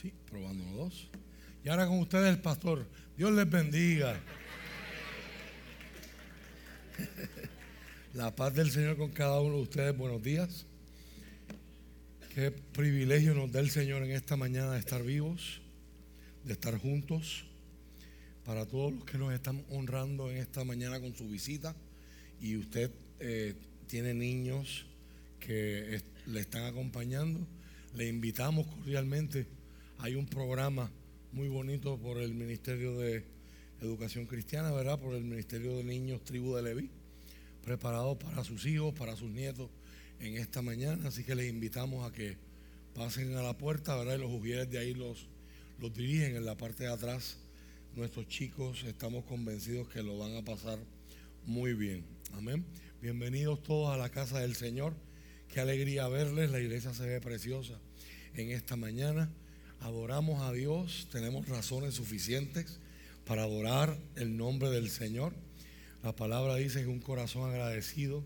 Sí, probando dos. Y ahora con ustedes el pastor. Dios les bendiga. La paz del Señor con cada uno de ustedes. Buenos días. Qué privilegio nos da el Señor en esta mañana de estar vivos, de estar juntos. Para todos los que nos están honrando en esta mañana con su visita y usted eh, tiene niños que le están acompañando, le invitamos cordialmente. Hay un programa muy bonito por el Ministerio de Educación Cristiana, ¿verdad? Por el Ministerio de Niños Tribu de Leví, preparado para sus hijos, para sus nietos en esta mañana. Así que les invitamos a que pasen a la puerta, ¿verdad? Y los ujieres de ahí los, los dirigen en la parte de atrás. Nuestros chicos estamos convencidos que lo van a pasar muy bien. Amén. Bienvenidos todos a la casa del Señor. Qué alegría verles. La iglesia se ve preciosa en esta mañana. Adoramos a Dios. Tenemos razones suficientes para adorar el nombre del Señor. La palabra dice que un corazón agradecido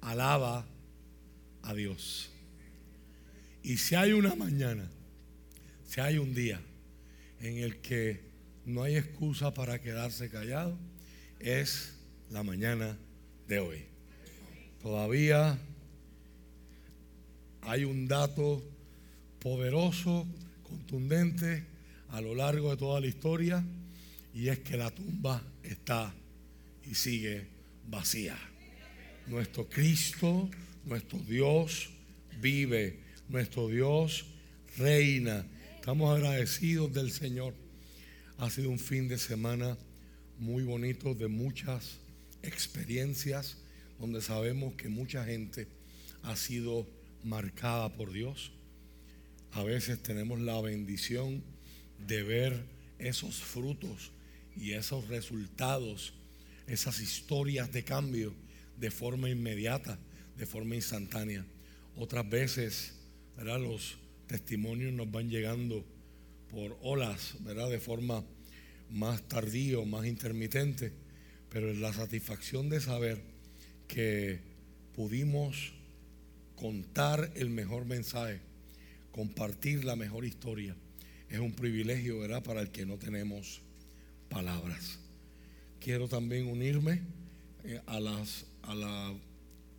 alaba a Dios. Y si hay una mañana, si hay un día en el que no hay excusa para quedarse callado, es la mañana de hoy. Todavía hay un dato poderoso, contundente a lo largo de toda la historia y es que la tumba está y sigue vacía. Nuestro Cristo, nuestro Dios vive, nuestro Dios reina. Estamos agradecidos del Señor. Ha sido un fin de semana muy bonito de muchas experiencias donde sabemos que mucha gente ha sido marcada por Dios. A veces tenemos la bendición de ver esos frutos y esos resultados, esas historias de cambio de forma inmediata, de forma instantánea. Otras veces. Los testimonios nos van llegando por olas. De forma más tardía, más intermitente, pero la satisfacción de saber que pudimos contar el mejor mensaje, compartir la mejor historia. Es un privilegio, ¿verdad?, para el que no tenemos palabras. Quiero también unirme eh, a, las, a la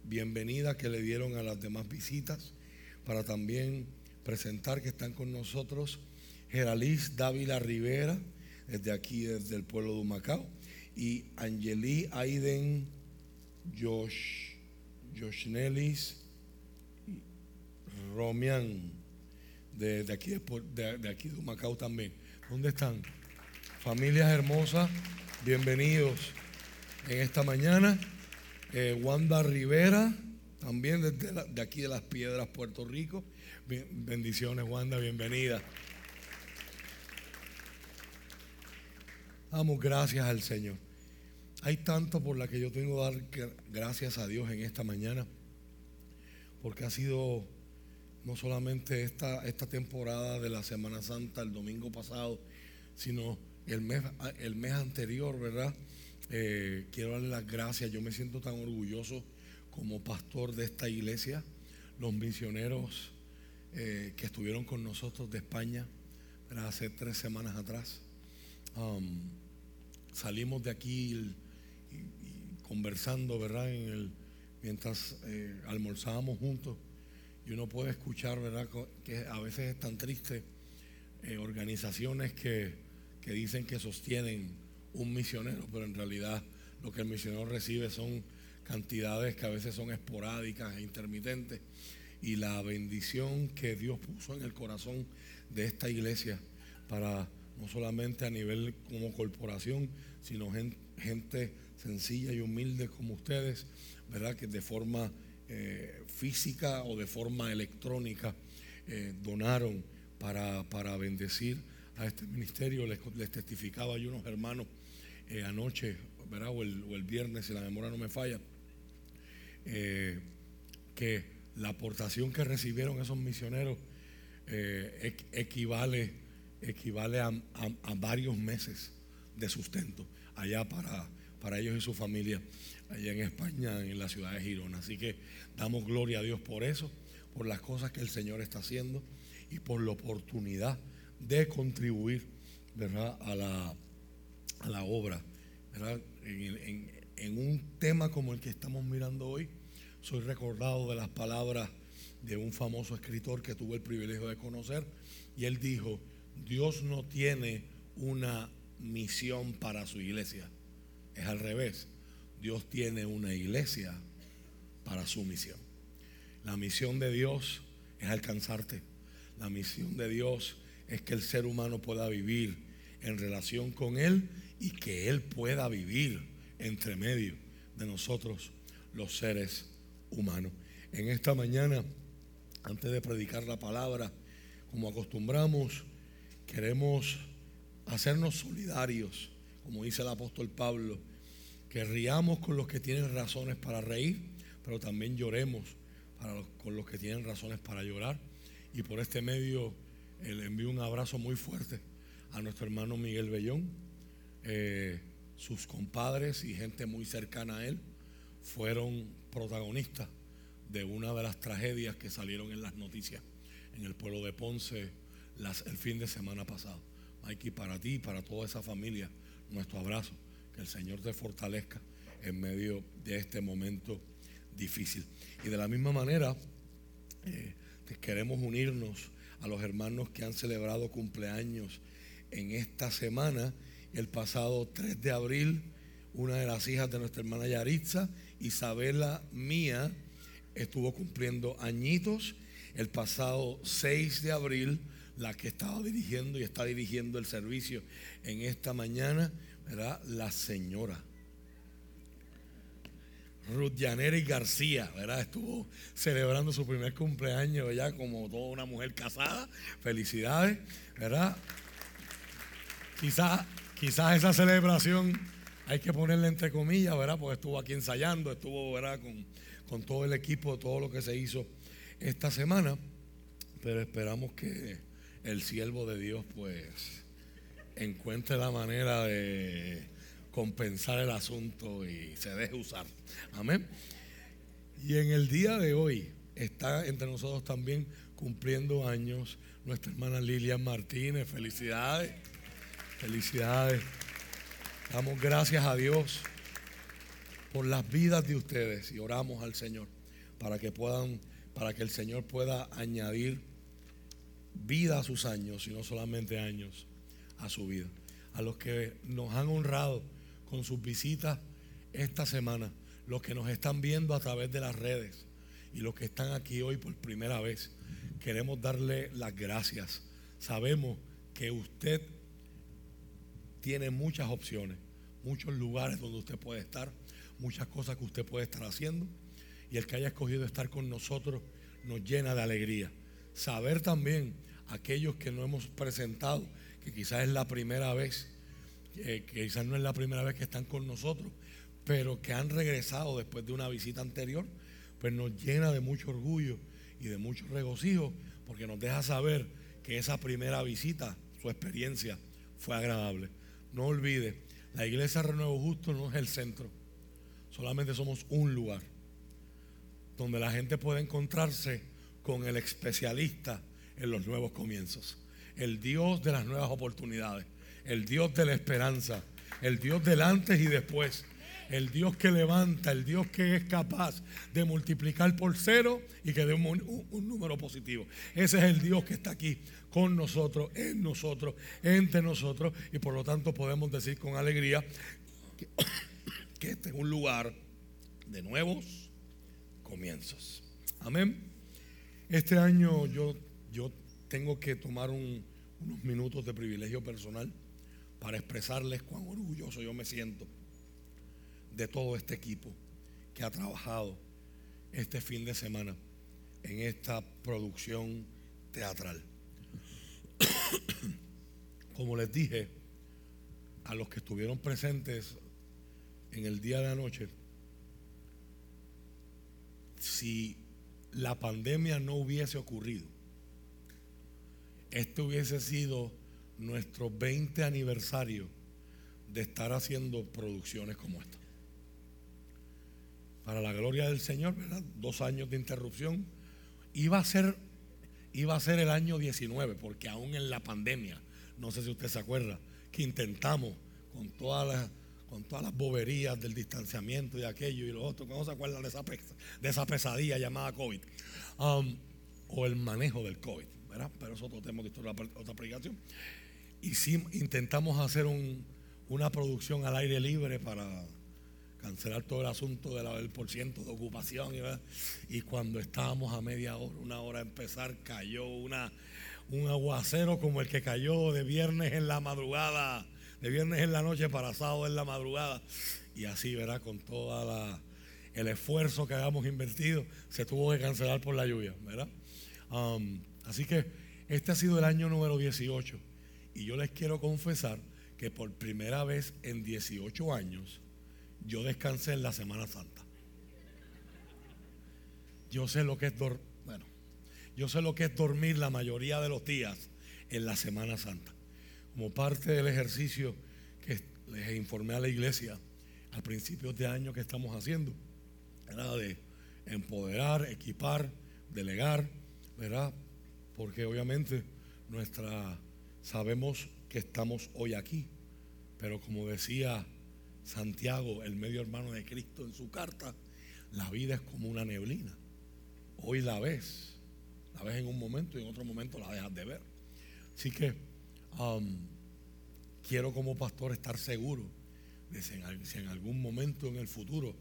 bienvenida que le dieron a las demás visitas, para también presentar que están con nosotros Geraliz Dávila Rivera, desde aquí, desde el pueblo de Humacao, y Angelí Aiden Josh, Josh Nellis, Romian, de, aquí de, de, aquí de Macao también. ¿Dónde están? Familias hermosas, bienvenidos en esta mañana. Eh, Wanda Rivera, también de aquí de las Piedras, Puerto Rico. bendiciones, Wanda, bienvenida. Damos gracias al Señor. Hay tanto por la que yo tengo que dar gracias a Dios en esta mañana, porque ha sido no solamente esta, esta temporada de la Semana Santa, el domingo pasado, sino el mes, el mes anterior, ¿verdad? Eh, quiero darle las gracias, yo me siento tan orgulloso como pastor de esta iglesia, los misioneros eh, que estuvieron con nosotros de España, hace tres semanas atrás. Um, salimos de aquí conversando, ¿verdad? Mientras eh, almorzábamos juntos y uno puede escuchar, ¿verdad? Que a veces es tan triste eh, organizaciones que, que dicen que sostienen un misionero, pero en realidad lo que el misionero recibe son cantidades que a veces son esporádicas e intermitentes. Y la bendición que Dios puso en el corazón de esta iglesia para no solamente a nivel como corporación, sino gente sencilla y humilde como ustedes, ¿verdad? Que de forma eh, física o de forma electrónica eh, donaron para, para, bendecir a este ministerio. Les, testificaba yo unos hermanos eh, anoche, ¿verdad? O el, viernes, si la memoria no me falla, que la aportación que recibieron esos misioneros equivale, equivale a, a varios meses de sustento allá para para ellos y su familia allá en España, en la ciudad de Girona. Así que damos gloria a Dios por eso, por las cosas que el Señor está haciendo y por la oportunidad de contribuir ¿verdad? A, la, a la obra. ¿verdad? En, en un tema como el que estamos mirando hoy, soy recordado de las palabras de un famoso escritor que tuve el privilegio de conocer, y él dijo, Dios no tiene una misión para su iglesia, es al revés, Dios tiene una iglesia para su misión. La misión de Dios es alcanzarte, la misión de Dios es que el ser humano pueda vivir en relación con Él y que Él pueda vivir entre medio de nosotros los seres humanos. En esta mañana, antes de predicar la palabra, como acostumbramos, queremos hacernos solidarios, como dice el apóstol Pablo, que riamos con los que tienen razones para reír, pero también lloremos con los que tienen razones para llorar. Y por este medio le envío un abrazo muy fuerte a nuestro hermano Miguel Bellón, eh, sus compadres y gente muy cercana a él fueron protagonistas de una de las tragedias que salieron en las noticias en el pueblo de Ponce el fin de semana pasado. Mikey, para ti y para toda esa familia, nuestro abrazo. Que el Señor te fortalezca en medio de este momento difícil. Y de la misma manera, eh, queremos unirnos a los hermanos que han celebrado cumpleaños en esta semana. El pasado 3 de abril, una de las hijas de nuestra hermana Yaritza, Isabela Mía, estuvo cumpliendo añitos. El pasado 6 de abril, la que estaba dirigiendo y está dirigiendo el servicio en esta mañana, ¿verdad? La señora Ruth Janeri García, ¿verdad? Estuvo celebrando su primer cumpleaños ya como toda una mujer casada. Felicidades, ¿verdad? Quizás quizás esa celebración hay que ponerle entre comillas, ¿verdad? Porque estuvo aquí ensayando, estuvo, ¿verdad? Con, con todo el equipo, todo lo que se hizo esta semana. Pero esperamos que el siervo de Dios, pues, encuentre la manera de compensar el asunto y se deje usar. Amén. Y en el día de hoy está entre nosotros también cumpliendo años nuestra hermana Lilian Martínez. Felicidades. Felicidades. Damos gracias a Dios por las vidas de ustedes y oramos al Señor para que puedan, para que el Señor pueda añadir vida a sus años y no solamente años a su vida. A los que nos han honrado con sus visitas esta semana, los que nos están viendo a través de las redes y los que están aquí hoy por primera vez. Queremos darle las gracias. Sabemos que usted tiene muchas opciones, muchos lugares donde usted puede estar, muchas cosas que usted puede estar haciendo. Y el que haya escogido estar con nosotros nos llena de alegría. Saber también aquellos que no hemos presentado, que quizás es la primera vez quizás no es la primera vez que están con nosotros, pero que han regresado después de una visita anterior, pues nos llena de mucho orgullo y de mucho regocijo, porque nos deja saber que esa primera visita, su experiencia, fue agradable. No olvide, la iglesia Renuevo Justo no es el centro, solamente somos un lugar donde la gente puede encontrarse con el especialista en los nuevos comienzos, el Dios de las nuevas oportunidades el Dios de la esperanza, el Dios del antes y después, el Dios que levanta, el Dios que es capaz de multiplicar por cero y que dé un, número positivo. Ese es el Dios que está aquí con nosotros, en nosotros, entre nosotros y por lo tanto podemos decir con alegría que, que este es un lugar de nuevos comienzos. Amén. Este año yo, yo tengo que tomar unos minutos de privilegio personal para expresarles cuán orgulloso yo me siento de todo este equipo que ha trabajado este fin de semana en esta producción teatral. Como les dije a los que estuvieron presentes en el día de anoche, si la pandemia no hubiese ocurrido, este hubiese sido nuestro 20 aniversario de estar haciendo producciones como esta. Para la gloria del Señor, ¿verdad? Dos años de interrupción. Iba a ser iba a ser el año 19, porque aún en la pandemia, no sé si usted se acuerda, que intentamos con todas las, con todas las boberías del distanciamiento y aquello y lo otro, ¿cómo se acuerdan de esa, de esa pesadilla llamada COVID? Um, o el manejo del COVID, ¿verdad? Pero eso otro tema de otra. Y sí intentamos hacer una producción al aire libre para cancelar todo el asunto del por ciento de ocupación. Y, cuando estábamos a media hora, una hora a empezar, cayó un aguacero como el que cayó de viernes en la madrugada, de viernes en la noche para sábado en la madrugada. Y así, verá, con todo el esfuerzo que habíamos invertido, se tuvo que cancelar por la lluvia, ¿verdad? Um, así que este ha sido el año número 18. Y yo les quiero confesar que por primera vez en 18 años, yo descansé en la Semana Santa. Yo sé lo que es dormir, bueno, yo sé lo que es dormir la mayoría de los días en la Semana Santa. Como parte del ejercicio que les informé a la iglesia al principio de año que estamos haciendo, era de empoderar, equipar, delegar, ¿verdad? Porque obviamente nuestra sabemos que estamos hoy aquí, pero como decía Santiago, el medio hermano de Cristo, en su carta, la vida es como una neblina. Hoy la ves, la ves en un momento y en otro momento la dejas de ver. Así que um, quiero como pastor estar seguro de si en, algún momento en el futuro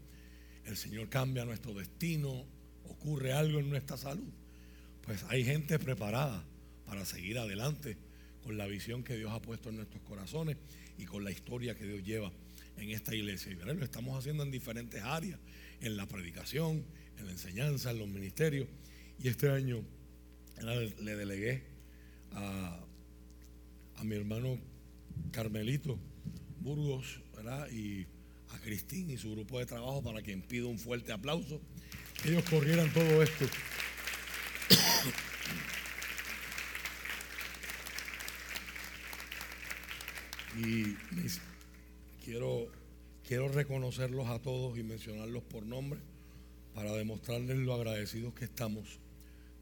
el Señor cambia nuestro destino, ocurre algo en nuestra salud, pues hay gente preparada para seguir adelante con la visión que Dios ha puesto en nuestros corazones y con la historia que Dios lleva en esta iglesia. Y lo estamos haciendo en diferentes áreas, en la predicación, en la enseñanza, en los ministerios. Y este año le delegué a, mi hermano Carmelito Burgos y a Cristín y su grupo de trabajo para que pido un fuerte aplauso. Ellos corrieran todo esto. Y quiero, quiero reconocerlos a todos y mencionarlos por nombre para demostrarles lo agradecidos que estamos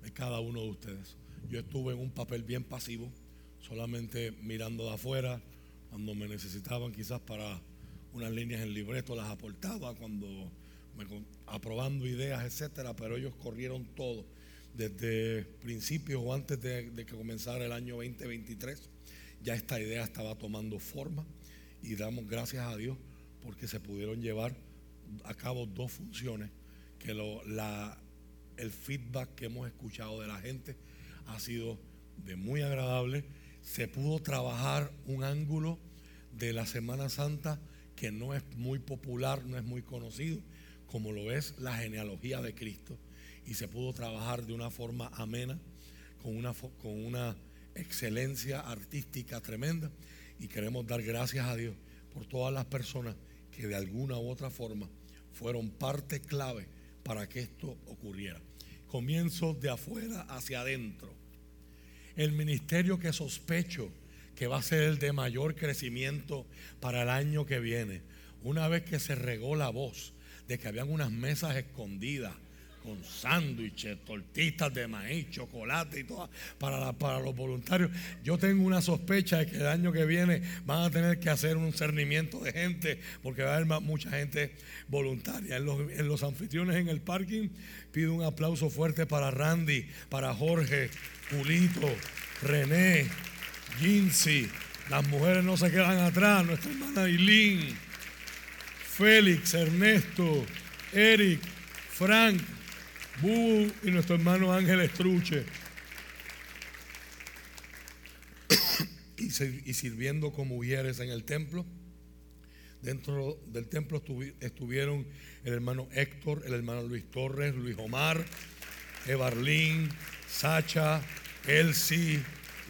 de cada uno de ustedes. Yo estuve en un papel bien pasivo, solamente mirando de afuera, cuando me necesitaban quizás para unas líneas en libreto las aportaba, cuando me, aprobando ideas, etcétera, pero ellos corrieron todo desde principios o antes de, que comenzara el año 2023. Ya esta idea estaba tomando forma y damos gracias a Dios porque se pudieron llevar a cabo dos funciones que la, el feedback que hemos escuchado de la gente ha sido de muy agradable. Se pudo trabajar un ángulo de la Semana Santa que no es muy popular, no es muy conocido, como lo es la genealogía de Cristo. Y se pudo trabajar de una forma amena, con una, con una excelencia artística tremenda y queremos dar gracias a Dios por todas las personas que de alguna u otra forma fueron parte clave para que esto ocurriera. Comienzo de afuera hacia adentro. El ministerio que sospecho que va a ser el de mayor crecimiento para el año que viene, una vez que se regó la voz de que habían unas mesas escondidas con sándwiches, tortitas de maíz, chocolate y todo para, para los voluntarios. Yo tengo una sospecha de que el año que viene van a tener que hacer un cernimiento de gente porque va a haber mucha gente voluntaria. En los, en los anfitriones en el parking pido un aplauso fuerte para Randy, para Jorge, Julito, René, Ginzi. Las mujeres no se quedan atrás, nuestra hermana Eileen, Félix, Ernesto, Eric, Frank, Bu y nuestro hermano Ángel Estruche. y sirviendo como mujeres en el templo. Dentro del templo estuvieron el hermano Héctor, el hermano Luis Torres, Luis Omar, Evarlín, Sacha, Elsie,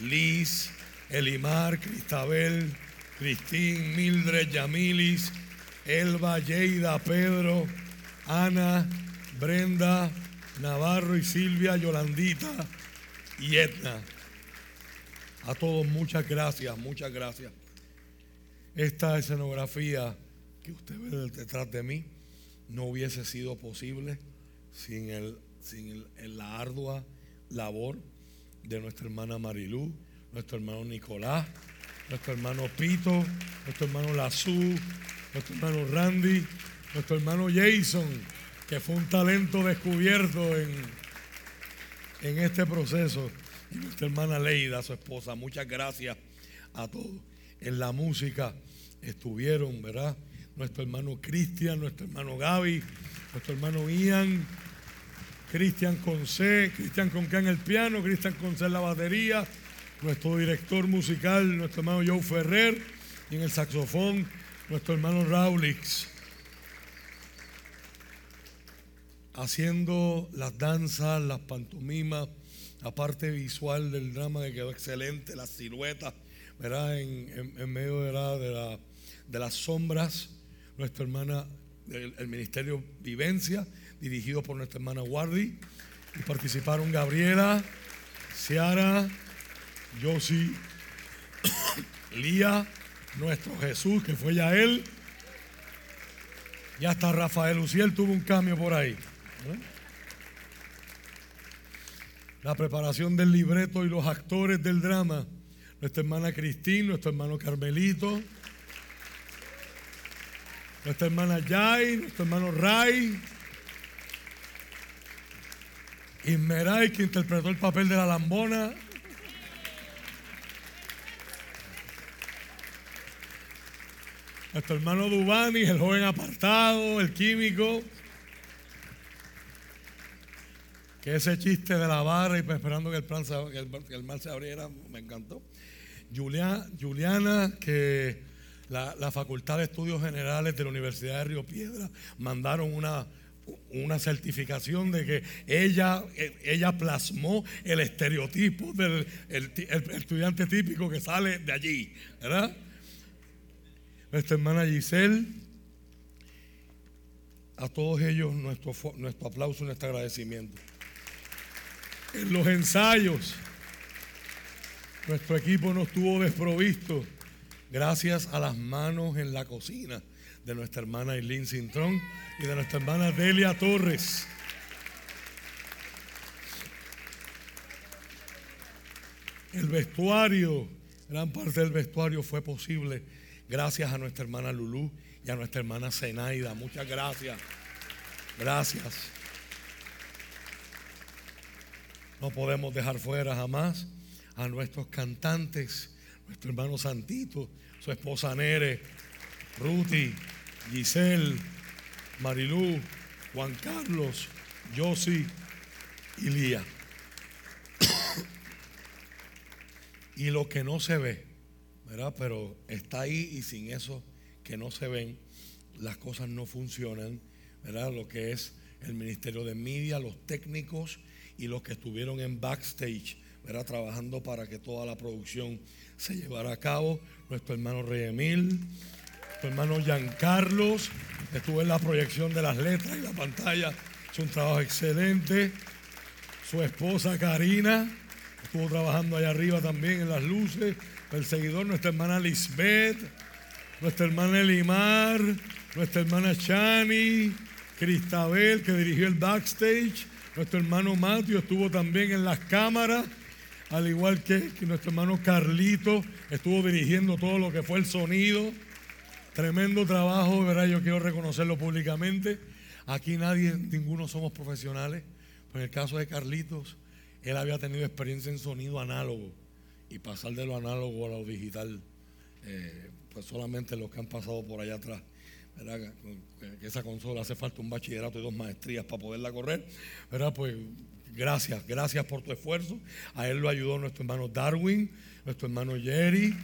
Liz, Elimar, Cristabel, Cristín, Mildred, Yamilis, Elba, Yeida, Pedro, Ana, Brenda, Navarro y Silvia, Yolandita y Edna. A todos muchas gracias, muchas gracias. Esta escenografía que usted ve detrás de mí no hubiese sido posible sin, el, sin la ardua labor de nuestra hermana Marilú, nuestro hermano Nicolás, nuestro hermano Pito, nuestro hermano Lazú, nuestro hermano Randy, nuestro hermano Jason, que fue un talento descubierto en, en este proceso, y nuestra hermana Leida, su esposa. Muchas gracias a todos. En la música estuvieron, ¿verdad? Nuestro hermano Cristian, nuestro hermano Gaby, nuestro hermano Ian, Cristian con C, Cristian con K en el piano, Cristian con C en la batería, nuestro director musical, nuestro hermano Joe Ferrer, y en el saxofón, nuestro hermano Raulix. Haciendo las danzas, las pantomimas, la parte visual del drama que quedó excelente, las siluetas, ¿verdad? En, medio de, la, de, las sombras, nuestra hermana, el, Ministerio Vivencia, dirigido por nuestra hermana Wardy. Y participaron Gabriela, Ciara, Josie, Lía, nuestro Jesús, que fue ya él. Ya hasta Rafael Luciel tuvo un cambio por ahí. La preparación del libreto y los actores del drama. Nuestra hermana Cristina, nuestro hermano Carmelito, nuestra hermana Jai, nuestro hermano Ray, Inmeray, que interpretó el papel de la lambona. Nuestro hermano Dubani, el joven apartado, el químico. Que ese chiste de la barra y pues esperando que el, plan que el, mal se abriera, me encantó. Juliana, que la, la Facultad de Estudios Generales de la Universidad de Río Piedra mandaron una una certificación de que ella, ella plasmó el estereotipo del estudiante típico que sale de allí, ¿verdad? Nuestra hermana Giselle, a todos ellos nuestro, nuestro aplauso y nuestro agradecimiento. En los ensayos, nuestro equipo no estuvo desprovisto gracias a las manos en la cocina de nuestra hermana Eileen Cintrón y de nuestra hermana Delia Torres. El vestuario, gran parte del vestuario fue posible gracias a nuestra hermana Lulú y a nuestra hermana Zenaida. Muchas gracias. Gracias. No podemos dejar fuera jamás a nuestros cantantes, nuestro hermano Santito, su esposa Nere, Ruti, Giselle, Marilú, Juan Carlos, Josi y Lía. y lo que no se ve, ¿verdad? Pero está ahí y sin eso que no se ven, las cosas no funcionan, ¿verdad? Lo que es el Ministerio de Media, los técnicos y los que estuvieron en backstage, ¿verdad? Trabajando para que toda la producción se llevara a cabo. Nuestro hermano Rey Emil, tu hermano Carlos estuvo en la proyección de las letras y la pantalla, hizo un trabajo excelente. Su esposa Karina estuvo trabajando allá arriba también en las luces. El seguidor, nuestra hermana Lisbeth, nuestra hermana Elimar, nuestra hermana Chani, Cristabel, que dirigió el backstage. Nuestro hermano Mateo estuvo también en las cámaras, al igual que, que nuestro hermano Carlito estuvo dirigiendo todo lo que fue el sonido. Tremendo trabajo, ¿verdad? Yo quiero reconocerlo públicamente. Aquí nadie, ninguno somos profesionales. Pero en el caso de Carlitos, él había tenido experiencia en sonido análogo y pasar de lo análogo a lo digital, eh, pues solamente los que han pasado por allá atrás. ¿Verdad? Esa consola hace falta un bachillerato y dos maestrías para poderla correr. ¿verdad? Pues gracias, gracias por tu esfuerzo. A él lo ayudó nuestro hermano Darwin, nuestro hermano Jerry.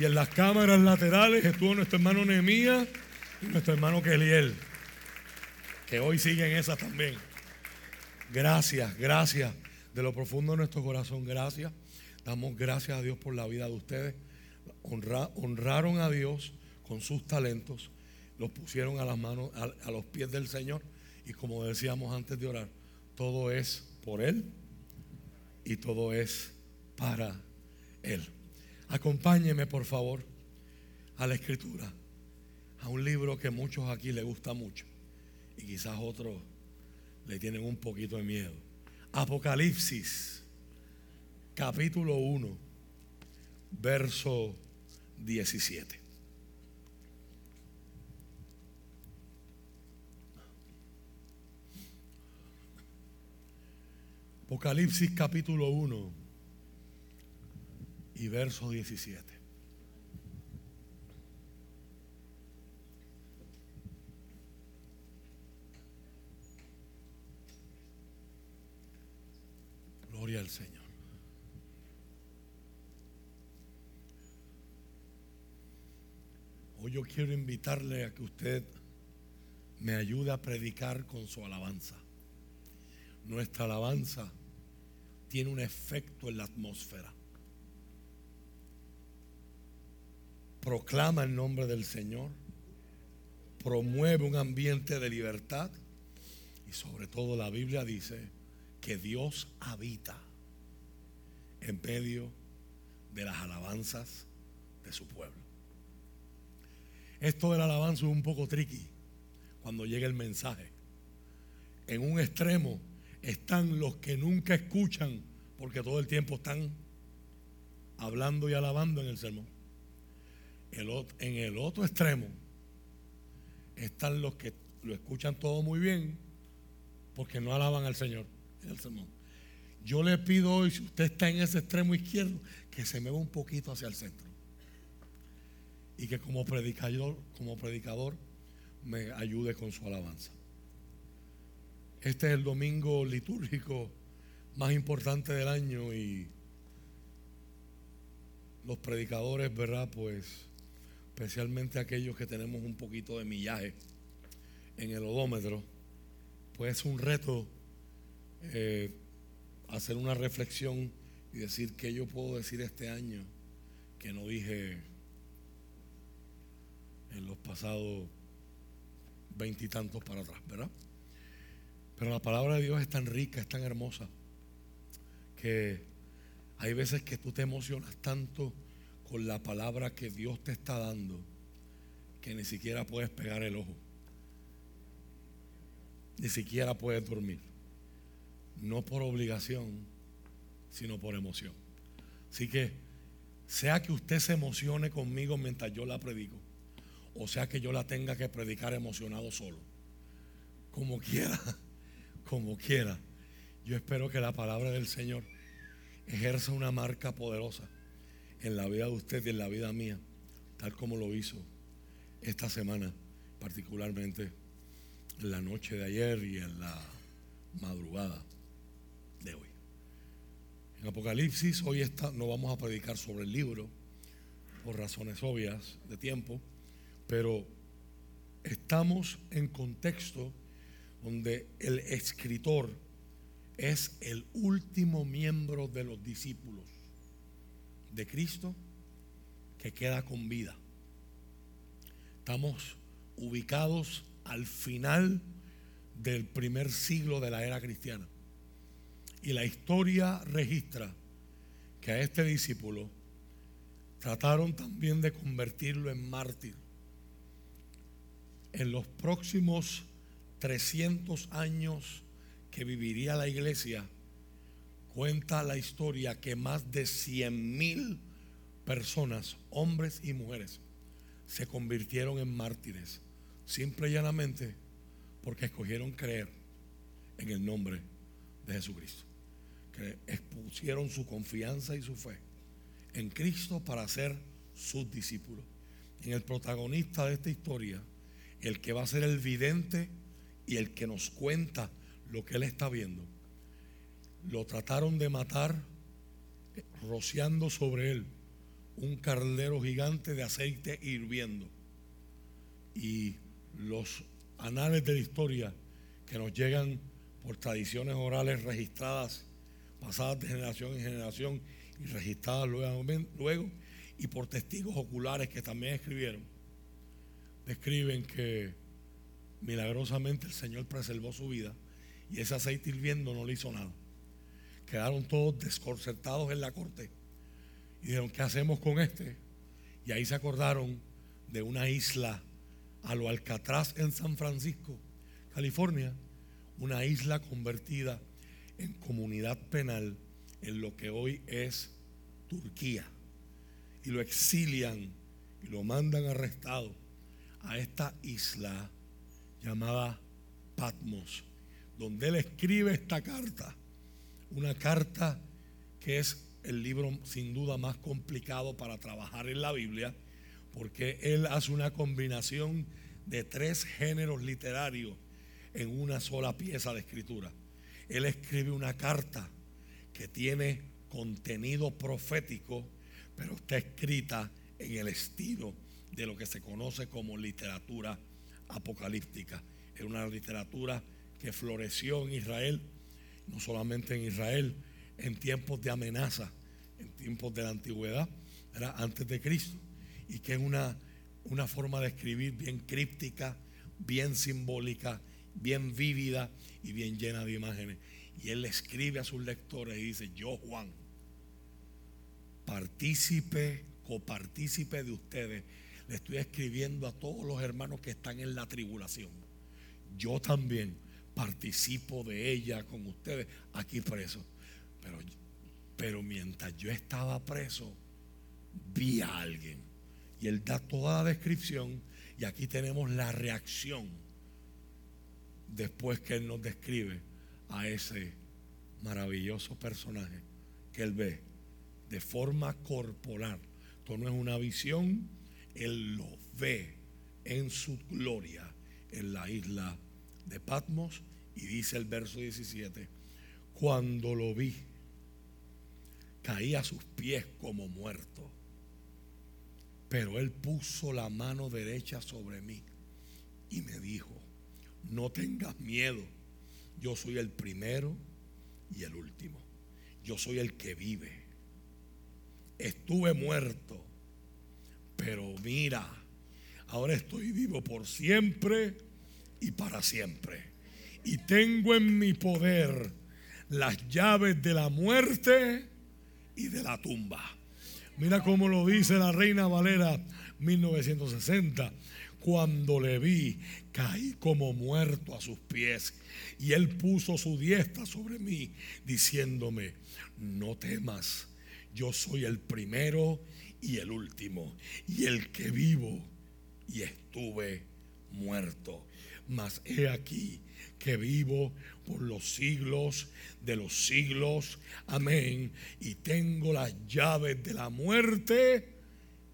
Y en las cámaras laterales estuvo nuestro hermano Nehemías y nuestro hermano Keliel, que hoy siguen esas también. Gracias, gracias de lo profundo de nuestro corazón, gracias. Damos gracias a Dios por la vida de ustedes. honraron a Dios con sus talentos, los pusieron a las manos, a los pies del Señor. Y como decíamos antes de orar, todo es por Él y todo es para Él. Acompáñeme, por favor, a la escritura, a un libro que muchos aquí les gusta mucho y quizás otros le tienen un poquito de miedo. Apocalipsis, capítulo 1, verso 17. Apocalipsis capítulo 1 y verso 17. Gloria al Señor. Hoy yo quiero invitarle a que usted me ayude a predicar con su alabanza. Nuestra alabanza tiene un efecto en la atmósfera. Proclama el nombre del Señor, promueve un ambiente de libertad y sobre todo la Biblia dice que Dios habita en medio de las alabanzas de su pueblo. Esto de la alabanza es un poco tricky cuando llega el mensaje. En un extremo están los que nunca escuchan porque todo el tiempo están hablando y alabando en el sermón. en el otro extremo están los que lo escuchan todo muy bien porque no alaban al Señor en el sermón. Yo le pido hoy, si usted está en ese extremo izquierdo, que se mueva un poquito hacia el centro. Y que como predicador, como predicador me ayude con su alabanza. Este es el domingo litúrgico más importante del año y los predicadores, ¿verdad? Pues especialmente aquellos que tenemos un poquito de millaje en el odómetro, pues es un reto eh, hacer una reflexión y decir qué yo puedo decir este año que no dije en los pasados veintitantos para atrás, ¿verdad? Pero la palabra de Dios es tan rica, es tan hermosa, que hay veces que tú te emocionas tanto con la palabra que Dios te está dando que ni siquiera puedes pegar el ojo, ni siquiera puedes dormir, no por obligación, sino por emoción. Así que, sea que usted se emocione conmigo mientras yo la predico, o sea que yo la tenga que predicar emocionado solo, como quiera como quiera. Yo espero que la palabra del Señor ejerza una marca poderosa en la vida de usted y en la vida mía, tal como lo hizo esta semana, particularmente en la noche de ayer y en la madrugada de hoy. En Apocalipsis hoy está, no vamos a predicar sobre el libro por razones obvias de tiempo, pero estamos en contexto donde el escritor es el último miembro de los discípulos de Cristo que queda con vida. Estamos ubicados al final del primer siglo de la era cristiana. Y la historia registra que a este discípulo trataron también de convertirlo en mártir. En los próximos 300 años que viviría la iglesia, cuenta la historia que más de 100 mil personas, hombres y mujeres, se convirtieron en mártires, simple y llanamente porque escogieron creer en el nombre de Jesucristo. Que expusieron su confianza y su fe en Cristo para ser sus discípulos. En el protagonista de esta historia, el que va a ser el vidente y el que nos cuenta lo que él está viendo, lo trataron de matar rociando sobre él un caldero gigante de aceite hirviendo. Y los anales de la historia que nos llegan por tradiciones orales registradas, pasadas de generación en generación y registradas luego y por testigos oculares que también escribieron, describen que milagrosamente el Señor preservó su vida y ese aceite hirviendo no le hizo nada. Quedaron todos desconcertados en la corte y dijeron, ¿qué hacemos con este? Y ahí se acordaron de una isla a lo Alcatraz en San Francisco, California, una isla convertida en comunidad penal en lo que hoy es Turquía. Y lo exilian y lo mandan arrestado a esta isla llamada Patmos, donde él escribe esta carta. Una carta que es el libro sin duda más complicado para trabajar en la Biblia, porque él hace una combinación de tres géneros literarios en una sola pieza de escritura. Él escribe una carta que tiene contenido profético, pero está escrita en el estilo de lo que se conoce como literatura apocalíptica. Es una literatura que floreció en Israel, no solamente en Israel, en tiempos de amenaza, en tiempos de la antigüedad, era antes de Cristo, y que es una, una forma de escribir bien críptica, bien simbólica, bien vívida y bien llena de imágenes. Y él escribe a sus lectores y dice, yo Juan, partícipe, copartícipe de ustedes, le estoy escribiendo a todos los hermanos que están en la tribulación. Yo también participo de ella con ustedes aquí preso. Pero, pero mientras yo estaba preso, vi a alguien. Y él da toda la descripción y aquí tenemos la reacción después que él nos describe a ese maravilloso personaje que él ve de forma corporal. Esto no es una visión, él lo ve en su gloria en la isla de Patmos y dice el verso 17, cuando lo vi, caí a sus pies como muerto, pero él puso la mano derecha sobre mí y me dijo, no tengas miedo, yo soy el primero y el último, yo soy el que vive. Estuve muerto, pero mira, ahora estoy vivo por siempre y para siempre. Y tengo en mi poder las llaves de la muerte y de la tumba. Mira cómo lo dice la Reina Valera 1960. Cuando le vi, caí como muerto a sus pies. Y él puso su diestra sobre mí, diciéndome, no temas, yo soy el primero y el último, y el que vivo y estuve muerto. Mas he aquí que vivo por los siglos de los siglos. Amén. Y tengo las llaves de la muerte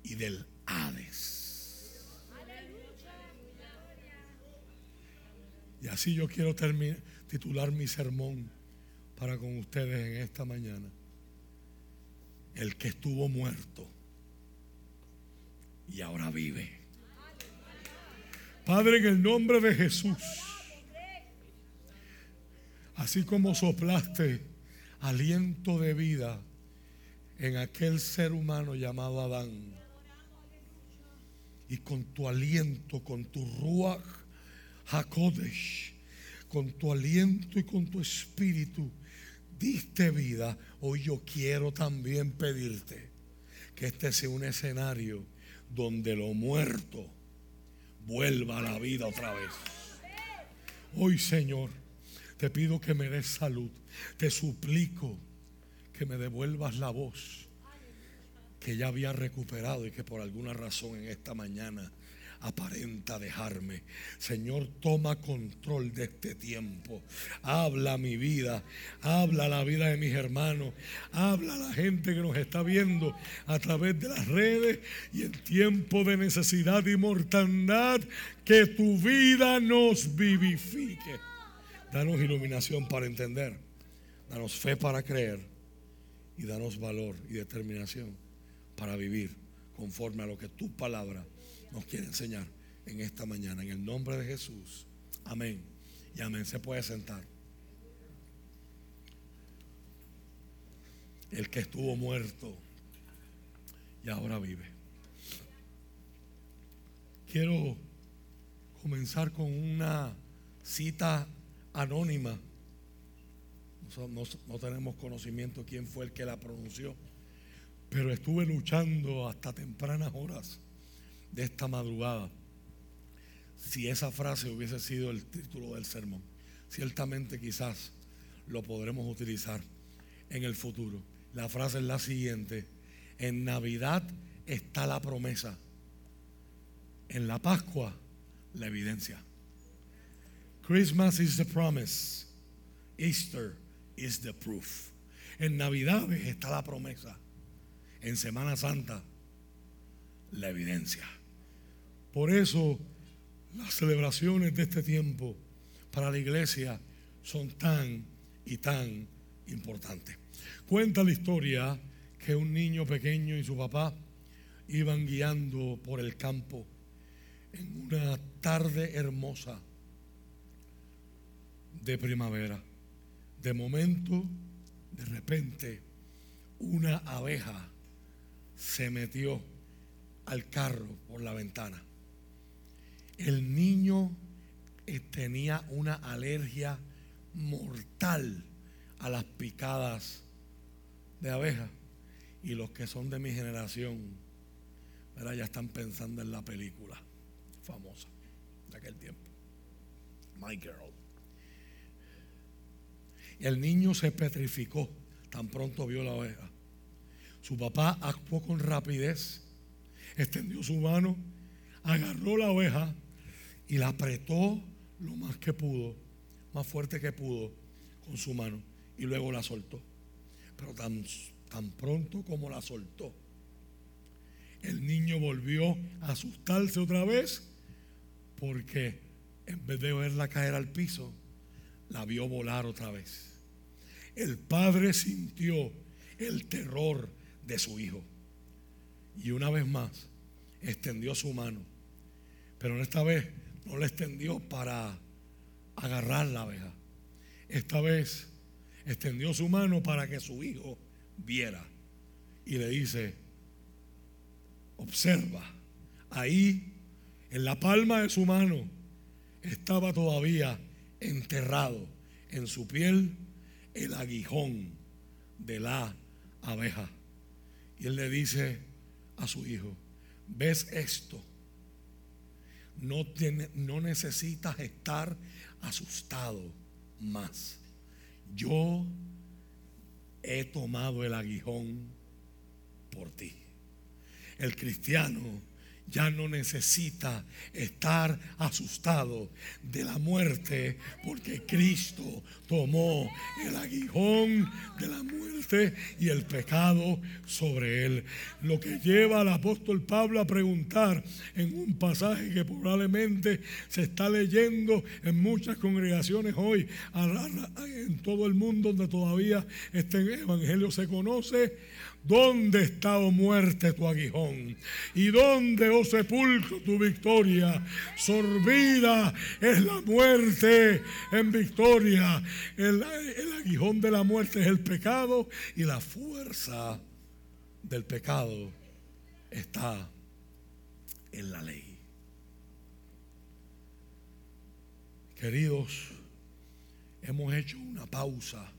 y del Hades. Y así yo quiero terminar, titular mi sermón para con ustedes en esta mañana. El que estuvo muerto y ahora vive. Padre, en el nombre de Jesús, así como soplaste aliento de vida en aquel ser humano llamado Adán, y con tu aliento, con tu ruach Hakodesh, con tu aliento y con tu espíritu, diste vida. Hoy yo quiero también pedirte que este sea un escenario donde lo muerto vuelva a la vida otra vez. Hoy, Señor, te pido que me des salud. Te suplico que me devuelvas la voz que ya había recuperado y que por alguna razón en esta mañana aparenta dejarme. Señor, toma control de este tiempo. Habla mi vida, habla la vida de mis hermanos, habla la gente que nos está viendo a través de las redes y en tiempo de necesidad y mortandad, que tu vida nos vivifique. Danos iluminación para entender, danos fe para creer y danos valor y determinación para vivir conforme a lo que tu palabra nos quiere enseñar en esta mañana. En el nombre de Jesús. Amén. Y amén. Se puede sentar. El que estuvo muerto y ahora vive. Quiero comenzar con una cita anónima. No, tenemos conocimiento quién fue el que la pronunció, pero estuve luchando hasta tempranas horas de esta madrugada, si esa frase hubiese sido el título del sermón, ciertamente quizás lo podremos utilizar en el futuro. La frase es la siguiente. En Navidad está la promesa. En la Pascua, la evidencia. Christmas is the promise. Easter is the proof. En Navidad está la promesa. En Semana Santa, la evidencia. Por eso las celebraciones de este tiempo para la iglesia son tan y tan importantes. Cuenta la historia que un niño pequeño y su papá iban guiando por el campo en una tarde hermosa de primavera. De momento, de repente, una abeja se metió al carro por la ventana. El niño eh, tenía una alergia mortal a las picadas de abeja. Y los que son de mi generación, ya están pensando en la película famosa de aquel tiempo. My Girl. El niño se petrificó tan pronto vio la oveja. Su papá actuó con rapidez, extendió su mano, agarró la oveja y la apretó lo más que pudo, más fuerte que pudo con su mano y luego la soltó. Pero tan, tan pronto como la soltó, el niño volvió a asustarse otra vez porque en vez de verla caer al piso, la vio volar otra vez. El padre sintió el terror de su hijo y una vez más extendió su mano, pero esta vez no la extendió para agarrar la abeja. Esta vez extendió su mano para que su hijo viera y le dice, observa, ahí en la palma de su mano estaba todavía enterrado en su piel el aguijón de la abeja. Y él le dice a su hijo, ¿ves esto? No, tiene, no necesitas estar asustado más. Yo he tomado el aguijón por ti. El cristiano ya no necesita estar asustado de la muerte porque Cristo tomó el aguijón de la muerte y el pecado sobre él. Lo que lleva al apóstol Pablo a preguntar en un pasaje que probablemente se está leyendo en muchas congregaciones hoy, en todo el mundo donde todavía este evangelio se conoce, ¿Dónde está, oh muerte, tu aguijón? ¿Y dónde, oh sepulcro, tu victoria? Sorbida es la muerte en victoria. El, el aguijón de la muerte es el pecado y la fuerza del pecado está en la ley. Queridos, hemos hecho una pausa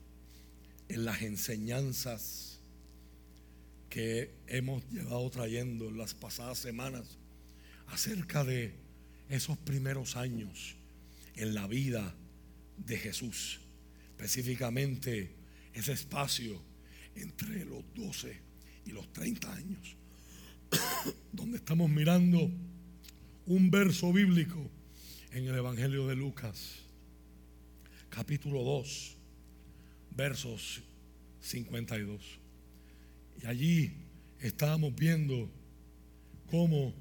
en las enseñanzas que hemos llevado trayendo en las pasadas semanas acerca de esos primeros años en la vida de Jesús, específicamente ese espacio entre los 12 y los 30 años, donde estamos mirando un verso bíblico en el Evangelio de Lucas, capítulo 2, versos 52. Allí estábamos viendo cómo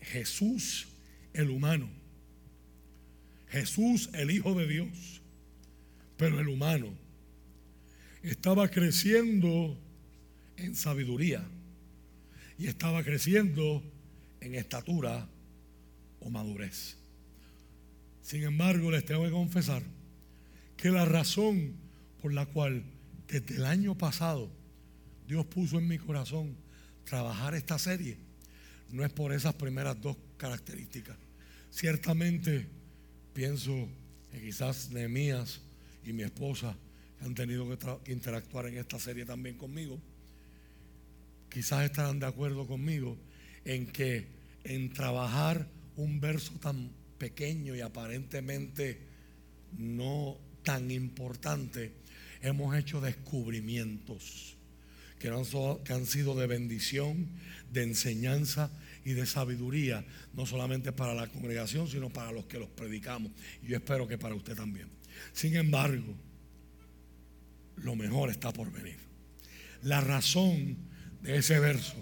Jesús, el humano, Jesús, el Hijo de Dios, pero el humano, estaba creciendo en sabiduría y estaba creciendo en estatura o madurez. Sin embargo, les tengo que confesar que la razón por la cual desde el año pasado Dios puso en mi corazón trabajar esta serie, no es por esas primeras dos características. Ciertamente pienso que quizás Nehemías y mi esposa han tenido que, interactuar en esta serie también conmigo. Quizás estarán de acuerdo conmigo en que en trabajar un verso tan pequeño y aparentemente no tan importante, hemos hecho descubrimientos que han, sido de bendición, de enseñanza y de sabiduría, no solamente para la congregación, sino para los que los predicamos. Y yo espero que para usted también. Sin embargo, lo mejor está por venir. La razón de ese verso,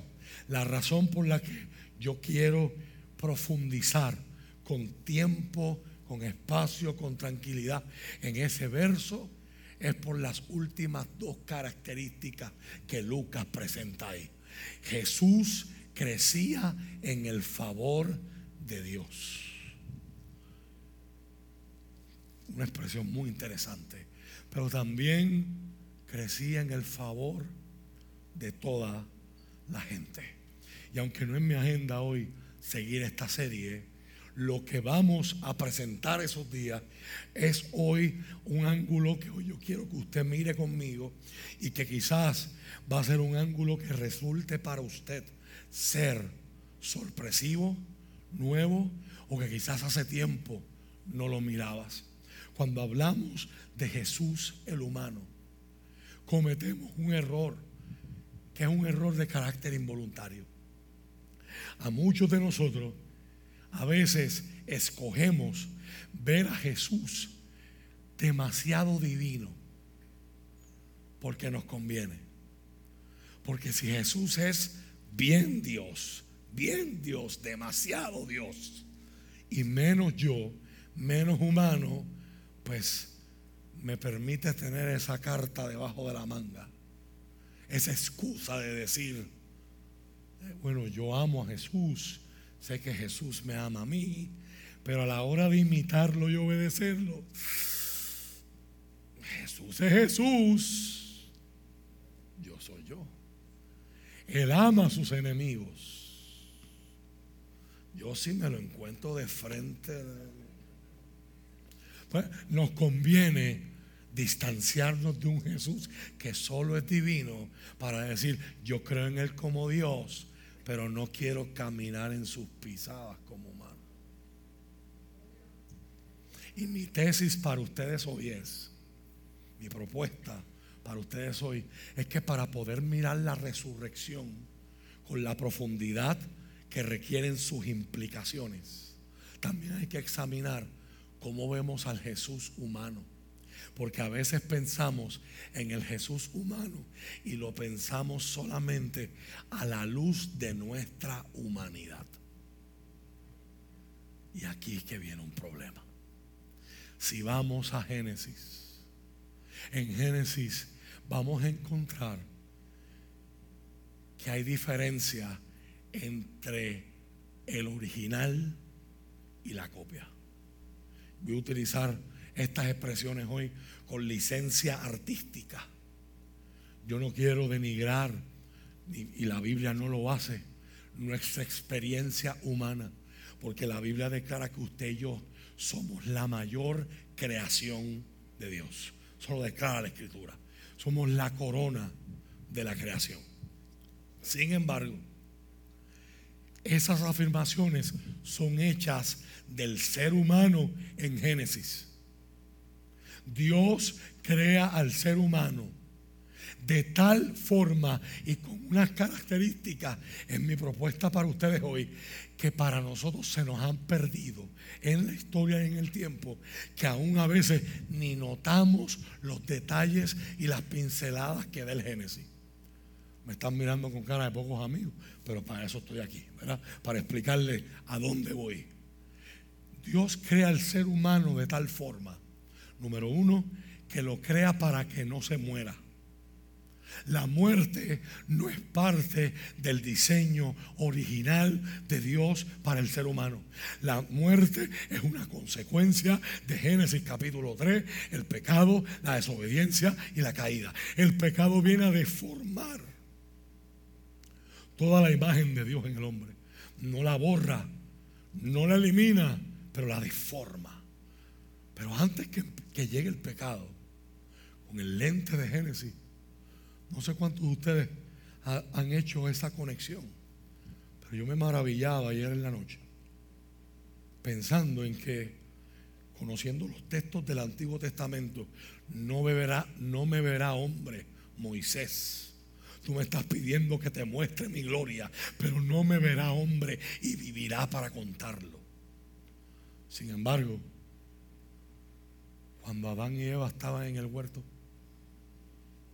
la razón por la que yo quiero profundizar con tiempo, con espacio, con tranquilidad en ese verso, es por las últimas dos características que Lucas presenta ahí. Jesús crecía en el favor de Dios. Una expresión muy interesante. Pero también crecía en el favor de toda la gente. Y aunque no es mi agenda hoy seguir esta serie, lo que vamos a presentar esos días es hoy un ángulo que hoy yo quiero que usted mire conmigo y que quizás va a ser un ángulo que resulte para usted ser sorpresivo, nuevo o que quizás hace tiempo no lo mirabas. Cuando hablamos de Jesús el humano, cometemos un error que es un error de carácter involuntario. A muchos de nosotros a veces escogemos ver a Jesús demasiado divino porque nos conviene. Porque si Jesús es bien Dios, bien Dios, demasiado Dios, y menos yo, menos humano, pues me permite tener esa carta debajo de la manga, esa excusa de decir, eh, bueno, yo amo a Jesús, sé que Jesús me ama a mí, pero a la hora de imitarlo y obedecerlo, Jesús es Jesús, yo soy yo. Él ama a sus enemigos. Yo sí me lo encuentro de frente. Pues, nos conviene distanciarnos de un Jesús que solo es divino para decir, yo creo en Él como Dios, pero no quiero caminar en sus pisadas como humano. Y mi tesis para ustedes hoy es, mi propuesta para ustedes hoy, es que para poder mirar la resurrección con la profundidad que requieren sus implicaciones, también hay que examinar cómo vemos al Jesús humano porque a veces pensamos en el Jesús humano y lo pensamos solamente a la luz de nuestra humanidad. Y aquí es que viene un problema. Si vamos a Génesis, en Génesis vamos a encontrar que hay diferencia entre el original y la copia. Voy a utilizar estas expresiones hoy con licencia artística. Yo no quiero denigrar, y la Biblia no lo hace, nuestra experiencia humana, porque la Biblia declara que usted y yo somos la mayor creación de Dios. Eso lo declara la Escritura. Somos la corona de la creación. Sin embargo, esas afirmaciones son hechas del ser humano en Génesis. Dios crea al ser humano de tal forma y con unas características en mi propuesta para ustedes hoy que para nosotros se nos han perdido en la historia y en el tiempo que aún a veces ni notamos los detalles y las pinceladas que da el Génesis. Me están mirando con cara de pocos amigos, pero para eso estoy aquí, ¿verdad? Para explicarles a dónde voy. Dios crea al ser humano de tal forma Número uno, que lo crea para que no se muera. La muerte no es parte del diseño original de Dios para el ser humano. La muerte es una consecuencia de Génesis capítulo 3, el pecado, la desobediencia y la caída. El pecado viene a deformar toda la imagen de Dios en el hombre. No la borra, no la elimina, pero la deforma. Pero antes que que llegue el pecado con el lente de Génesis. No sé cuántos de ustedes han hecho esa conexión, pero yo me maravillaba ayer en la noche pensando en que conociendo los textos del Antiguo Testamento, no, beberá, no me verá hombre, Moisés. Tú me estás pidiendo que te muestre mi gloria, pero no me verá hombre y vivirá para contarlo. Sin embargo, cuando Adán y Eva estaban en el huerto,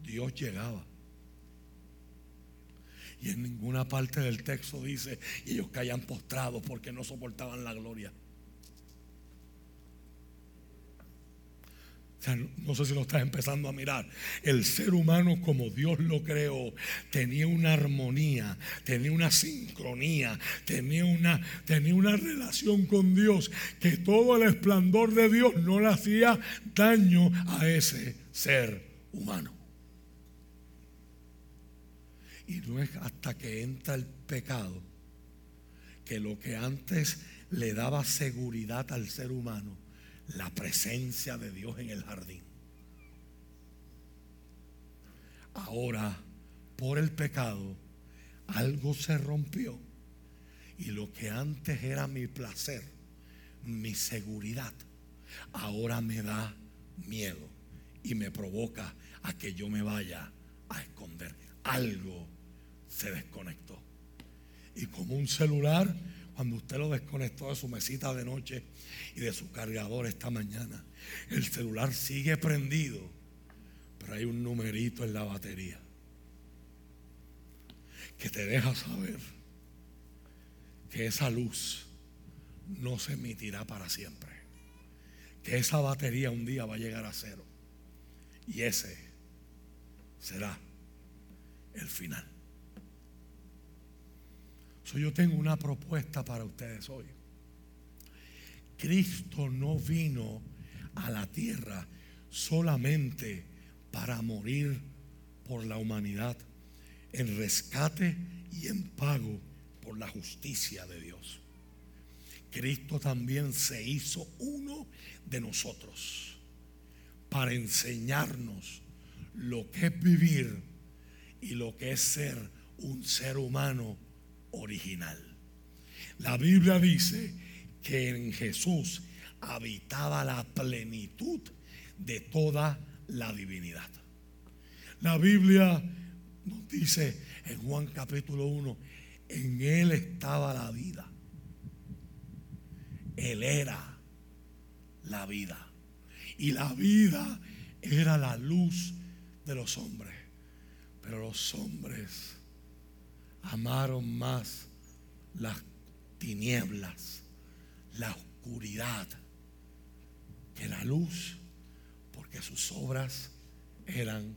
Dios llegaba. Y en ninguna parte del texto dice, ellos caían postrados porque no soportaban la gloria. No sé si lo estás empezando a mirar. El ser humano como Dios lo creó tenía una armonía, tenía una sincronía, tenía una, tenía una relación con Dios que todo el esplendor de Dios no le hacía daño a ese ser humano. Y no es hasta que entra el pecado que lo que antes le daba seguridad al ser humano, la presencia de Dios en el jardín. Ahora, por el pecado, algo se rompió. Y lo que antes era mi placer, mi seguridad, ahora me da miedo y me provoca a que yo me vaya a esconder. Algo se desconectó. Y como un celular, cuando usted lo desconectó de su mesita de noche y de su cargador esta mañana, el celular sigue prendido, pero hay un numerito en la batería que te deja saber que esa luz no se emitirá para siempre. Que esa batería un día va a llegar a cero. Y ese será el final yo tengo una propuesta para ustedes hoy. Cristo no vino a la tierra solamente para morir por la humanidad en rescate y en pago por la justicia de Dios. Cristo también se hizo uno de nosotros para enseñarnos lo que es vivir y lo que es ser un ser humano original. La Biblia dice que en Jesús habitaba la plenitud de toda la divinidad. La Biblia nos dice en Juan capítulo 1, en Él estaba la vida. Él era la vida. Y la vida era la luz de los hombres. Pero los hombres amaron más las tinieblas, la oscuridad, que la luz, porque sus obras eran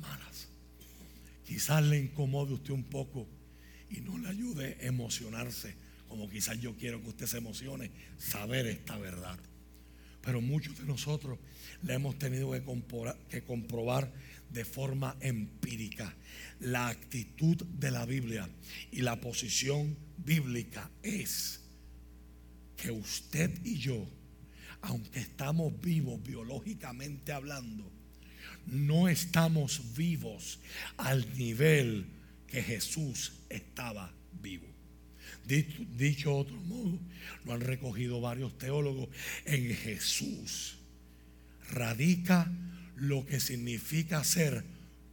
malas. Quizás le incomode usted un poco y no le ayude a emocionarse, como quizás yo quiero que usted se emocione, saber esta verdad. Pero muchos de nosotros le hemos tenido que que comprobar de forma empírica. La actitud de la Biblia y la posición bíblica es que usted y yo, aunque estamos vivos biológicamente hablando, no estamos vivos al nivel que Jesús estaba vivo. Dicho, otro modo, lo han recogido varios teólogos, en Jesús radica lo que significa ser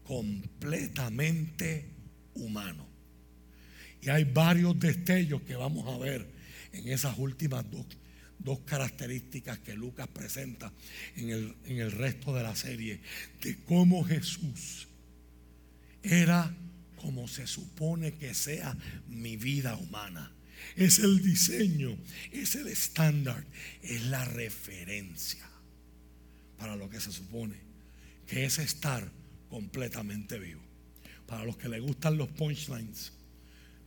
completamente humano. Y hay varios destellos que vamos a ver en esas últimas dos, dos características que Lucas presenta en el, en el resto de la serie, de cómo Jesús era como se supone que sea mi vida humana. Es el diseño, es el estándar, es la referencia para lo que se supone que es estar completamente vivo. Para los que les gustan los punchlines,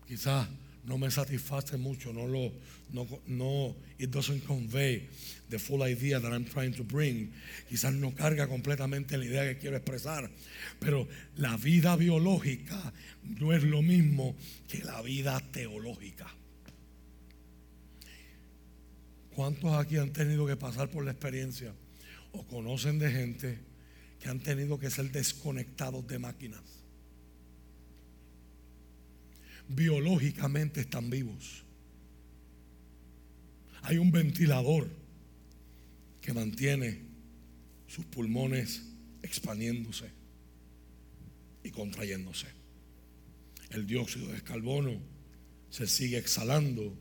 quizás no me satisface mucho, no lo, no, no, it doesn't convey the full idea that I'm trying to bring. Quizás no carga completamente la idea que quiero expresar, pero la vida biológica no es lo mismo que la vida teológica. ¿Cuántos aquí han tenido que pasar por la experiencia o conocen de gente que han tenido que ser desconectados de máquinas. Biológicamente están vivos. Hay un ventilador que mantiene sus pulmones expandiéndose y contrayéndose. El dióxido de carbono se sigue exhalando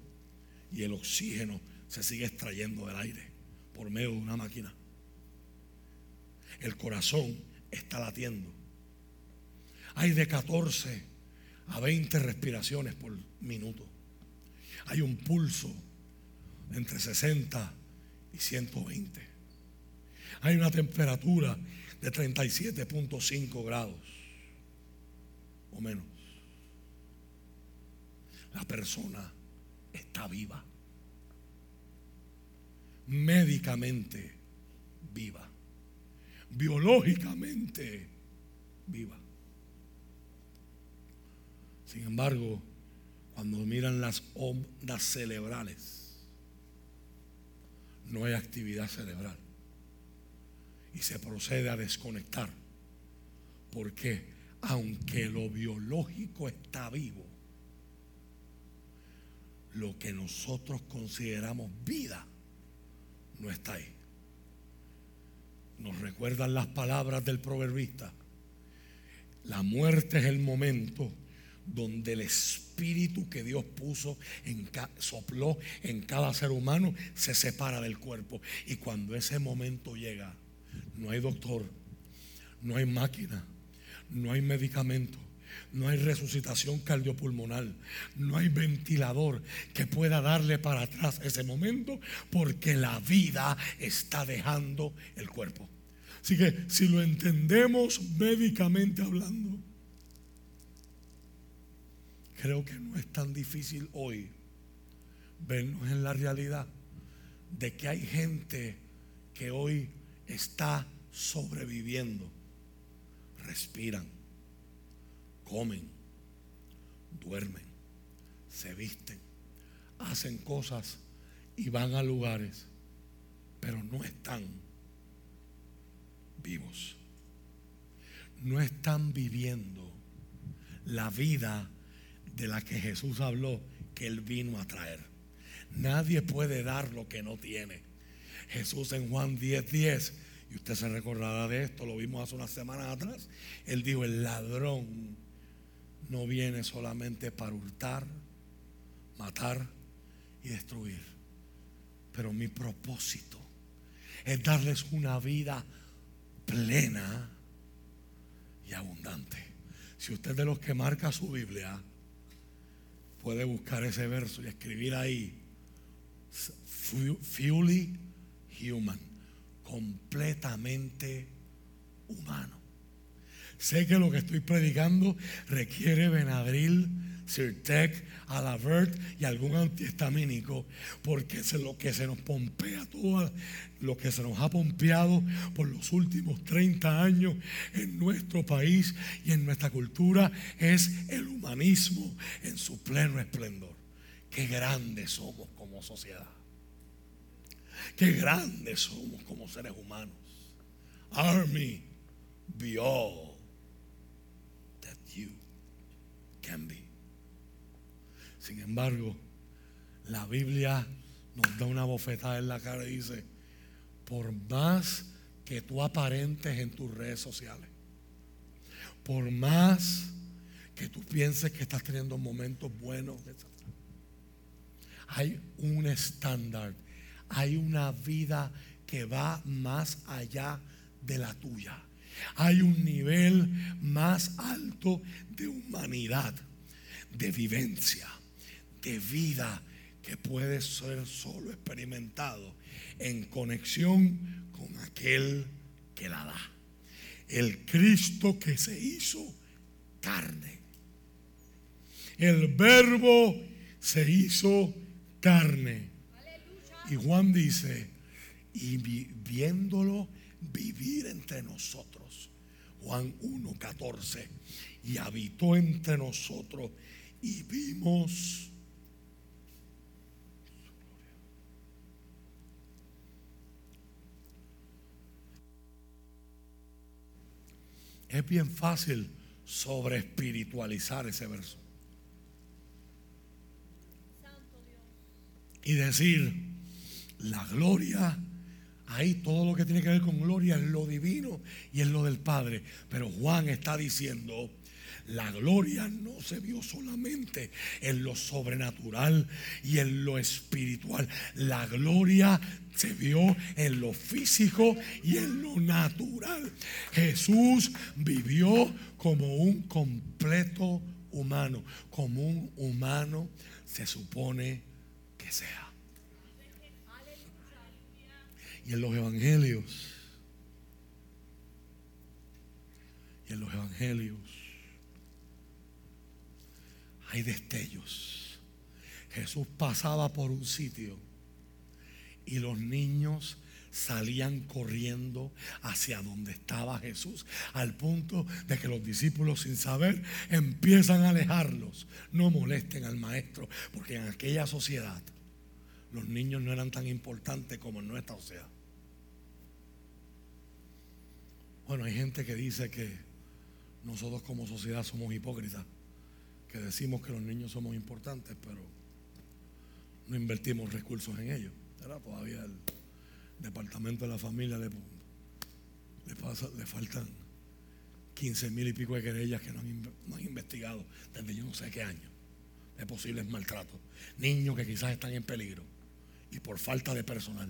y el oxígeno se sigue extrayendo del aire por medio de una máquina. El corazón está latiendo. Hay de 14 a 20 respiraciones por minuto. Hay un pulso entre 60 y 120. Hay una temperatura de 37.5 grados o menos. La persona está viva. Médicamente viva. Biológicamente viva. Sin embargo, cuando miran las ondas cerebrales, no hay actividad cerebral. Y se procede a desconectar. Porque aunque lo biológico está vivo, lo que nosotros consideramos vida no está ahí. Nos recuerdan las palabras del proverbista. La muerte es el momento donde el espíritu que Dios puso, en sopló en cada ser humano, se separa del cuerpo. Y cuando ese momento llega, no hay doctor, no hay máquina, no hay medicamento, no hay resucitación cardiopulmonar, no hay ventilador que pueda darle para atrás ese momento porque la vida está dejando el cuerpo. Así que si lo entendemos médicamente hablando, creo que no es tan difícil hoy vernos en la realidad de que hay gente que hoy está sobreviviendo, respiran, comen, duermen, se visten, hacen cosas y van a lugares, pero no están vivos. No están viviendo la vida de la que Jesús habló que Él vino a traer. Nadie puede dar lo que no tiene. Jesús en Juan 10:10, 10, y usted se recordará de esto, lo vimos hace unas semanas atrás, Él dijo, el ladrón no viene solamente para hurtar, matar y destruir. Pero mi propósito es darles una vida plena y abundante. Si usted de los que marca su Biblia, puede buscar ese verso y escribir ahí, fully human, completamente humano. Sé que lo que estoy predicando requiere Benadryl, Sirtec, Alavert y algún antihistamínico, porque lo que se nos pompea todo lo que se nos ha pompeado por los últimos 30 años en nuestro país y en nuestra cultura es el humanismo en su pleno esplendor. Qué grandes somos como sociedad. Qué grandes somos como seres humanos. Army, be Sin embargo, la Biblia nos da una bofetada en la cara y dice, por más que tú aparentes en tus redes sociales, por más que tú pienses que estás teniendo momentos buenos, hay un estándar, hay una vida que va más allá de la tuya. Hay un nivel más alto de humanidad, de vivencia, de vida que puede ser solo experimentado en conexión con aquel que la da. El Cristo que se hizo carne. El verbo se hizo carne. Y Juan dice, y viéndolo vivir entre nosotros. Juan 1.14. Y habitó entre nosotros y vimos Es bien fácil sobre espiritualizar ese verso. Y decir, la gloria Ahí todo lo que tiene que ver con gloria es lo divino y es lo del Padre. Pero Juan está diciendo, la gloria no se vio solamente en lo sobrenatural y en lo espiritual. La gloria se vio en lo físico y en lo natural. Jesús vivió como un completo humano, como un humano se supone que sea. Y en los evangelios, y en los evangelios hay destellos. Jesús pasaba por un sitio y los niños salían corriendo hacia donde estaba Jesús, al punto de que los discípulos sin saber empiezan a alejarlos. No molesten al maestro, porque en aquella sociedad los niños no eran tan importantes como en nuestra sociedad. Bueno, hay gente que dice que nosotros como sociedad somos hipócritas, que decimos que los niños somos importantes, pero no invertimos recursos en ellos. Todavía el departamento de la familia le, le, faltan 15 mil y pico de querellas que no han, no han investigado desde yo no sé qué año de posibles maltratos. Niños que quizás están en peligro y por falta de personal,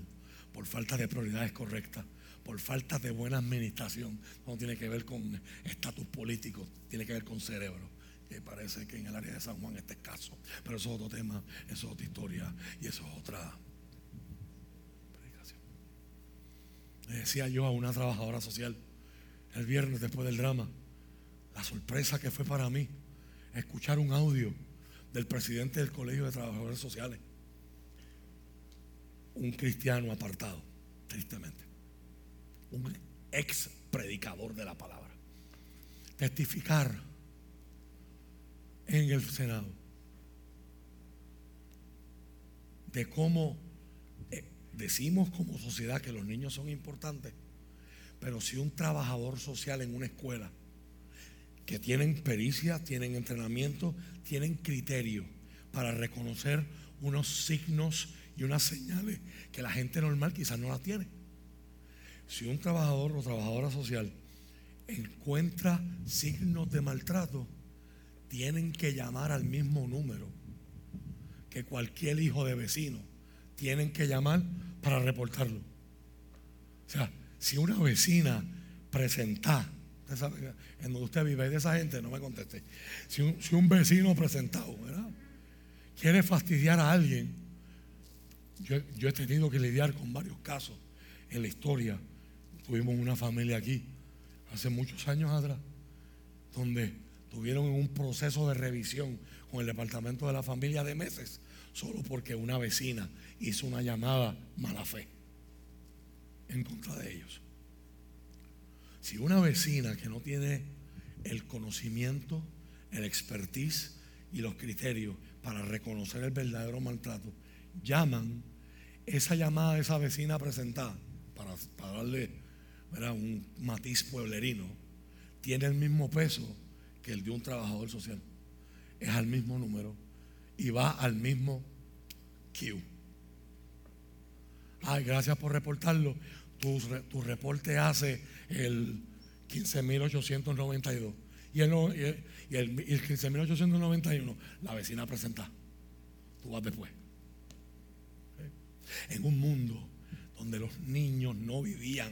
por falta de prioridades correctas, por falta de buena administración, no tiene que ver con estatus político, tiene que ver con cerebro. Y parece que en el área de San Juan este es caso. Pero eso es otro tema, eso es otra historia y eso es otra predicación. Le decía yo a una trabajadora social el viernes después del drama, la sorpresa que fue para mí escuchar un audio del presidente del Colegio de Trabajadores Sociales, un cristiano apartado, tristemente un ex predicador de la palabra, testificar en el Senado de cómo eh, decimos como sociedad que los niños son importantes, pero si un trabajador social en una escuela que tienen pericia, tienen entrenamiento, tienen criterio para reconocer unos signos y unas señales que la gente normal quizás no las tiene si un trabajador o trabajadora social encuentra signos de maltrato, tienen que llamar al mismo número que cualquier hijo de vecino. Tienen que llamar para reportarlo. O sea, si una vecina presenta, en donde usted vive, de esa gente, no me conteste. Si un, si un vecino presentado, ¿verdad? Quiere fastidiar a alguien. Yo he tenido que lidiar con varios casos en la historia Tuvimos una familia aquí hace muchos años atrás, donde tuvieron un proceso de revisión con el departamento de la familia de meses, solo porque una vecina hizo una llamada mala fe en contra de ellos. Si una vecina que no tiene el conocimiento, el expertise y los criterios para reconocer el verdadero maltrato, llaman esa llamada de esa vecina presentada para, para darle un matiz pueblerino, tiene el mismo peso que el de un trabajador social. Es al mismo número y va al mismo Q. Ay, gracias por reportarlo. Tu, tu reporte hace el 15.892. Y el, y el, el 15.891, la vecina presenta. Tú vas después. En un mundo donde los niños no vivían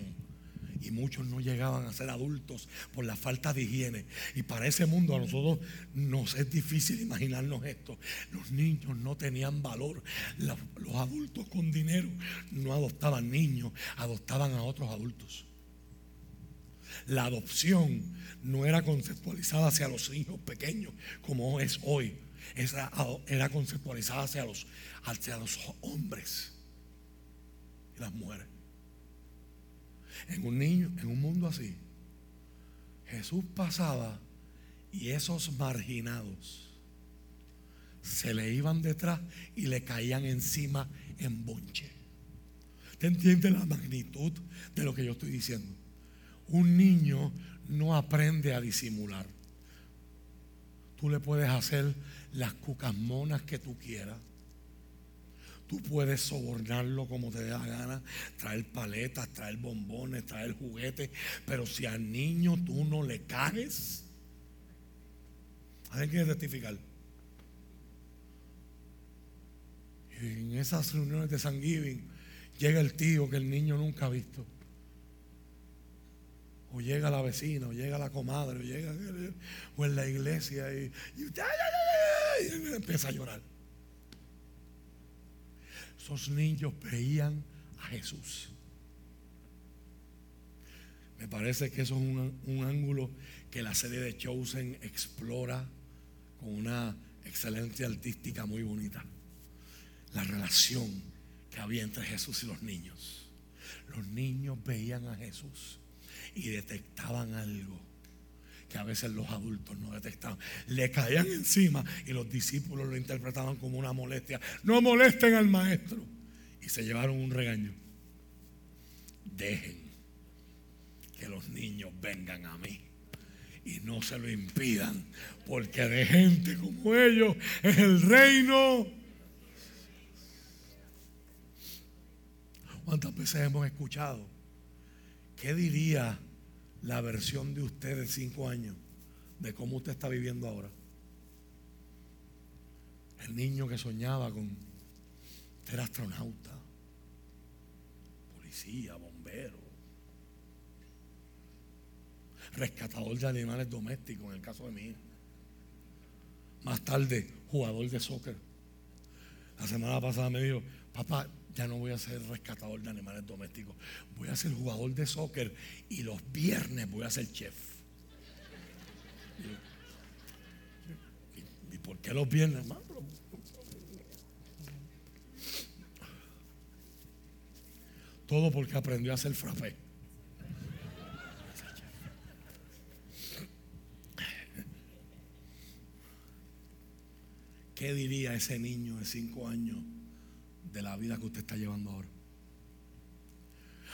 y muchos no llegaban a ser adultos por la falta de higiene. Y para ese mundo a nosotros nos es difícil imaginarnos esto. Los niños no tenían valor. Los, adultos con dinero no adoptaban niños, adoptaban a otros adultos. La adopción no era conceptualizada hacia los hijos pequeños como es hoy. Era, era conceptualizada hacia los, hacia los hombres y las mujeres en un niño, en un mundo así, Jesús pasaba y esos marginados se le iban detrás y le caían encima en bonche. ¿Te entiendes la magnitud de lo que yo estoy diciendo? Un niño no aprende a disimular. Tú le puedes hacer las cucasmonas que tú quieras. Tú puedes sobornarlo como te dé la gana, traer paletas, traer bombones, traer juguetes, pero si al niño tú no le caes, hay que testificar. Y en esas reuniones de San Giving llega el tío que el niño nunca ha visto. O llega la vecina, o llega la comadre, o llega o en la iglesia y, y empieza a llorar esos niños veían a Jesús. Me parece que eso es un, ángulo que la serie de Chosen explora con una excelencia artística muy bonita. La relación que había entre Jesús y los niños. Los niños veían a Jesús y detectaban algo que a veces los adultos no detectaban. Le caían encima y los discípulos lo interpretaban como una molestia. No molesten al maestro. Y se llevaron un regaño. Dejen que los niños vengan a mí y no se lo impidan, porque de gente como ellos es el reino. ¿Cuántas veces hemos escuchado? ¿Qué diría la versión de usted de cinco años de cómo usted está viviendo ahora. El niño que soñaba con ser astronauta, policía, bombero, rescatador de animales domésticos, en el caso de mi hija. Más tarde, jugador de soccer. La semana pasada me dijo, papá, ya no voy a ser rescatador de animales domésticos, voy a ser jugador de soccer y los viernes voy a ser chef. ¿Y, por qué los viernes? Todo porque aprendió a hacer frappé. ¿Qué diría ese niño de cinco años? De la vida que usted está llevando ahora.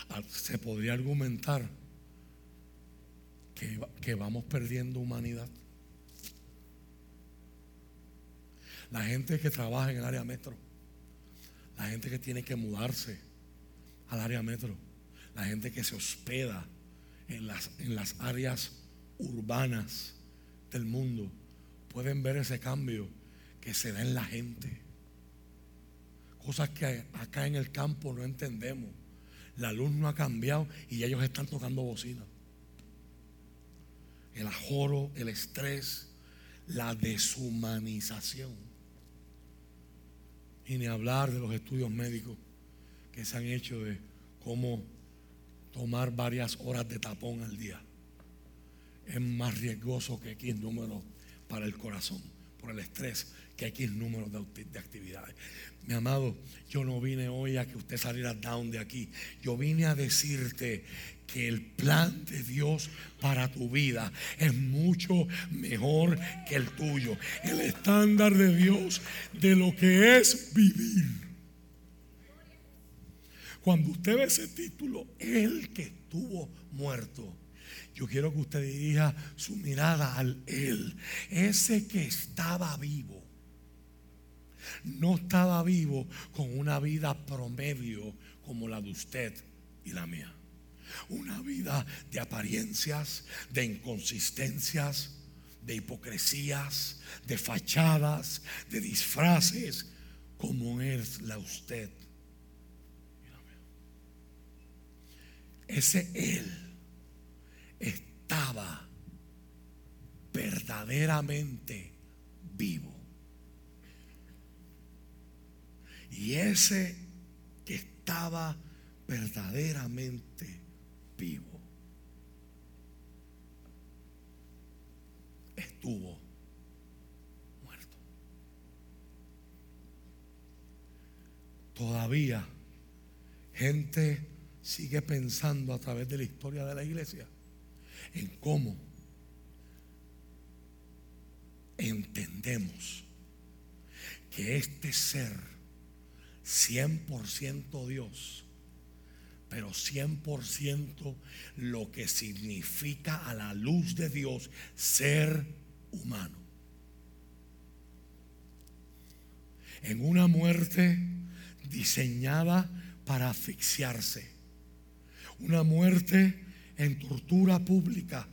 Ah, se podría argumentar que, que vamos perdiendo humanidad. La gente que trabaja en el área metro, la gente que tiene que mudarse al área metro, la gente que se hospeda en las, en las áreas urbanas del mundo, pueden ver ese cambio que se da en la gente. Cosas que acá en el campo no entendemos. La luz no ha cambiado y ellos están tocando bocina. El ajoro, el estrés, la deshumanización. Y ni hablar de los estudios médicos que se han hecho de cómo tomar varias horas de tapón al día. Es más riesgoso que X número para el corazón, por el estrés, que X número de actividades. Mi amado, yo no vine hoy a que usted saliera down de aquí. Yo vine a decirte que el plan de Dios para tu vida es mucho mejor que el tuyo. El estándar de Dios de lo que es vivir. Cuando usted ve ese título, el que estuvo muerto. Yo quiero que usted dirija su mirada al Él, ese que estaba vivo no estaba vivo con una vida promedio como la de usted y la mía. Una vida de apariencias, de inconsistencias, de hipocresías, de fachadas, de disfraces, como es la usted. Ese Él estaba verdaderamente vivo. Y ese que estaba verdaderamente vivo estuvo muerto. Todavía gente sigue pensando a través de la historia de la iglesia en cómo entendemos que este ser 100% Dios, pero 100% lo que significa a la luz de Dios ser humano. En una muerte diseñada para asfixiarse. Una muerte en tortura pública,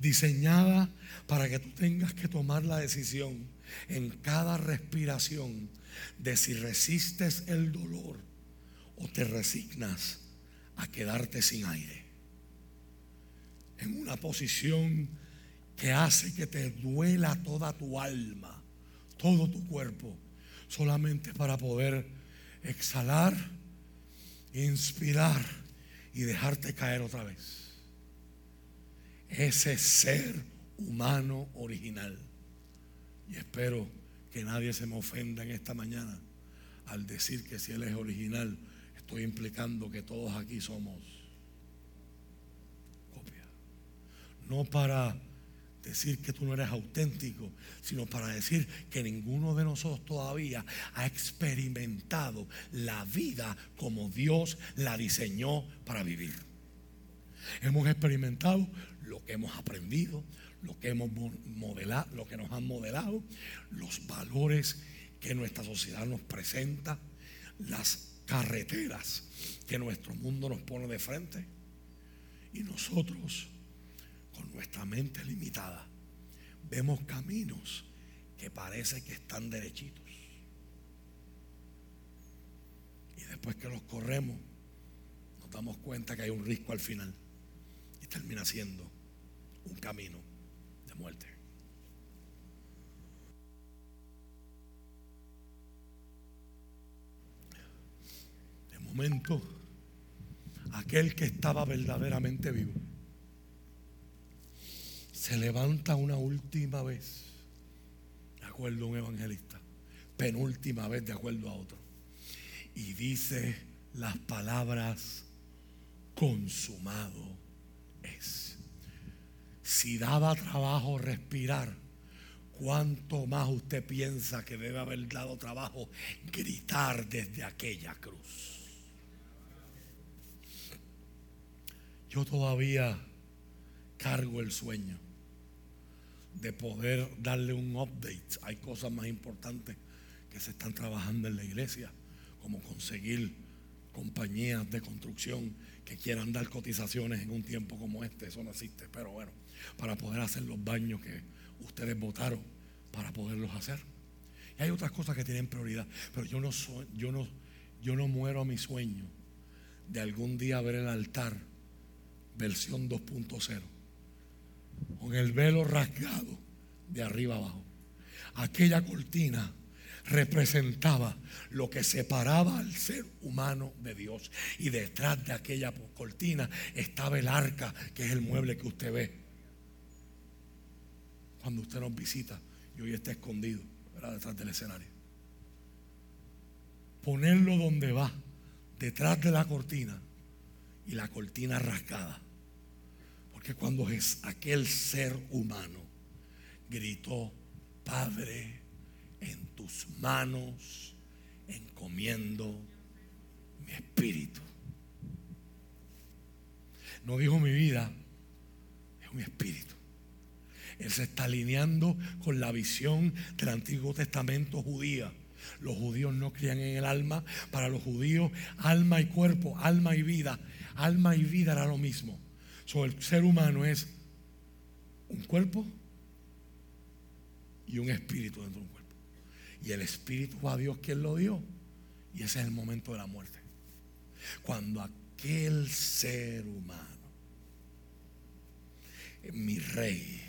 diseñada para que tú tengas que tomar la decisión en cada respiración de si resistes el dolor o te resignas a quedarte sin aire. En una posición que hace que te duela toda tu alma, todo tu cuerpo, solamente para poder exhalar, inspirar y dejarte caer otra vez. Ese ser humano original. Y espero que nadie se me ofenda en esta mañana al decir que si Él es original, estoy implicando que todos aquí somos copia. No para decir que tú no eres auténtico, sino para decir que ninguno de nosotros todavía ha experimentado la vida como Dios la diseñó para vivir. Hemos experimentado lo que hemos aprendido, lo que hemos modelado, lo que nos han modelado, los valores que nuestra sociedad nos presenta, las carreteras que nuestro mundo nos pone de frente. Y nosotros, con nuestra mente limitada, vemos caminos que parece que están derechitos. Y después que los corremos, nos damos cuenta que hay un risco al final. Y termina siendo un camino muerte. De momento, aquel que estaba verdaderamente vivo se levanta una última vez, de acuerdo a un evangelista, penúltima vez de acuerdo a otro, y dice las palabras consumado si daba trabajo respirar, ¿cuánto más usted piensa que debe haber dado trabajo gritar desde aquella cruz? Yo todavía cargo el sueño de poder darle un update. Hay cosas más importantes que se están trabajando en la iglesia, como conseguir compañías de construcción que quieran dar cotizaciones en un tiempo como este. Eso no existe, pero bueno para poder hacer los baños que ustedes votaron para poderlos hacer. Y hay otras cosas que tienen prioridad, pero yo no soy, yo no, yo no muero a mi sueño de algún día ver el altar versión 2.0 con el velo rasgado de arriba abajo. Aquella cortina representaba lo que separaba al ser humano de Dios. Y detrás de aquella cortina estaba el arca, que es el mueble que usted ve cuando usted nos visita y hoy está escondido detrás del escenario. Ponerlo donde va, detrás de la cortina y la cortina rasgada. Porque cuando es aquel ser humano gritó, Padre, en tus manos encomiendo mi espíritu. No dijo mi vida, dijo mi espíritu. Él se está alineando con la visión del Antiguo Testamento judía. Los judíos no creían en el alma. Para los judíos, alma y cuerpo, alma y vida. Alma y vida era lo mismo. So, el ser humano es un cuerpo y un espíritu dentro de un cuerpo. Y el espíritu fue a Dios quien lo dio. Y ese es el momento de la muerte. Cuando aquel ser humano, mi rey,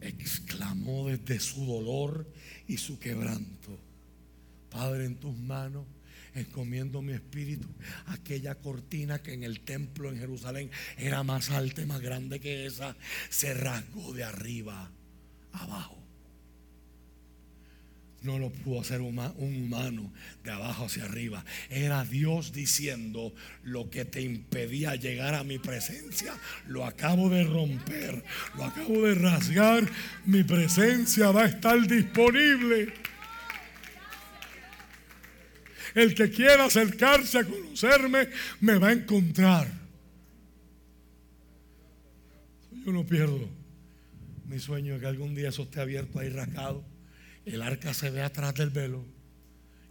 exclamó desde su dolor y su quebranto, Padre, en tus manos encomiendo mi espíritu. Aquella cortina que en el templo en Jerusalén era más alta y más grande que esa, se rasgó de arriba abajo no lo pudo hacer un humano de abajo hacia arriba. Era Dios diciendo, lo que te impedía llegar a mi presencia, lo acabo de romper, lo acabo de rasgar, mi presencia va a estar disponible. El que quiera acercarse a conocerme, me va a encontrar. Yo no pierdo mi sueño de que algún día eso esté abierto ahí rasgado el arca se ve atrás del velo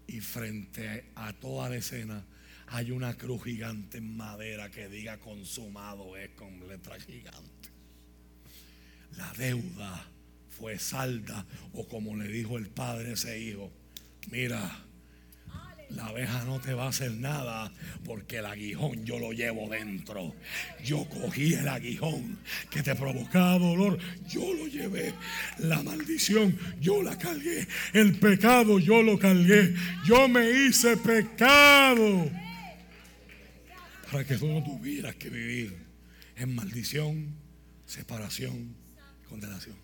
y frente a toda la escena hay una cruz gigante en madera que diga consumado es con letra gigante. La deuda fue salda o como le dijo el padre a ese hijo, mira, la abeja no te va a hacer nada porque el aguijón yo lo llevo dentro. Yo cogí el aguijón que te provocaba dolor, yo lo llevé. La maldición yo la cargué. El pecado yo lo cargué. Yo me hice pecado para que tú no tuvieras que vivir en maldición, separación, condenación.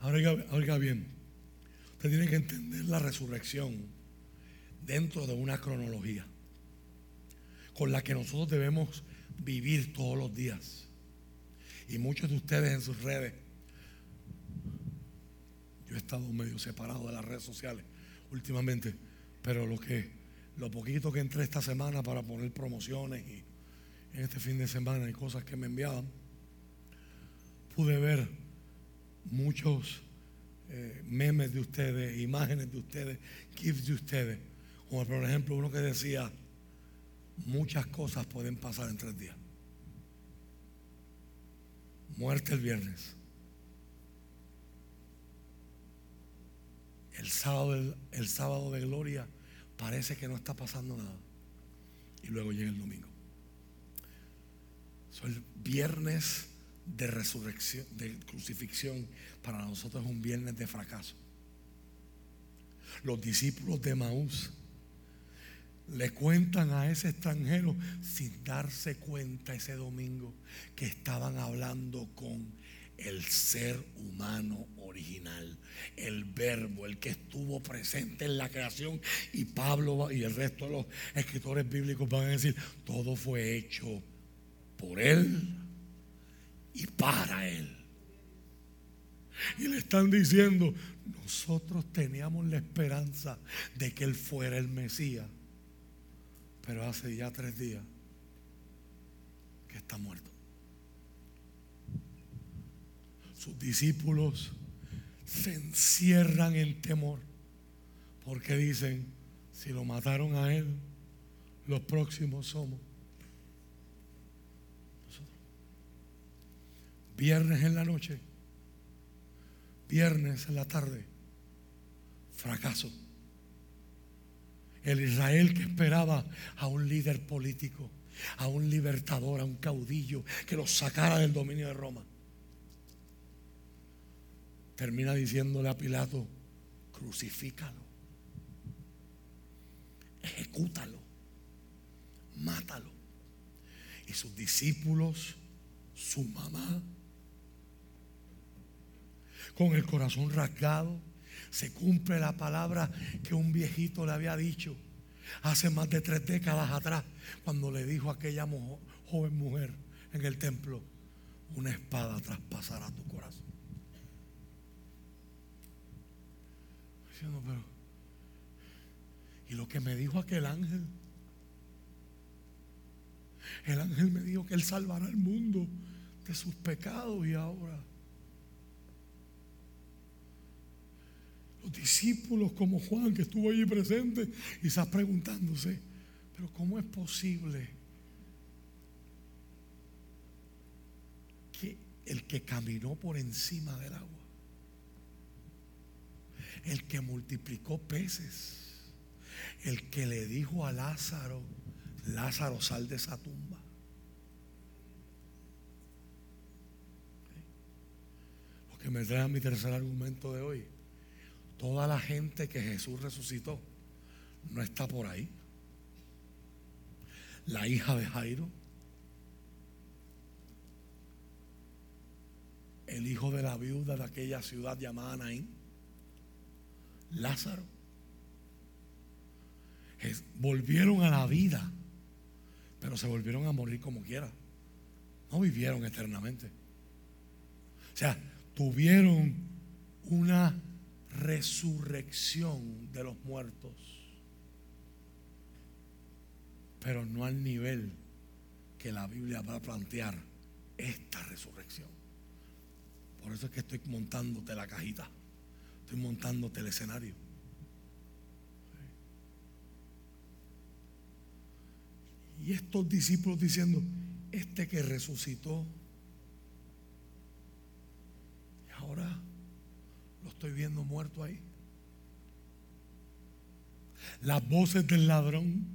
Ahora oiga bien. Usted tiene que entender la resurrección dentro de una cronología con la que nosotros debemos vivir todos los días. Y muchos de ustedes en sus redes, yo he estado medio separado de las redes sociales últimamente, pero lo que lo poquito que entré esta semana para poner promociones y en este fin de semana y cosas que me enviaban, pude ver muchos eh, memes de ustedes, imágenes de ustedes, gifs de ustedes. Como por ejemplo uno que decía, muchas cosas pueden pasar en tres días. Muerte el viernes. El sábado, el sábado de gloria parece que no está pasando nada. Y luego llega el domingo. Son el viernes de resurrección, de crucifixión, para nosotros es un viernes de fracaso. Los discípulos de Maús le cuentan a ese extranjero sin darse cuenta ese domingo que estaban hablando con el ser humano original, el verbo, el que estuvo presente en la creación. Y Pablo y el resto de los escritores bíblicos van a decir, todo fue hecho por él y para Él. Y le están diciendo, nosotros teníamos la esperanza de que Él fuera el Mesías, pero hace ya tres días que está muerto. Sus discípulos se encierran en temor porque dicen, si lo mataron a Él, los próximos somos Viernes en la noche, viernes en la tarde, fracaso. El Israel que esperaba a un líder político, a un libertador, a un caudillo que los sacara del dominio de Roma. Termina diciéndole a Pilato, crucifícalo, ejecútalo, mátalo. Y sus discípulos, su mamá, con el corazón rasgado. Se cumple la palabra que un viejito le había dicho hace más de tres décadas atrás, cuando le dijo a aquella joven mujer en el templo, una espada traspasará tu corazón. pero, y lo que me dijo aquel ángel, el ángel me dijo que él salvará al mundo de sus pecados y ahora los discípulos como Juan, que estuvo allí presente, y está preguntándose, pero ¿cómo es posible que el que caminó por encima del agua, el que multiplicó peces, el que le dijo a Lázaro, Lázaro, sal de esa tumba, lo que me trae a mi tercer argumento de hoy Toda la gente que Jesús resucitó no está por ahí. La hija de Jairo, el hijo de la viuda de aquella ciudad llamada Naín, Lázaro, volvieron a la vida, pero se volvieron a morir como quiera. No vivieron eternamente. O sea, tuvieron una resurrección de los muertos, pero no al nivel que la Biblia va a plantear esta resurrección. Por eso es que estoy montándote la cajita, estoy montándote el escenario. Y estos discípulos diciendo, este que resucitó, y ahora estoy viendo muerto ahí. Las voces del ladrón,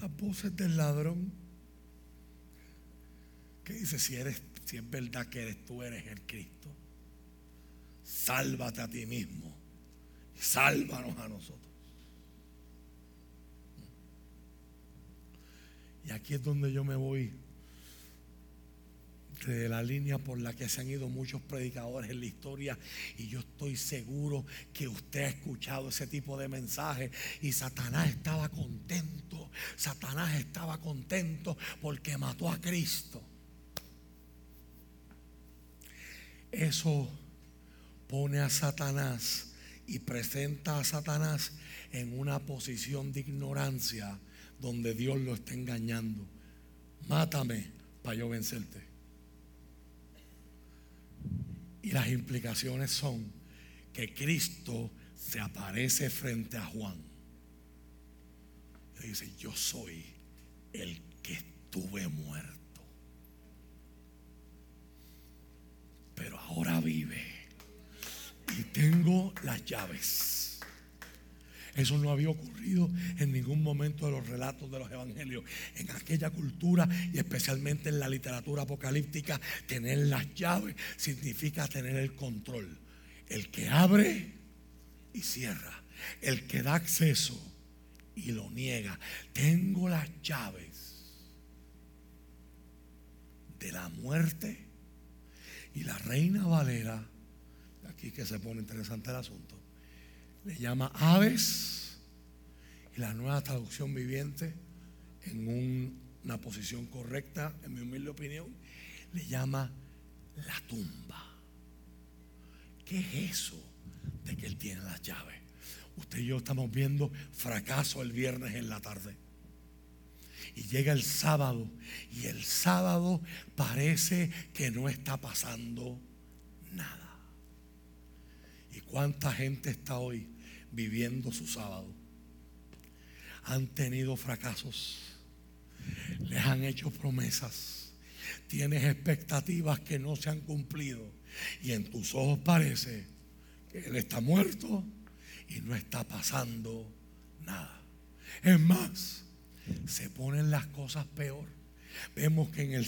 las voces del ladrón, que dice, si eres, si es verdad que eres tú, eres el Cristo, sálvate a ti mismo sálvanos a nosotros. Y aquí es donde yo me voy de la línea por la que se han ido muchos predicadores en la historia y yo estoy seguro que usted ha escuchado ese tipo de mensajes y Satanás estaba contento, Satanás estaba contento porque mató a Cristo. Eso pone a Satanás y presenta a Satanás en una posición de ignorancia donde Dios lo está engañando. Mátame para yo vencerte. Y las implicaciones son que Cristo se aparece frente a Juan. Y dice, yo soy el que estuve muerto. Pero ahora vive. Y tengo las llaves. Eso no había ocurrido en ningún momento de los relatos de los evangelios. En aquella cultura y especialmente en la literatura apocalíptica, tener las llaves significa tener el control. El que abre y cierra. El que da acceso y lo niega. Tengo las llaves de la muerte y la reina Valera. Aquí que se pone interesante el asunto le llama aves y la nueva traducción viviente en una posición correcta, en mi humilde opinión, le llama la tumba. ¿Qué es eso de que él tiene las llaves? Usted y yo estamos viendo fracaso el viernes en la tarde. Y llega el sábado y el sábado parece que no está pasando nada. ¿Y cuánta gente está hoy viviendo su sábado. Han tenido fracasos, les han hecho promesas, tienes expectativas que no se han cumplido y en tus ojos parece que Él está muerto y no está pasando nada. Es más, se ponen las cosas peor. Vemos que en el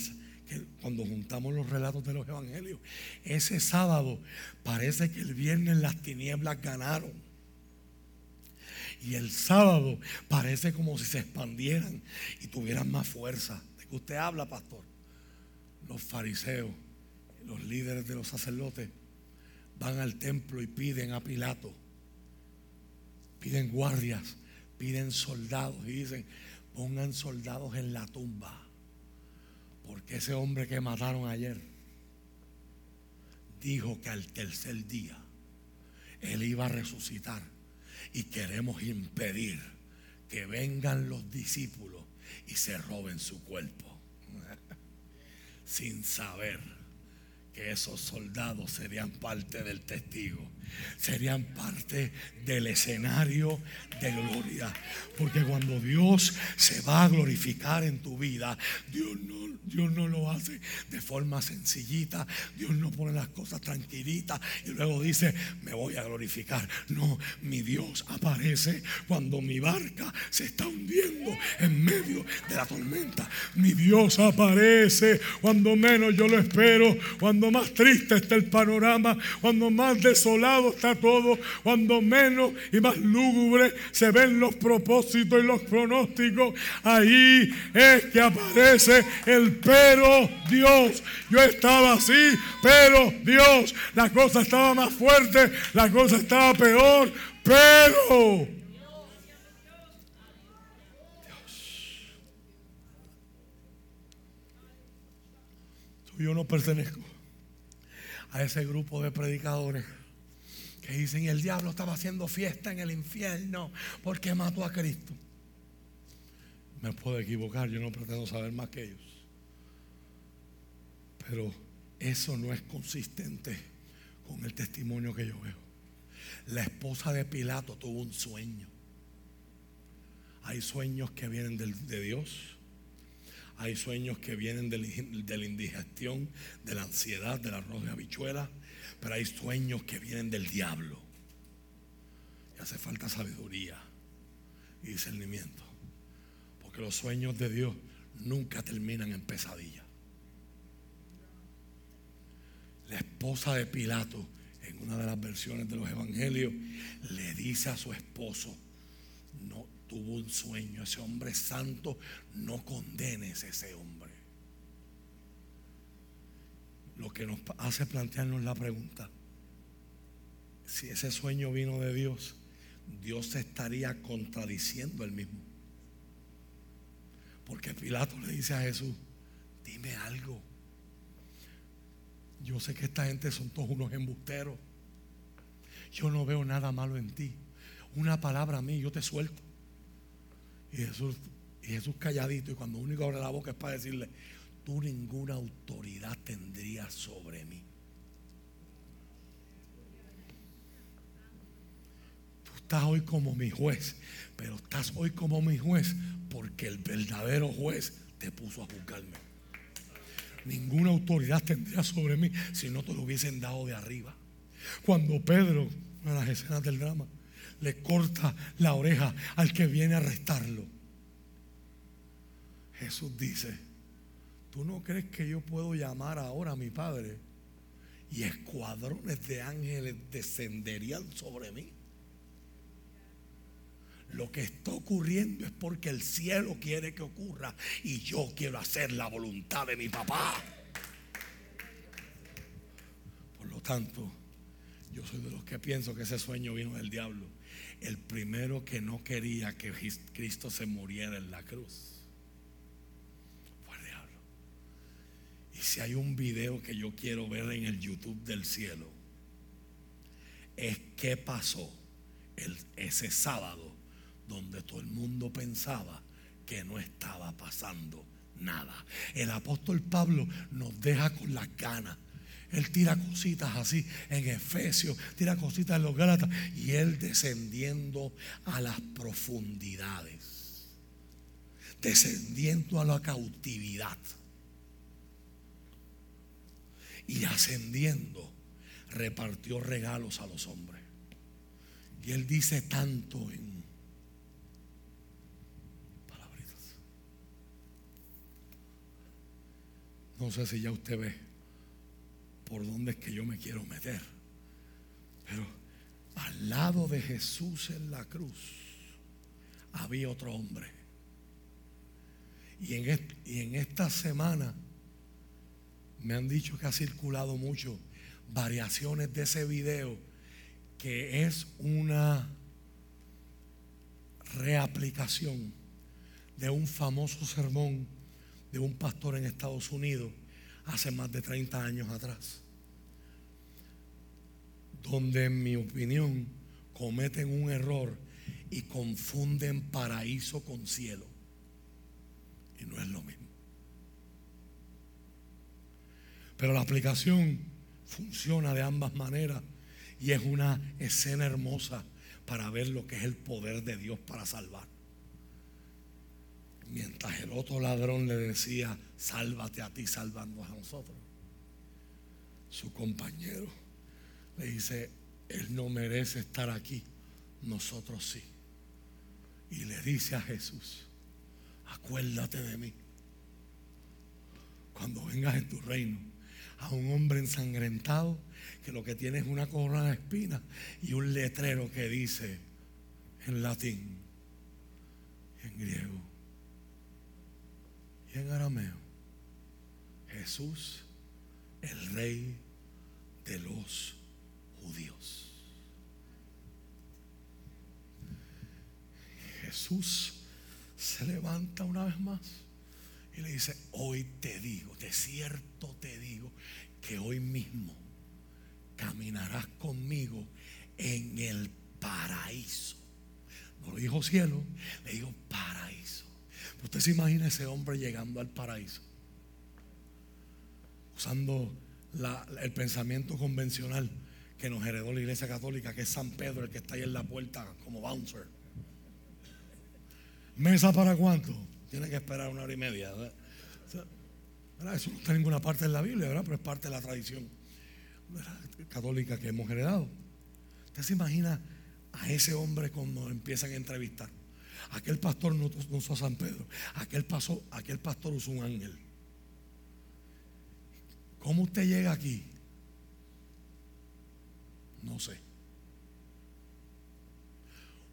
que cuando juntamos los relatos de los evangelios, ese sábado parece que el viernes las tinieblas ganaron. Y el sábado parece como si se expandieran y tuvieran más fuerza. ¿De qué usted habla, pastor? Los fariseos, los líderes de los sacerdotes, van al templo y piden a Pilato, piden guardias, piden soldados y dicen, pongan soldados en la tumba. Porque ese hombre que mataron ayer dijo que al tercer día él iba a resucitar y queremos impedir que vengan los discípulos y se roben su cuerpo sin saber que esos soldados serían parte del testigo, serían parte del escenario de gloria. Porque cuando Dios se va a glorificar en tu vida, Dios no, Dios no lo hace de forma sencillita, Dios no pone las cosas tranquilitas y luego dice, me voy a glorificar. No, mi Dios aparece cuando mi barca se está hundiendo en medio de la tormenta. Mi Dios aparece cuando menos yo lo espero, cuando más triste está el panorama, cuando más desolado está todo, cuando menos y más lúgubre se ven los propósitos y los pronósticos, ahí es que aparece el pero Dios. Yo estaba así, pero Dios. La cosa estaba más fuerte, la cosa estaba peor, pero... yo no pertenezco a ese grupo de predicadores que dicen, el diablo estaba haciendo fiesta en el infierno porque mató a Cristo. Me puedo equivocar, yo no pretendo saber más que ellos. Pero eso no es consistente con el testimonio que yo veo. La esposa de Pilato tuvo un sueño. Hay sueños que vienen de Dios. Hay sueños que vienen de la indigestión, de la ansiedad, del arroz de habichuela. Pero hay sueños que vienen del diablo. Y hace falta sabiduría y discernimiento. Porque los sueños de Dios nunca terminan en pesadilla. La esposa de Pilato, en una de las versiones de los evangelios, le dice a su esposo, no tuvo un sueño, ese hombre santo, no condenes a ese hombre. Lo que nos hace plantearnos la pregunta, si ese sueño vino de Dios, Dios se estaría contradiciendo él mismo. Porque Pilato le dice a Jesús, dime algo. Yo sé que esta gente son todos unos embusteros. Yo no veo nada malo en ti. Una palabra a mí, yo te suelto. Y Jesús, y Jesús calladito, y cuando único abre la boca es para decirle, tú ninguna autoridad tendrías sobre mí. Tú estás hoy como mi juez, pero estás hoy como mi juez porque el verdadero juez te puso a juzgarme. Ninguna autoridad tendría sobre mí si no te lo hubiesen dado de arriba. Cuando Pedro, de las escenas del drama, le corta la oreja al que viene a arrestarlo. Jesús dice, ¿tú no crees que yo puedo llamar ahora a mi Padre y escuadrones de ángeles descenderían sobre mí? Lo que está ocurriendo es porque el cielo quiere que ocurra y yo quiero hacer la voluntad de mi papá. Por lo tanto, yo soy de los que pienso que ese sueño vino del diablo. El primero que no quería que Cristo se muriera en la cruz fue el diablo. Y si hay un video que yo quiero ver en el YouTube del cielo, es qué pasó ese sábado donde todo el mundo pensaba que no estaba pasando nada. El apóstol Pablo nos deja con las ganas. Él tira cositas así en Efesios, tira cositas en los Gálatas y él descendiendo a las profundidades, descendiendo a la cautividad y ascendiendo, repartió regalos a los hombres. Y él dice tanto en No sé si ya usted ve por dónde es que yo me quiero meter. Pero al lado de Jesús en la cruz había otro hombre. Y en, y en esta semana me han dicho que ha circulado mucho variaciones de ese video que es una reaplicación de un famoso sermón de un pastor en Estados Unidos hace más de 30 años atrás, donde en mi opinión cometen un error y confunden paraíso con cielo. Y no es lo mismo. Pero la aplicación funciona de ambas maneras y es una escena hermosa para ver lo que es el poder de Dios para salvar. Mientras el otro ladrón le decía, sálvate a ti salvando a nosotros. Su compañero le dice, él no merece estar aquí, nosotros sí. Y le dice a Jesús, acuérdate de mí. Cuando vengas en tu reino, a un hombre ensangrentado que lo que tiene es una corona de espinas y un letrero que dice en latín, en griego, en arameo, Jesús, el rey de los judíos. Jesús se levanta una vez más y le dice, hoy te digo, de cierto te digo, que hoy mismo caminarás conmigo en el paraíso. No lo dijo cielo, le dijo paraíso. Usted se imagina ese hombre llegando al paraíso, usando el pensamiento convencional que nos heredó la iglesia católica, que es San Pedro, el que está ahí en la puerta como bouncer. ¿Mesa para cuánto? Tiene que esperar una hora y media. Eso no está en ninguna parte de la Biblia, ¿verdad? pero es parte de la tradición católica que hemos heredado. ¿Usted se imagina a ese hombre cuando empiezan a entrevistar? Aquel pastor no, usó a San Pedro, aquel, aquel pastor usó un ángel. ¿Cómo usted llega aquí? No sé.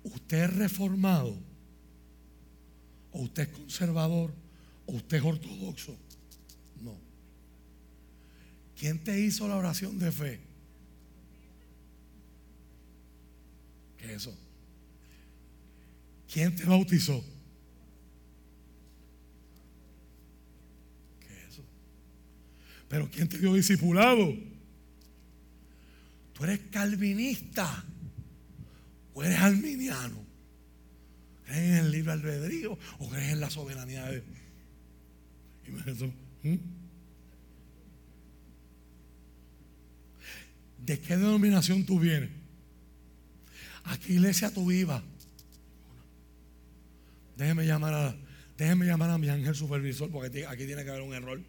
¿Usted es reformado? ¿O usted es conservador? ¿O usted es ortodoxo? No. ¿Quién te hizo la oración de fe? ¿Qué es eso? ¿Quién te bautizó? ¿Qué es eso? Pero ¿quién te dio discipulado? Tú eres calvinista o eres arminiano. ¿Crees en el libre albedrío o crees en la soberanía de Dios? ¿Mm? ¿De qué denominación tú vienes? ¿A qué iglesia tú vivas? Déjeme llamar a, déjeme llamar a mi ángel supervisor porque aquí tiene que haber un error.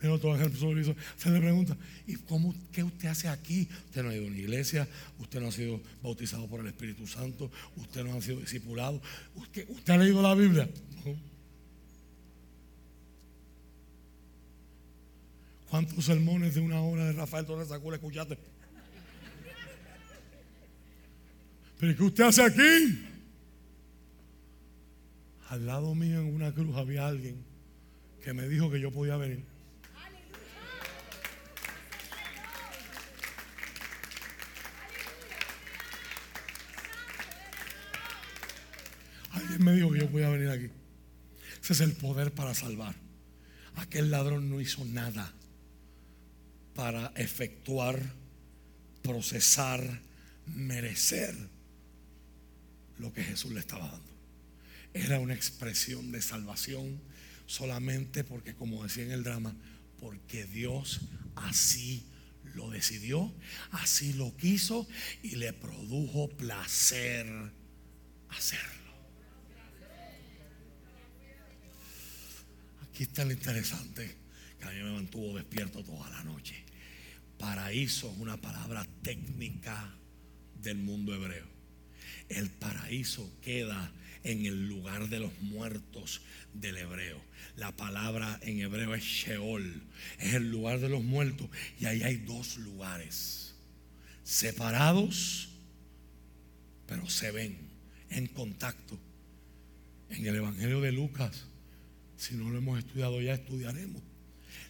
Pero todo ángel supervisor se le pregunta, ¿y cómo, qué usted hace aquí? Usted no ha ido a una iglesia, usted no ha sido bautizado por el Espíritu Santo, usted no ha sido discipulado, usted, ha leído la Biblia. ¿Cuántos sermones de una hora de Rafael Torres Sacula escuchaste? ¿Pero qué usted hace aquí? Al lado mío en una cruz había alguien que me dijo que yo podía venir. Alguien me dijo que yo podía venir aquí. Ese es el poder para salvar. Aquel ladrón no hizo nada para efectuar, procesar, merecer lo que Jesús le estaba dando. Era una expresión de salvación solamente porque, como decía en el drama, porque Dios así lo decidió, así lo quiso y le produjo placer hacerlo. Aquí está lo interesante que a mí me mantuvo despierto toda la noche. Paraíso es una palabra técnica del mundo hebreo. El paraíso queda en el lugar de los muertos del hebreo. La palabra en hebreo es Sheol, es el lugar de los muertos. Y ahí hay dos lugares, separados, pero se ven en contacto. En el Evangelio de Lucas, si no lo hemos estudiado ya, estudiaremos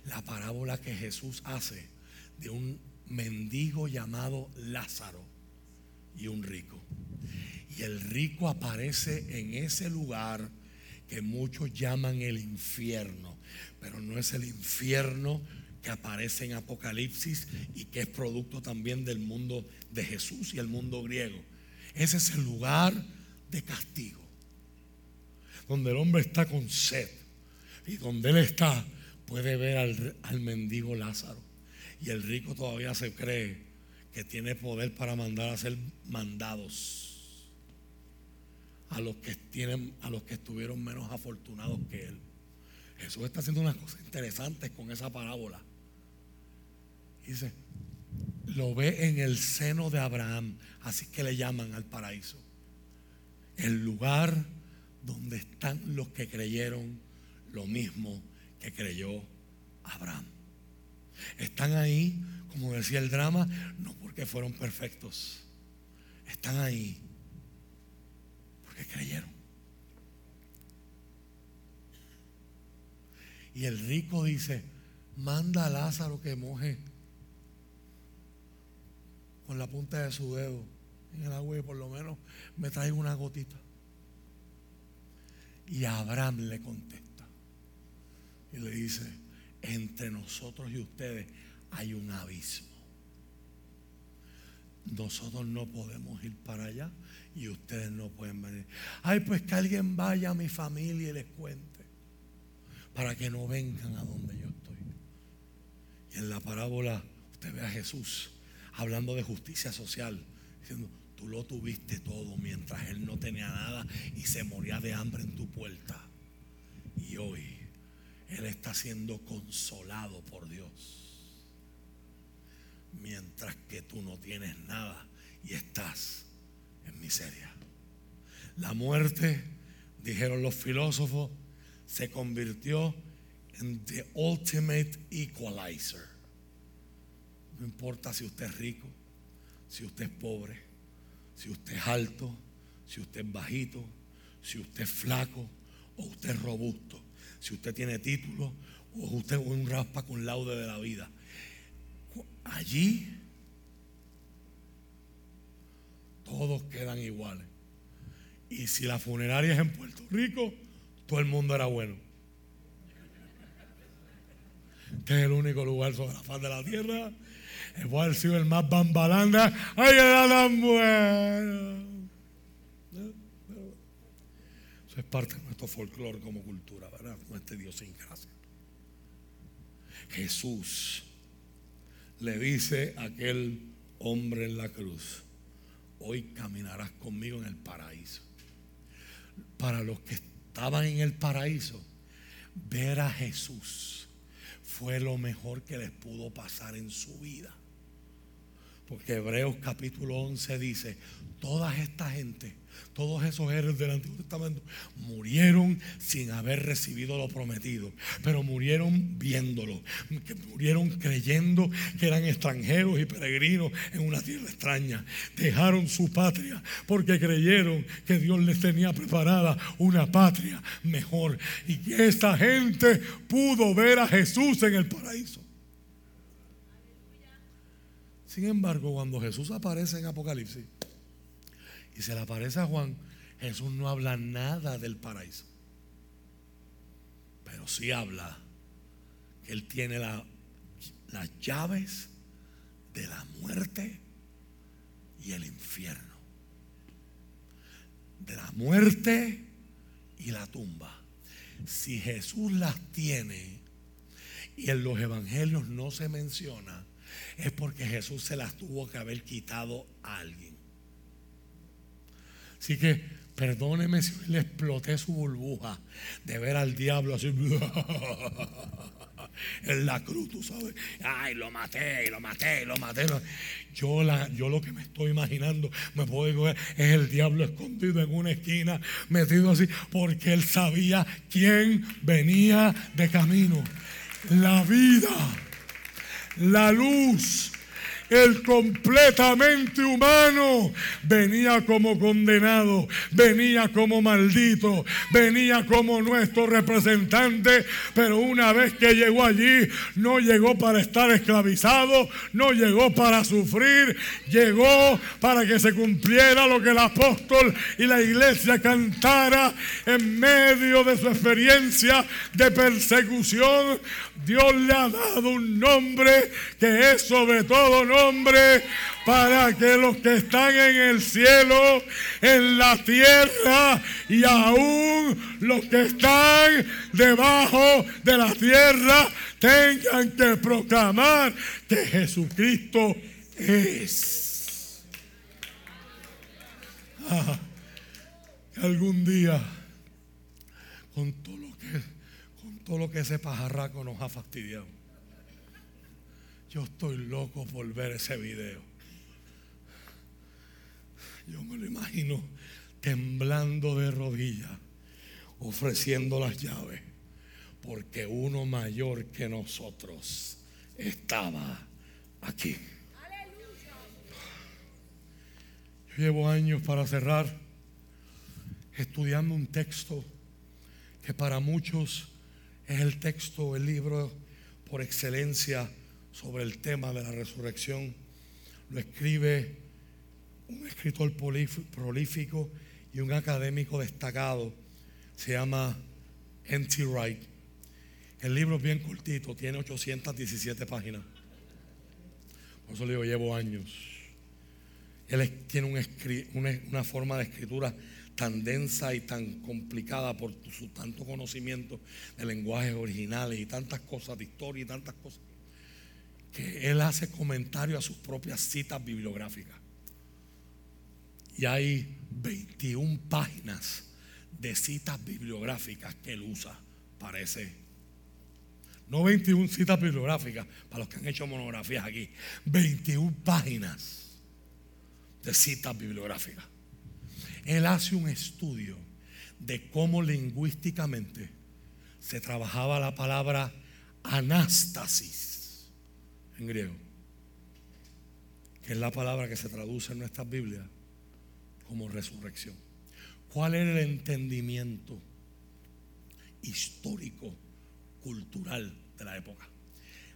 la parábola que Jesús hace de un mendigo llamado Lázaro y un rico. Y el rico aparece en ese lugar que muchos llaman el infierno, pero no es el infierno que aparece en Apocalipsis y que es producto también del mundo de Jesús y el mundo griego. Ese es el lugar de castigo, donde el hombre está con sed y donde él está puede ver al, al mendigo Lázaro. Y el rico todavía se cree que tiene poder para mandar a ser mandados a los que tienen, a los que estuvieron menos afortunados que él. Jesús está haciendo unas cosas interesantes con esa parábola. Dice, lo ve en el seno de Abraham, así que le llaman al paraíso. El lugar donde están los que creyeron lo mismo que creyó Abraham. Están ahí, como decía el drama, no porque fueron perfectos. Están ahí creyeron. Y el rico dice, manda a Lázaro que moje con la punta de su dedo en el agua y por lo menos me traiga una gotita. Y Abraham le contesta y le dice, entre nosotros y ustedes hay un abismo. Nosotros no podemos ir para allá y ustedes no pueden venir. Ay, pues que alguien vaya a mi familia y les cuente para que no vengan a donde yo estoy. Y en la parábola usted ve a Jesús hablando de justicia social, diciendo, Tú lo tuviste todo mientras Él no tenía nada y se moría de hambre en tu puerta. Y hoy Él está siendo consolado por Dios. Mientras que tú no tienes nada y estás miseria. La muerte, dijeron los filósofos, se convirtió en the ultimate equalizer. No importa si usted es rico, si usted es pobre, si usted es alto, si usted es bajito, si usted es flaco o usted es robusto, si usted tiene título o usted es un raspa con laude de la vida. Allí todos quedan iguales. Y si la funeraria es en Puerto Rico, todo el mundo era bueno. Este es el único lugar sobre la faz de la tierra. El haber sido el más bambalanda. ¡Ay, era tan bueno! Eso es parte de nuestro folclore como cultura, ¿verdad? Este Dios sin gracia. Jesús le dice a aquel hombre en la cruz, hoy caminarás conmigo en el paraíso. Para los que estaban en el paraíso, ver a Jesús fue lo mejor que les pudo pasar en su vida. Porque Hebreos capítulo 11 dice, toda esta gente todos esos héroes del Antiguo Testamento murieron sin haber recibido lo prometido, pero murieron viéndolo, murieron creyendo que eran extranjeros y peregrinos en una tierra extraña. Dejaron su patria porque creyeron que Dios les tenía preparada una patria mejor y que esta gente pudo ver a Jesús en el paraíso. Sin embargo, cuando Jesús aparece en Apocalipsis, y se le aparece a Juan, Jesús no habla nada del paraíso. Pero sí habla que Él tiene las llaves de la muerte y el infierno. De la muerte y la tumba. Si Jesús las tiene y en los evangelios no se menciona, es porque Jesús se las tuvo que haber quitado a alguien. Así que perdóneme si le exploté su burbuja de ver al diablo así en la cruz, tú sabes. Ay, lo maté, lo maté, lo maté. Yo, la, yo lo que me estoy imaginando, me puedo ver, es el diablo escondido en una esquina, metido así, porque él sabía quién venía de camino. La vida, la luz el completamente humano, venía como condenado, venía como maldito, venía como nuestro representante, pero una vez que llegó allí, no llegó para estar esclavizado, no llegó para sufrir, llegó para que se cumpliera lo que el apóstol y la iglesia cantara en medio de su experiencia de persecución. Dios le ha dado un nombre que es sobre todo nombre hombre para que los que están en el cielo, en la tierra y aún los que están debajo de la tierra tengan que proclamar que Jesucristo es. Algún día, con todo lo que, con todo lo que ese pajarraco nos ha fastidiado yo estoy loco por ver ese video. Yo me lo imagino temblando de rodillas, ofreciendo las llaves, porque uno mayor que nosotros estaba aquí. Yo llevo años para cerrar estudiando un texto que para muchos es el texto, el libro por excelencia sobre el tema de la resurrección. Lo escribe un escritor prolífico y un académico destacado. Se llama N.T. Wright. El libro es bien cortito, tiene 817 páginas. Por eso le digo, llevo años. Él tiene una, forma de escritura tan densa y tan complicada por su tanto conocimiento de lenguajes originales y tantas cosas de historia y tantas cosas que él hace comentario a sus propias citas bibliográficas. Y hay 21 páginas de citas bibliográficas que él usa para ese. No 21 citas bibliográficas, para los que han hecho monografías aquí. 21 páginas de citas bibliográficas. Él hace un estudio de cómo lingüísticamente se trabajaba la palabra anástasis en griego, que es la palabra que se traduce en nuestras Biblias como resurrección. ¿Cuál era el entendimiento histórico, cultural de la época?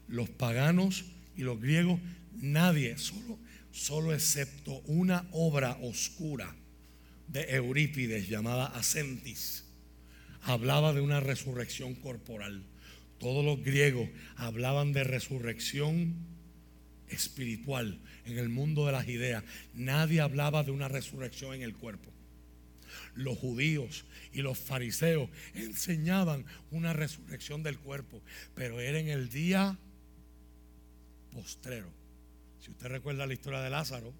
Los paganos y los griegos, nadie, solo, solo excepto una obra oscura de Eurípides llamada Asentis, hablaba de una resurrección corporal. Todos los griegos hablaban de resurrección espiritual en el mundo de las ideas. Nadie hablaba de una resurrección en el cuerpo. Los judíos y los fariseos enseñaban una resurrección del cuerpo, pero era en el día postrero. Si usted recuerda la historia de Lázaro,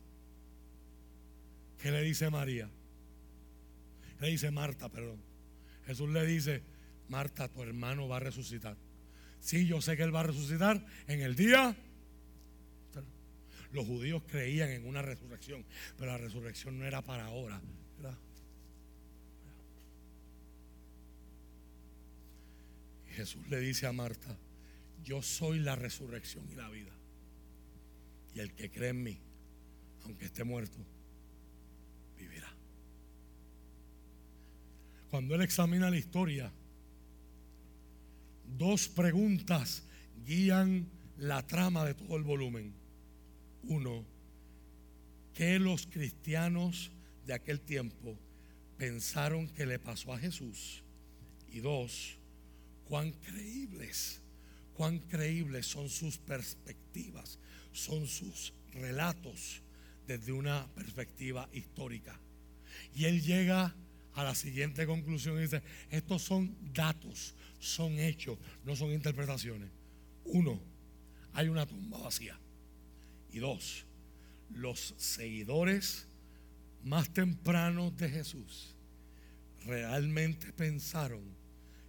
¿qué le dice María? Le dice Marta, perdón. Jesús le dice, Marta, tu hermano va a resucitar. Sí, yo sé que él va a resucitar en el día. Los judíos creían en una resurrección, pero la resurrección no era para ahora. Jesús le dice a Marta, yo soy la resurrección y la vida. Y el que cree en mí, aunque esté muerto, cuando él examina la historia, dos preguntas guían la trama de todo el volumen. Uno, ¿qué los cristianos de aquel tiempo pensaron que le pasó a Jesús? Y dos, cuán creíbles, cuán creíbles son sus perspectivas, son sus relatos desde una perspectiva histórica. Y él llega a la siguiente conclusión y dice, estos son datos, son hechos, no son interpretaciones. Uno, hay una tumba vacía. Y dos, los seguidores más tempranos de Jesús realmente pensaron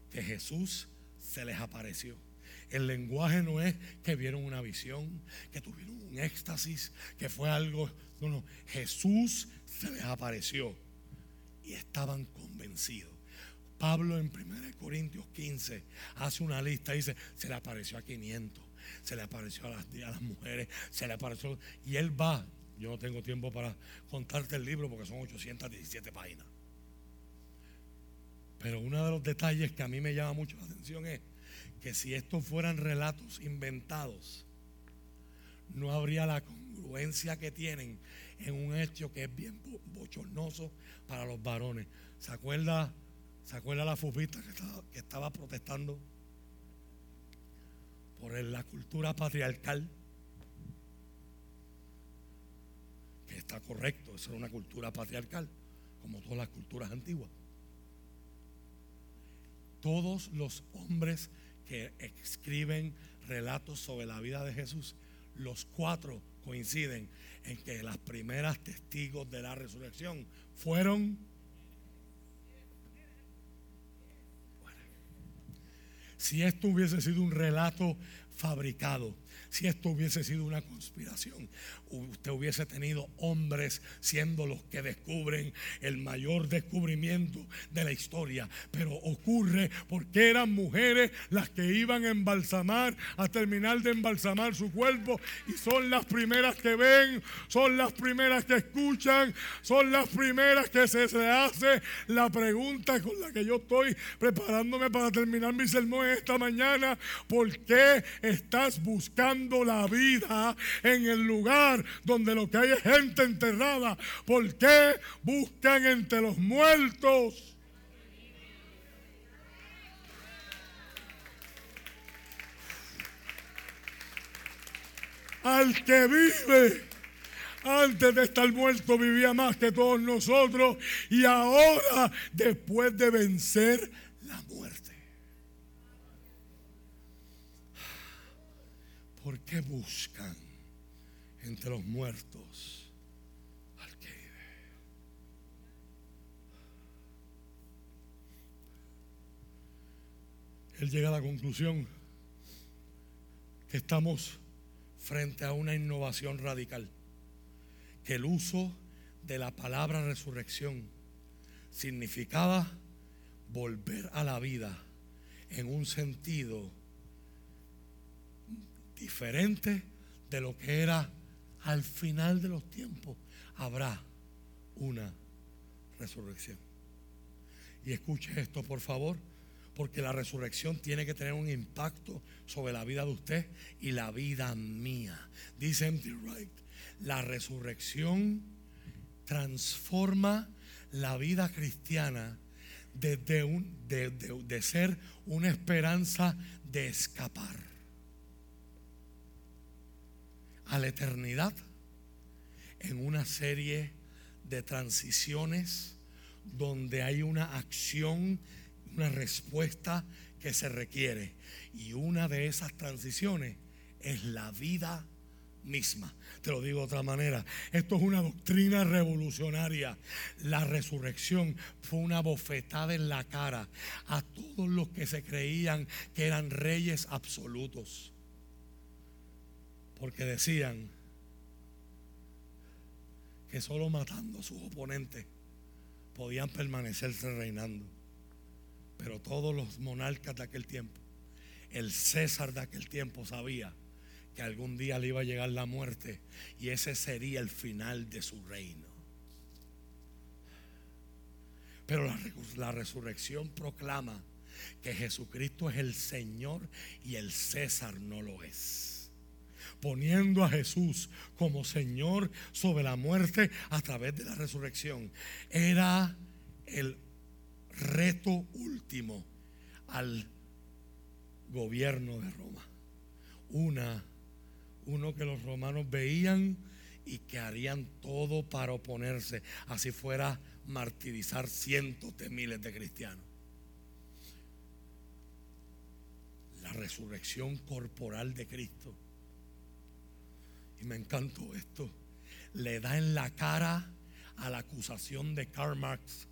que Jesús se les apareció. El lenguaje no es que vieron una visión, que tuvieron un éxtasis, que fue algo. No, no. Jesús se les apareció y estaban convencidos. Pablo en 1 Corintios 15 hace una lista, dice, se le apareció a 500, se le apareció a las, a las mujeres, se le apareció, y él va, yo no tengo tiempo para contarte el libro porque son 817 páginas. Pero uno de los detalles que a mí me llama mucho la atención es que si estos fueran relatos inventados, no habría la congruencia que tienen en un hecho que es bien bochornoso para los varones. ¿Se acuerda, ¿se acuerda la fupita que estaba, que estaba protestando por la cultura patriarcal? Que está correcto, eso era una cultura patriarcal, como todas las culturas antiguas. Todos los hombres que escriben relatos sobre la vida de Jesús, los cuatro coinciden en que las primeras testigos de la resurrección fueron... si esto hubiese sido un relato fabricado, si esto hubiese sido una conspiración, usted hubiese tenido hombres siendo los que descubren el mayor descubrimiento de la historia. Pero ocurre porque eran mujeres las que iban a embalsamar, a terminar de embalsamar su cuerpo y son las primeras que ven, son las primeras que escuchan, son las primeras que se, se hace la pregunta con la que yo estoy preparándome para terminar mi sermón esta mañana. ¿Por qué estás buscando? La vida en el lugar donde lo que hay es gente enterrada. ¿Por qué buscan entre los muertos? Al que vive antes de estar muerto vivía más que todos nosotros y ahora después de vencer la muerte ¿Por qué buscan entre los muertos al que vive? Él llega a la conclusión que estamos frente a una innovación radical, que el uso de la palabra resurrección significaba volver a la vida en un sentido diferente de lo que era al final de los tiempos. Habrá una resurrección. Y escuche esto, por favor, porque la resurrección tiene que tener un impacto sobre la vida de usted y la vida mía. Dice Empty Wright, la resurrección transforma la vida cristiana desde un, de ser una esperanza de escapar a la eternidad en una serie de transiciones donde hay una acción, una respuesta que se requiere. Y una de esas transiciones es la vida misma. Te lo digo de otra manera. Esto es una doctrina revolucionaria. La resurrección fue una bofetada en la cara a todos los que se creían que eran reyes absolutos. Porque decían que solo matando a sus oponentes podían permanecerse reinando. Pero todos los monarcas de aquel tiempo, el César de aquel tiempo sabía que algún día le iba a llegar la muerte y ese sería el final de su reino. Pero la, la, resurrección proclama que Jesucristo es el Señor y el César no lo es. Poniendo a Jesús como Señor sobre la muerte a través de la resurrección. Era el reto último al gobierno de Roma. Una uno que los romanos veían y que harían todo para oponerse, así fuera martirizar cientos de miles de cristianos. La resurrección corporal de Cristo. Y me encantó esto. Le da en la cara a la acusación de Karl Marx.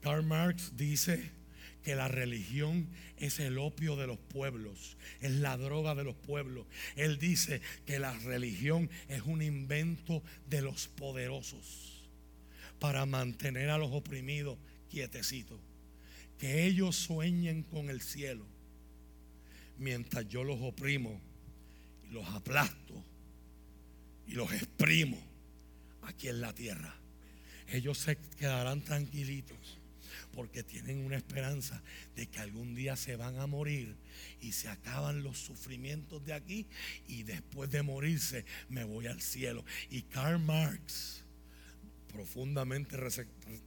Karl Marx dice que la religión es el opio de los pueblos, es la droga de los pueblos. Él dice que la religión es un invento de los poderosos para mantener a los oprimidos quietecitos. Que ellos sueñen con el cielo mientras yo los oprimo y los aplasto y los exprimo aquí en la tierra. Ellos se quedarán tranquilitos porque tienen una esperanza de que algún día se van a morir y se acaban los sufrimientos de aquí y después de morirse me voy al cielo. Y Karl Marx, profundamente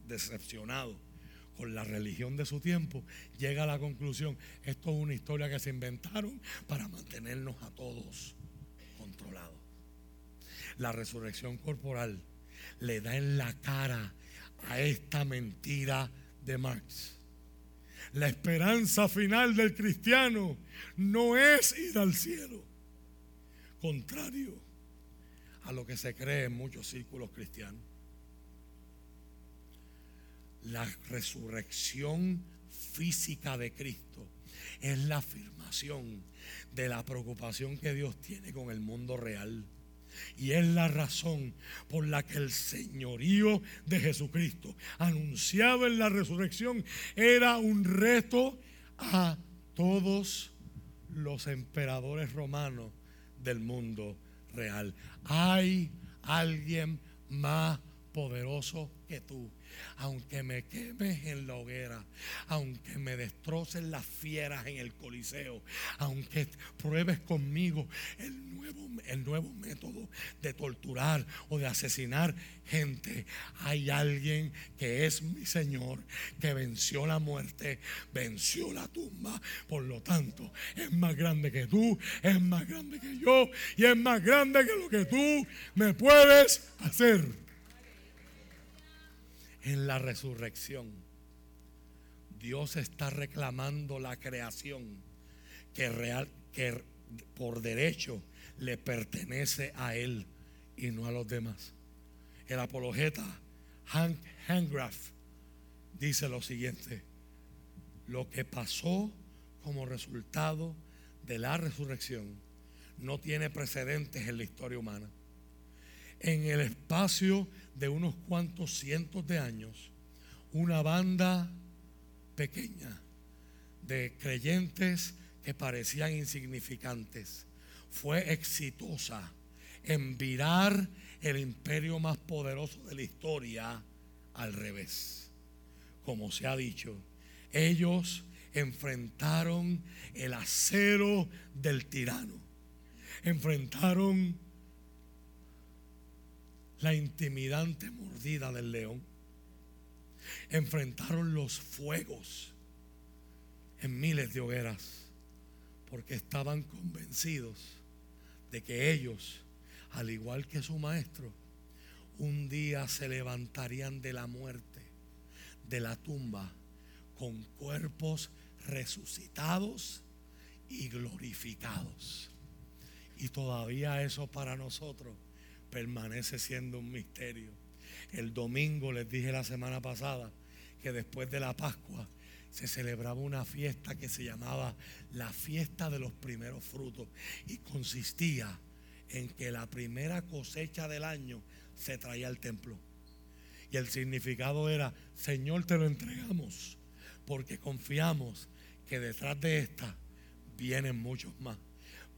decepcionado con la religión de su tiempo, llega a la conclusión, esto es una historia que se inventaron para mantenernos a todos. La resurrección corporal le da en la cara a esta mentira de Marx. La esperanza final del cristiano no es ir al cielo, contrario a lo que se cree en muchos círculos cristianos. La resurrección física de Cristo es la afirmación de la preocupación que Dios tiene con el mundo real. Y es la razón por la que el señorío de Jesucristo, anunciado en la resurrección, era un reto a todos los emperadores romanos del mundo real. Hay alguien más poderoso que tú aunque me quemes en la hoguera, aunque me destrocen las fieras en el coliseo, aunque pruebes conmigo el nuevo, el nuevo método de torturar o de asesinar gente, hay alguien que es mi Señor, que venció la muerte, venció la tumba, por lo tanto es más grande que tú, es más grande que yo y es más grande que lo que tú me puedes hacer en la resurrección. Dios está reclamando la creación que, real, que por derecho le pertenece a Él y no a los demás. El apologeta Hank Hangraff dice lo siguiente, lo que pasó como resultado de la resurrección no tiene precedentes en la historia humana. En el espacio de unos cuantos cientos de años, una banda pequeña de creyentes que parecían insignificantes fue exitosa en virar el imperio más poderoso de la historia al revés. Como se ha dicho, ellos enfrentaron el acero del tirano, enfrentaron la intimidante mordida del león, enfrentaron los fuegos en miles de hogueras, porque estaban convencidos de que ellos, al igual que su maestro, un día se levantarían de la muerte, de la tumba, con cuerpos resucitados y glorificados. Y todavía eso para nosotros permanece siendo un misterio. El domingo les dije la semana pasada que después de la Pascua se celebraba una fiesta que se llamaba la fiesta de los primeros frutos y consistía en que la primera cosecha del año se traía al templo. Y el significado era, Señor, te lo entregamos porque confiamos que detrás de esta vienen muchos más.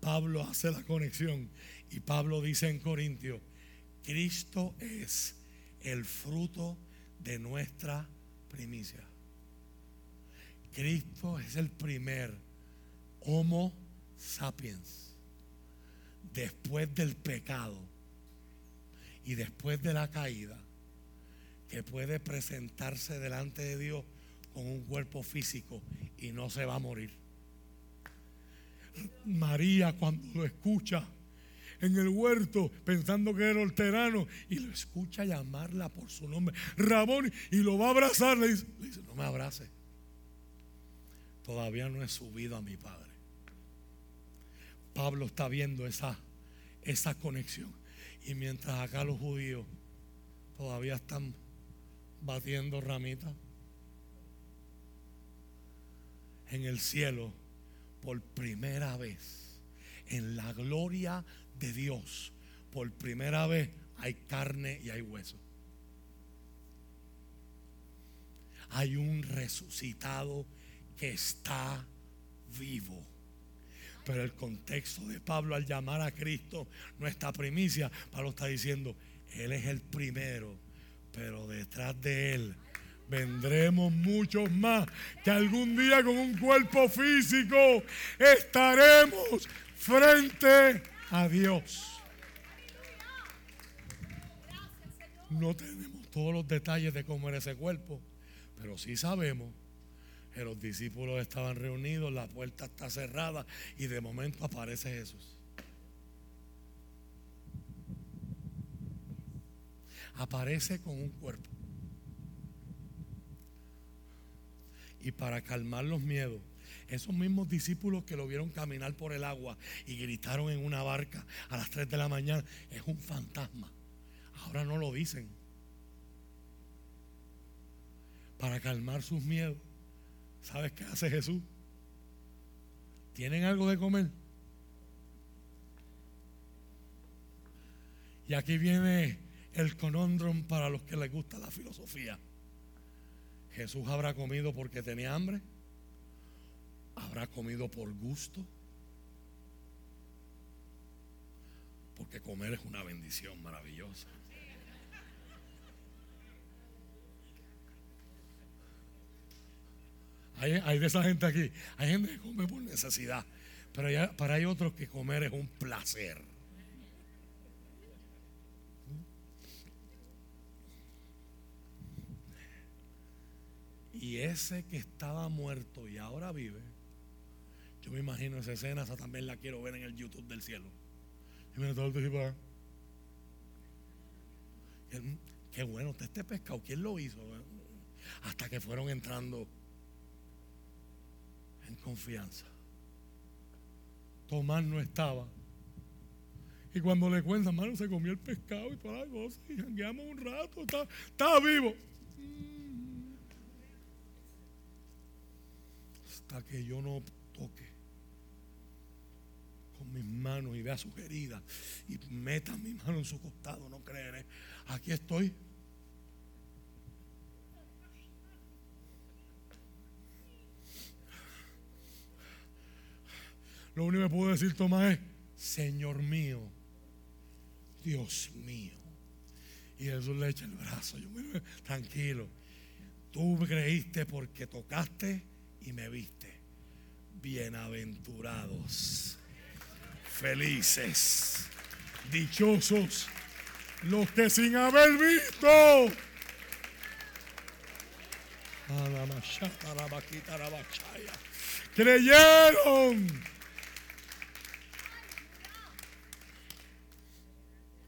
Pablo hace la conexión y Pablo dice en Corintios, Cristo es el fruto de nuestra primicia. Cristo es el primer Homo sapiens. Después del pecado y después de la caída, que puede presentarse delante de Dios con un cuerpo físico y no se va a morir. María cuando lo escucha en el huerto pensando que era horterano y lo escucha llamarla por su nombre, Rabón, y lo va a abrazar, le dice, le dice no me abrace todavía no he subido a mi Padre. Pablo está viendo esa, esa conexión. Y mientras acá los judíos todavía están batiendo ramitas, en el cielo, por primera vez, en la gloria de Dios, por primera vez hay carne y hay hueso. Hay un resucitado que está vivo. Pero el contexto de Pablo al llamar a Cristo nuestra primicia, Pablo está diciendo, Él es el primero, pero detrás de Él vendremos muchos más que algún día con un cuerpo físico estaremos frente a Dios. No tenemos todos los detalles de cómo era ese cuerpo, pero sí sabemos los discípulos estaban reunidos, la puerta está cerrada y de momento aparece Jesús. Aparece con un cuerpo. Y para calmar los miedos, esos mismos discípulos que lo vieron caminar por el agua y gritaron en una barca a las 3 de la mañana, es un fantasma. Ahora no lo dicen. Para calmar sus miedos ¿Sabes qué hace Jesús? ¿Tienen algo de comer? Y aquí viene el conondrum para los que les gusta la filosofía. Jesús habrá comido porque tenía hambre. Habrá comido por gusto. Porque comer es una bendición maravillosa. Hay, de esa gente aquí. Hay gente que come por necesidad. Pero para hay otros que comer es un placer. Y ese que estaba muerto y ahora vive, yo me imagino esa escena, esa también la quiero ver en el YouTube del cielo. Y me todo el Qué bueno, este pescado, ¿quién lo hizo? Hasta que fueron entrando en confianza. Tomás no estaba. Y cuando le cuentan, hermano, se comió el pescado y todas las cosas. Y jangueamos un rato. Está, vivo. Hasta que yo no toque mis manos y vea sus heridas y meta mi mano en su costado, no creeré. Aquí estoy. Lo único que puedo decir, Tomás, es, Señor mío, Dios mío. Y Jesús le echa el brazo. Yo tranquilo. Tú creíste porque tocaste y me viste. Bienaventurados, felices, dichosos los que sin haber visto. Creyeron.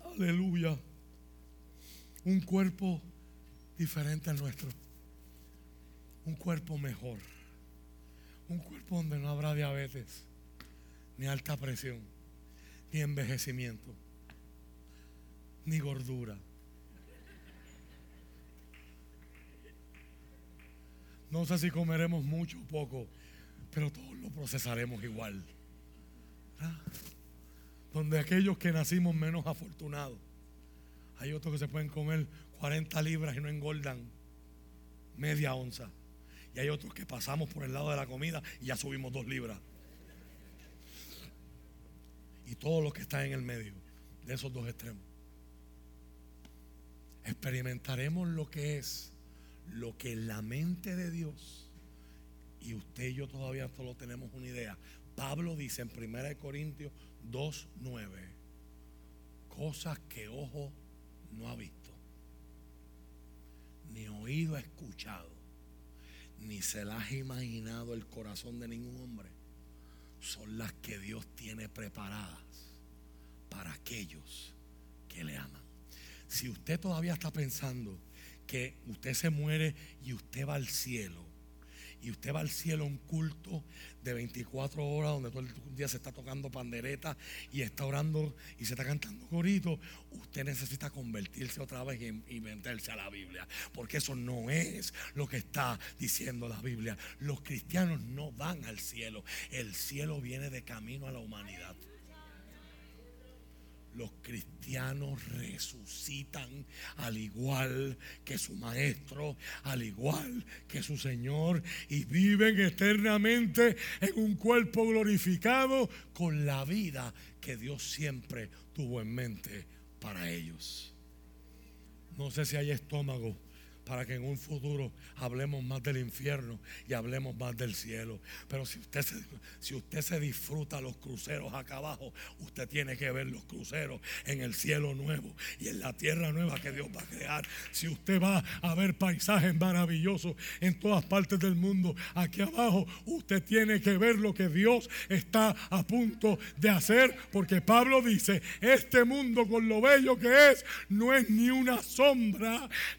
Aleluya. Un cuerpo diferente al nuestro. Un cuerpo mejor. Un cuerpo donde no habrá diabetes, ni alta presión, ni envejecimiento, ni gordura. No sé si comeremos mucho o poco, pero todos lo procesaremos igual. Donde aquellos que nacimos menos afortunados, hay otros que se pueden comer 40 libras y no engordan media onza. Y hay otros que pasamos por el lado de la comida y ya subimos dos libras. Y todo lo que está en el medio de esos dos extremos. Experimentaremos lo que es, lo que la mente de Dios, y usted y yo todavía solo tenemos una idea. Pablo dice en 1 Corintios 2.9, cosas que ojo no ha visto, ni oído ha escuchado, ni se las ha imaginado el corazón de ningún hombre, son las que Dios tiene preparadas para aquellos que le aman. Si usted todavía está pensando que usted se muere y usted va al cielo, y usted va al cielo a un culto de 24 horas donde todo el día se está tocando pandereta y está orando y se está cantando corito, usted necesita convertirse otra vez y, meterse a la Biblia, porque eso no es lo que está diciendo la Biblia. Los cristianos no van al cielo, el cielo viene de camino a la humanidad los cristianos resucitan al igual que su maestro, al igual que su Señor, y viven eternamente en un cuerpo glorificado con la vida que Dios siempre tuvo en mente para ellos. No sé si hay estómago para que en un futuro hablemos más del infierno y hablemos más del cielo. Pero si usted se, si usted se disfruta los cruceros acá abajo, usted tiene que ver los cruceros en el cielo nuevo y en la tierra nueva que Dios va a crear. Si usted va a ver paisajes maravillosos en todas partes del mundo, aquí abajo usted tiene que ver lo que Dios está a punto de hacer, porque Pablo dice, este mundo con lo bello que es, no es ni una sombra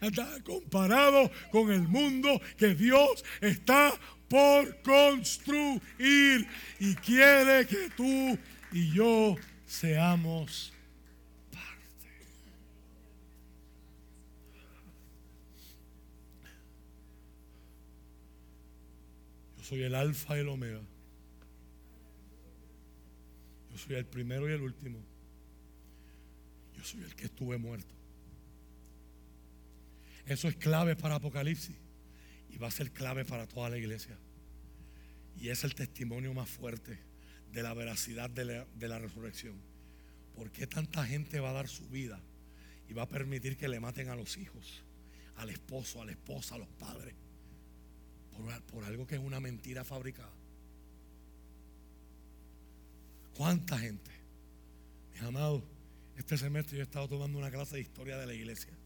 comparado con el mundo que Dios está por construir y quiere que tú y yo seamos parte. Yo soy el alfa y el omega. Yo soy el primero y el último. Yo soy el que estuve muerto. Eso es clave para Apocalipsis y va a ser clave para toda la iglesia. Y es el testimonio más fuerte de la veracidad de la, resurrección. ¿Por qué tanta gente va a dar su vida y va a permitir que le maten a los hijos, al esposo, a la esposa, a los padres? Por, por algo que es una mentira fabricada. ¿Cuánta gente? Mis amados, este semestre yo he estado tomando una clase de historia de la iglesia.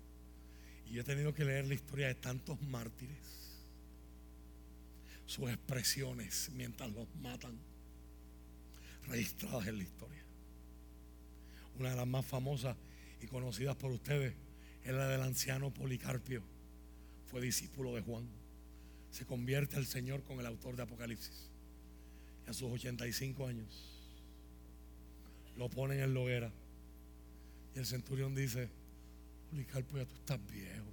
Y he tenido que leer la historia de tantos mártires, sus expresiones mientras los matan, registradas en la historia. Una de las más famosas y conocidas por ustedes es la del anciano Policarpio. Fue discípulo de Juan. Se convierte al Señor con el autor de Apocalipsis. Y a sus 85 años lo ponen en la hoguera. Y el centurión dice, Policarpo, ya tú estás viejo.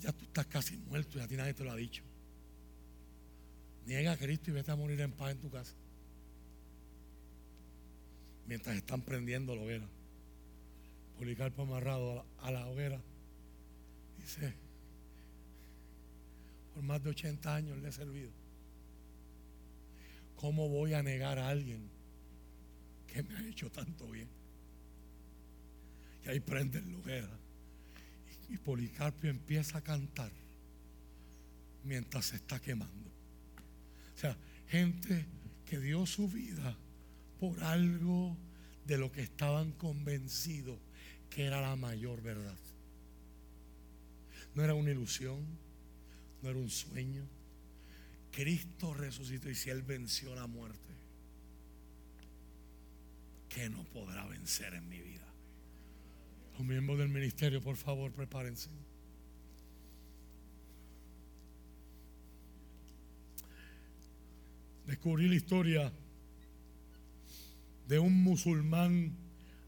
Ya tú estás casi muerto y a ti nadie te lo ha dicho. Niega a Cristo y vete a morir en paz en tu casa. Mientras están prendiendo la hoguera. Policarpo amarrado a la, a la hoguera. Dice, por más de 80 años le he servido. ¿Cómo voy a negar a alguien que me ha hecho tanto bien? Y ahí prende la hoguera. Y, y Policarpio empieza a cantar mientras se está quemando. O sea, gente que dio su vida por algo de lo que estaban convencidos que era la mayor verdad. No era una ilusión, no era un sueño. Cristo resucitó y si Él venció la muerte, ¿qué no podrá vencer en mi vida? Los miembros del ministerio, por favor, prepárense. Descubrí la historia de un musulmán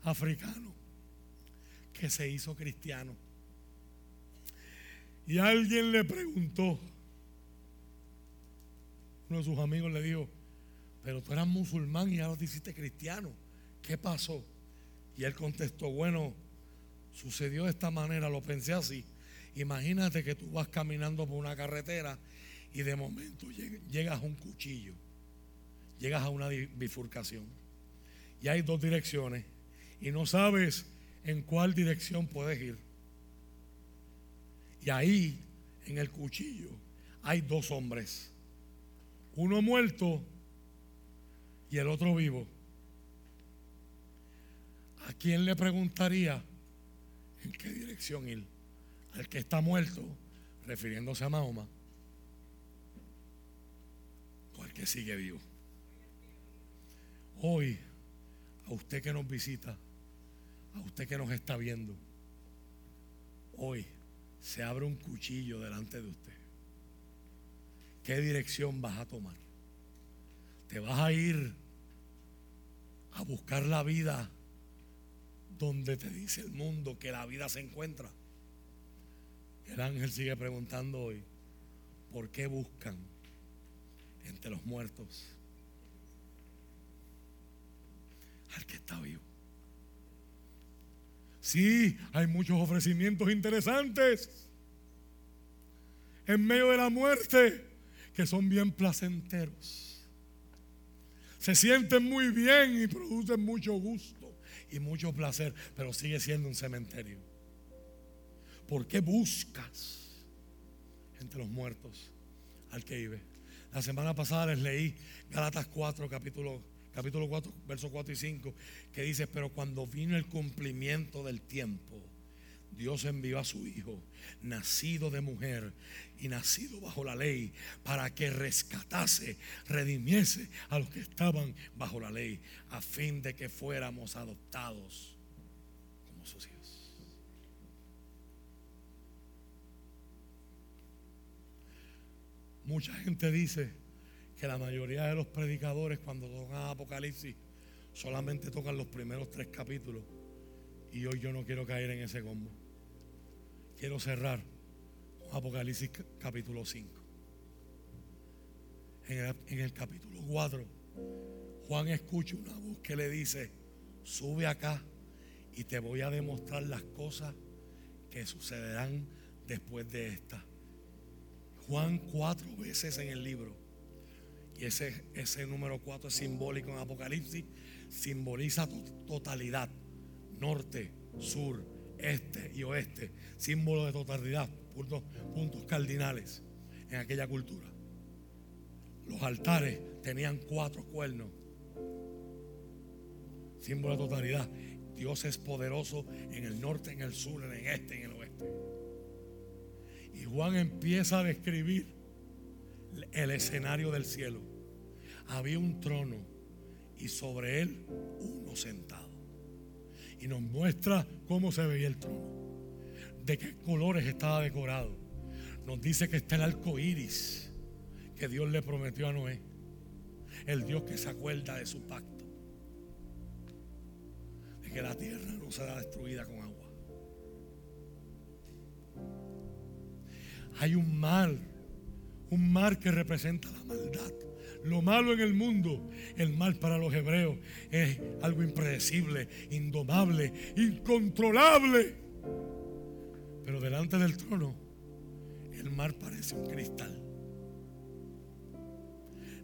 africano que se hizo cristiano. Y alguien le preguntó, uno de sus amigos le dijo, pero tú eras musulmán y ahora te hiciste cristiano. ¿Qué pasó? Y él contestó, bueno, sucedió de esta manera, lo pensé así. Imagínate que tú vas caminando por una carretera y de momento llegas a un cuchillo, llegas a una bifurcación y hay dos direcciones y no sabes en cuál dirección puedes ir. Y ahí, en el cuchillo, hay dos hombres, uno muerto y el otro vivo. ¿A quién le preguntaría en qué dirección ir? Al que está muerto, refiriéndose a Mahoma, o al que sigue vivo. Hoy, a usted que nos visita, a usted que nos está viendo, hoy se abre un cuchillo delante de usted. ¿Qué dirección vas a tomar? ¿Te vas a ir a buscar la vida donde te dice el mundo que la vida se encuentra? El ángel sigue preguntando hoy, ¿por qué buscan entre los muertos al que está vivo? Sí, hay muchos ofrecimientos interesantes en medio de la muerte que son bien placenteros. Se sienten muy bien y producen mucho gusto y mucho placer, pero sigue siendo un cementerio. ¿Por qué buscas entre los muertos al que vive? La semana pasada les leí Galatas 4, capítulo capítulo 4, versos 4 y 5, que dice, pero cuando vino el cumplimiento del tiempo, Dios envió a su Hijo, nacido de mujer y nacido bajo la ley, para que rescatase, redimiese a los que estaban bajo la ley, a fin de que fuéramos adoptados como sus hijos. Mucha gente dice, que la mayoría de los predicadores cuando tocan Apocalipsis solamente tocan los primeros tres capítulos. Y hoy yo no quiero caer en ese combo. Quiero cerrar con Apocalipsis capítulo 5. En el, capítulo 4, Juan escucha una voz que le dice, sube acá y te voy a demostrar las cosas que sucederán después de esta. Juan cuatro veces en el libro y ese, ese número 4 es simbólico en Apocalipsis. Simboliza totalidad. Norte, sur, este y oeste. Símbolo de totalidad. Puntos, cardinales en aquella cultura. Los altares tenían cuatro cuernos. Símbolo de totalidad. Dios es poderoso en el norte, en el sur, en el este, en el oeste. Y Juan empieza a describir el escenario del cielo había un trono y sobre él uno sentado. Y nos muestra cómo se veía el trono, de qué colores estaba decorado. Nos dice que está el arco iris que Dios le prometió a Noé, el Dios que se acuerda de su pacto, de que la tierra no será destruida con agua. Hay un mar, Un mar que representa la maldad. Lo malo en el mundo, el mal para los hebreos, es algo impredecible, indomable, incontrolable. Pero delante del trono, el mar parece un cristal.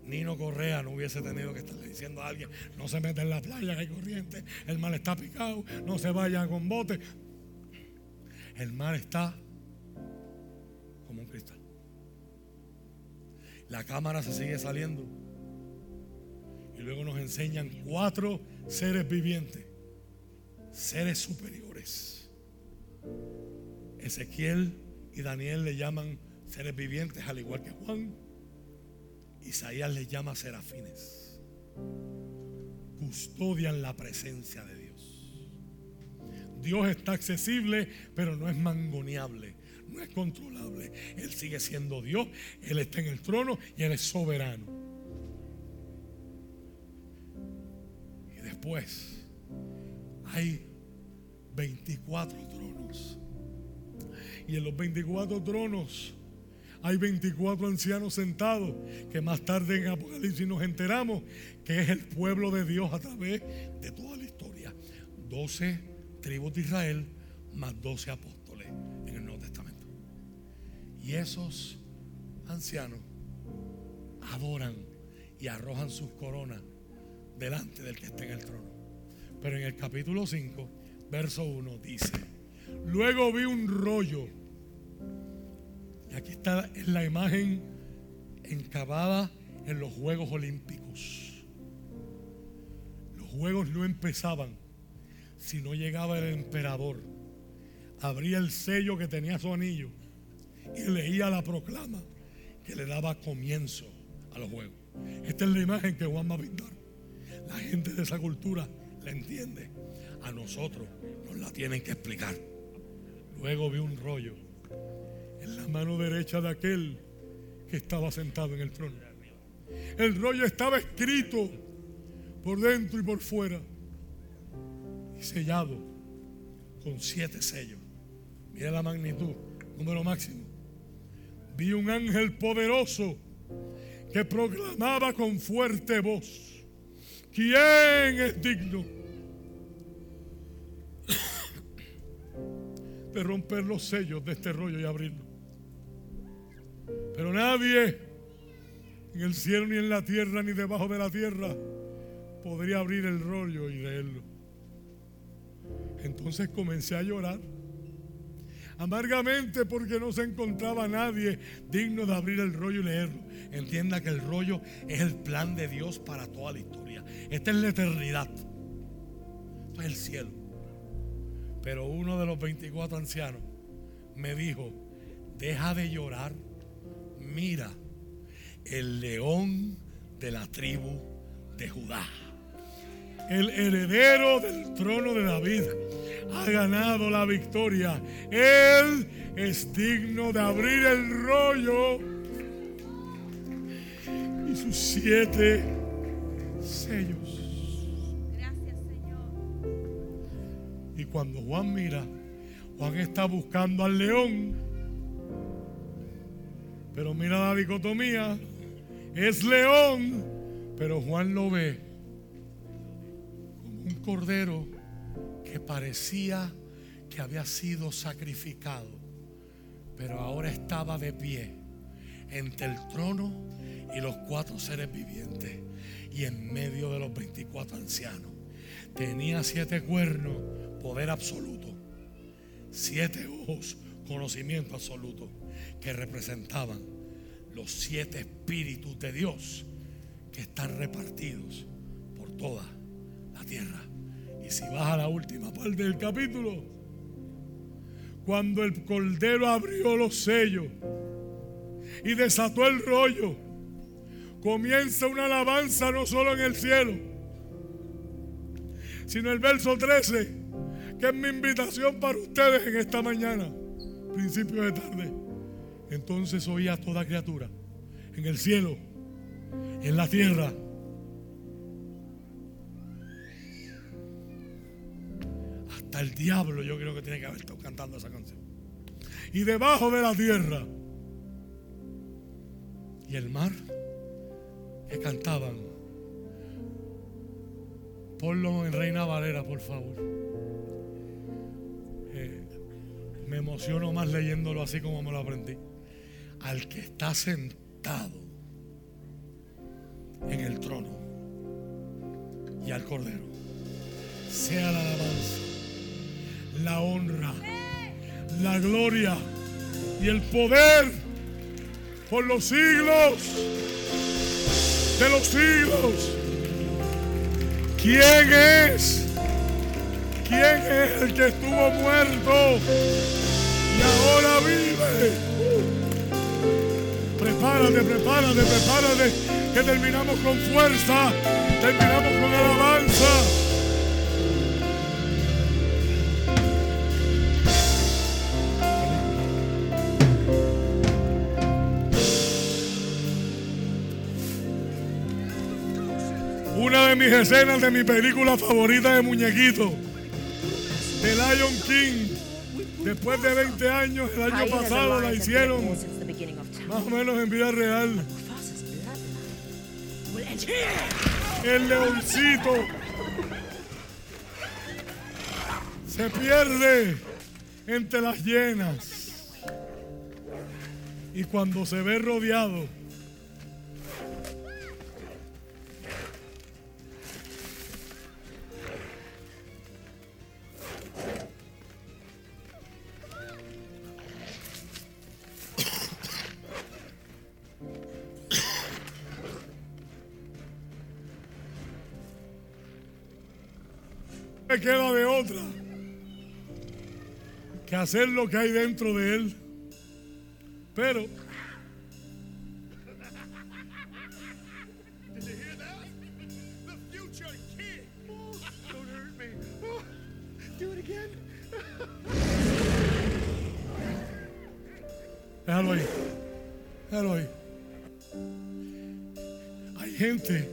Nino Correa no hubiese tenido que estarle diciendo a alguien, no se mete en la playa que hay corriente, el mar está picado, no se vaya con bote. El mar está como un cristal. La cámara se sigue saliendo. Y luego nos enseñan cuatro seres vivientes, seres superiores. Ezequiel y Daniel le llaman seres vivientes, al igual que Juan. Isaías le llama serafines. Custodian la presencia de Dios. Dios está accesible, pero no es mangoneable, no es controlable. Él sigue siendo Dios, Él está en el trono y Él es soberano. Y después hay 24 tronos. Y en los 24 tronos hay 24 ancianos sentados, que más tarde en Apocalipsis nos enteramos que es el pueblo de Dios a través de toda la historia. 12 tribus de Israel más 12 apóstoles en el. Y esos ancianos adoran y arrojan sus coronas delante del que está en el trono. Pero en el capítulo 5, verso 1 dice, luego vi un rollo aquí está la imagen encavada en los Juegos Olímpicos. Los Juegos no empezaban si no llegaba el emperador. Abría el sello que tenía su anillo y leía la proclama que le daba comienzo a los Juegos. Esta es la imagen que Juan va a pintar. La gente de esa cultura la entiende. A nosotros nos la tienen que explicar. Luego vi un rollo en la mano derecha de aquel que estaba sentado en el trono. El rollo estaba escrito por dentro y por fuera y sellado con siete sellos. Mira la magnitud, número máximo. Vi un ángel poderoso que proclamaba con fuerte voz, ¿quién es digno de romper los sellos de este rollo y abrirlo? Pero nadie en el cielo ni en la tierra ni debajo de la tierra podría abrir el rollo y leerlo. Entonces comencé a llorar amargamente porque no se encontraba nadie digno de abrir el rollo y leerlo. Entienda que el rollo es el plan de Dios para toda la historia. Esta es la eternidad. Esto es el cielo. Pero uno de los 24 ancianos me dijo, deja de llorar mira, el león de la tribu de Judá, el heredero del trono de David, ha ganado la victoria. Él es digno de abrir el rollo y sus siete sellos. Gracias, Señor. Y cuando Juan mira, Juan está buscando al león pero mira la dicotomía. Es león, pero Juan lo ve un cordero que parecía que había sido sacrificado, pero ahora estaba de pie entre el trono y los cuatro seres vivientes y en medio de los 24 ancianos. Tenía siete cuernos, poder absoluto, siete ojos, conocimiento absoluto que representaban los siete espíritus de Dios que están repartidos por toda la tierra. Y si vas a la última parte del capítulo, cuando el cordero abrió los sellos y desató el rollo, comienza una alabanza no solo en el cielo, sino el verso 13, que es mi invitación para ustedes en esta mañana principio de tarde. Entonces oía toda criatura en el cielo, en la tierra. Hasta el diablo yo creo que tiene que haber estado cantando esa canción. Y debajo de la tierra y el mar que cantaban. Ponlo en Reina Valera, por favor. Eh, me emociono más leyéndolo así como me lo aprendí. Al que está sentado en el trono y al Cordero. Sea la alabanza, la honra, la gloria y el poder por los siglos de los siglos. ¿Quién es? ¿Quién es el que estuvo muerto y ahora vive? Prepárate, prepárate, prepárate, que terminamos con fuerza, terminamos con alabanza. Mis escenas de mi película favorita de muñequito, The Lion King. Después de 20 años, el año pasado la hicieron más o menos en vida real. El leoncito se pierde entre las llenas. Y cuando se ve rodeado me queda de otra que hacer lo que hay dentro de él. Pero Déjalo ahí. Déjalo ahí. Hay gente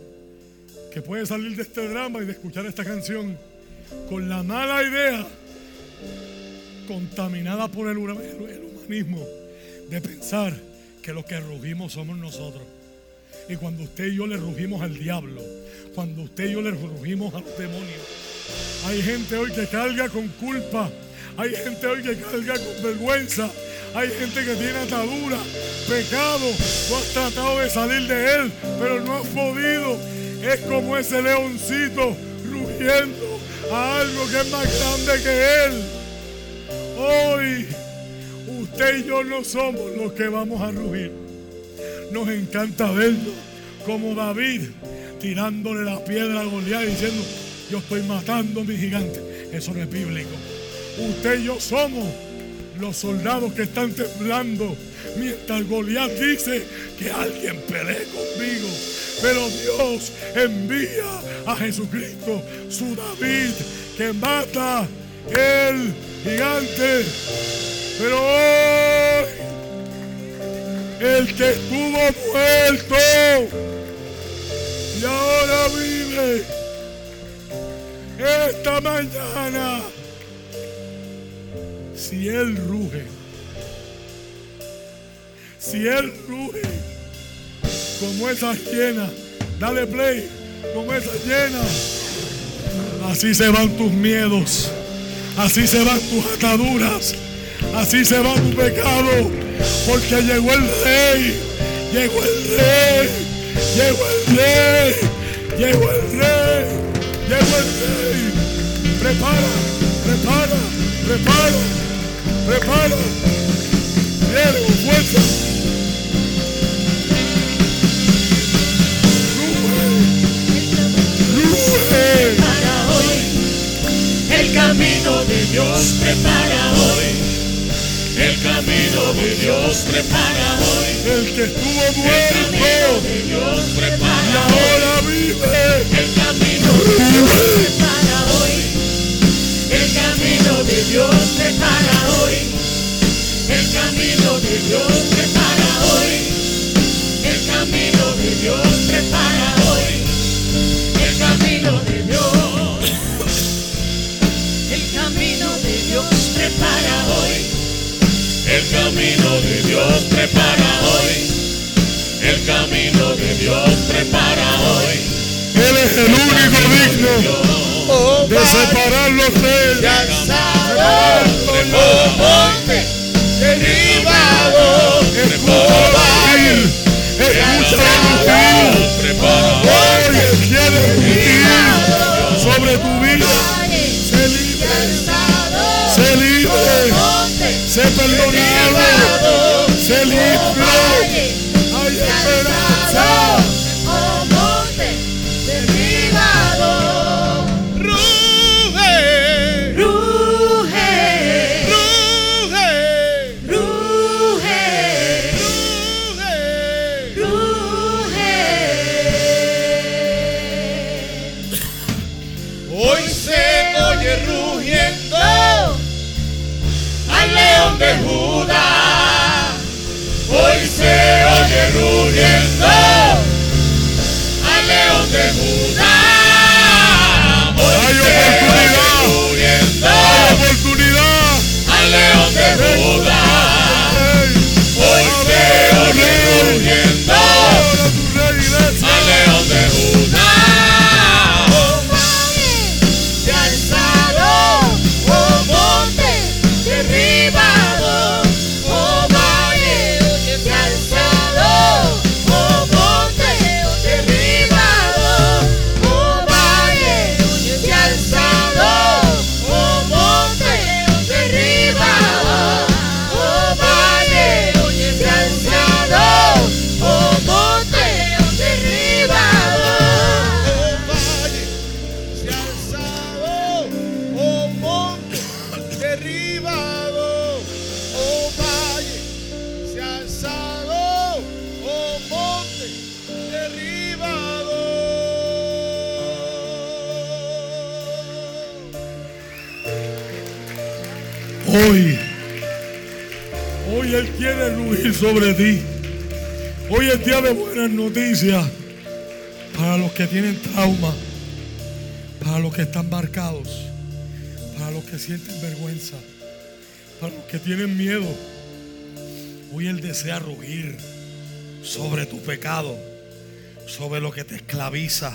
que puede salir de este drama y de escuchar esta canción con la mala idea, contaminada por el, humanismo, de pensar que los que rugimos somos nosotros. Y cuando usted y yo le rugimos al diablo, cuando usted y yo le rugimos a los demonios, hay gente hoy que carga con culpa, hay gente hoy que carga con vergüenza, hay gente que tiene atadura, pecado, tú has tratado de salir de él, pero no has podido. Es como ese leoncito rugiendo algo que es más grande que Él. Hoy usted y yo no somos los que vamos a rugir. Nos encanta verlo como David tirándole la piedra a Goliat diciendo, yo estoy matando a mi gigante. Eso no es bíblico. Usted y yo somos los soldados que están temblando mientras Goliat dice que alguien pelee conmigo. Pero Dios envía a Jesucristo, su David, que mata el gigante. Pero hoy, el que estuvo muerto y ahora vive, esta mañana, si Él ruge, si Él ruge, como esa llena, dale play, como esa llena. Así se van tus miedos, así se van tus ataduras, así se va tu pecado, porque llegó el rey, llegó el rey, llegó el rey, llegó el rey, llegó el rey. Prepara, prepara, prepara, prepara. Viene fuerza. camino de Dios prepara hoy. El camino de Dios prepara hoy. El que estuvo muerto. El camino de Dios prepara y ahora vive. El camino de Dios prepara hoy. El Dios te hoy, el camino que Dios te para hoy, el camino que Dios te para hoy, el camino de Dios, el camino de Dios prepara hoy, el camino de Dios prepara hoy, el camino de Dios prepara hoy. Él es el único digno separar los reyes. se como monte derribado. Rugir, escucha rugir. Hoy quiere rugir sobre tu vida. Sé libre, sé libre, sé perdonado, sé libre. Que te esclaviza,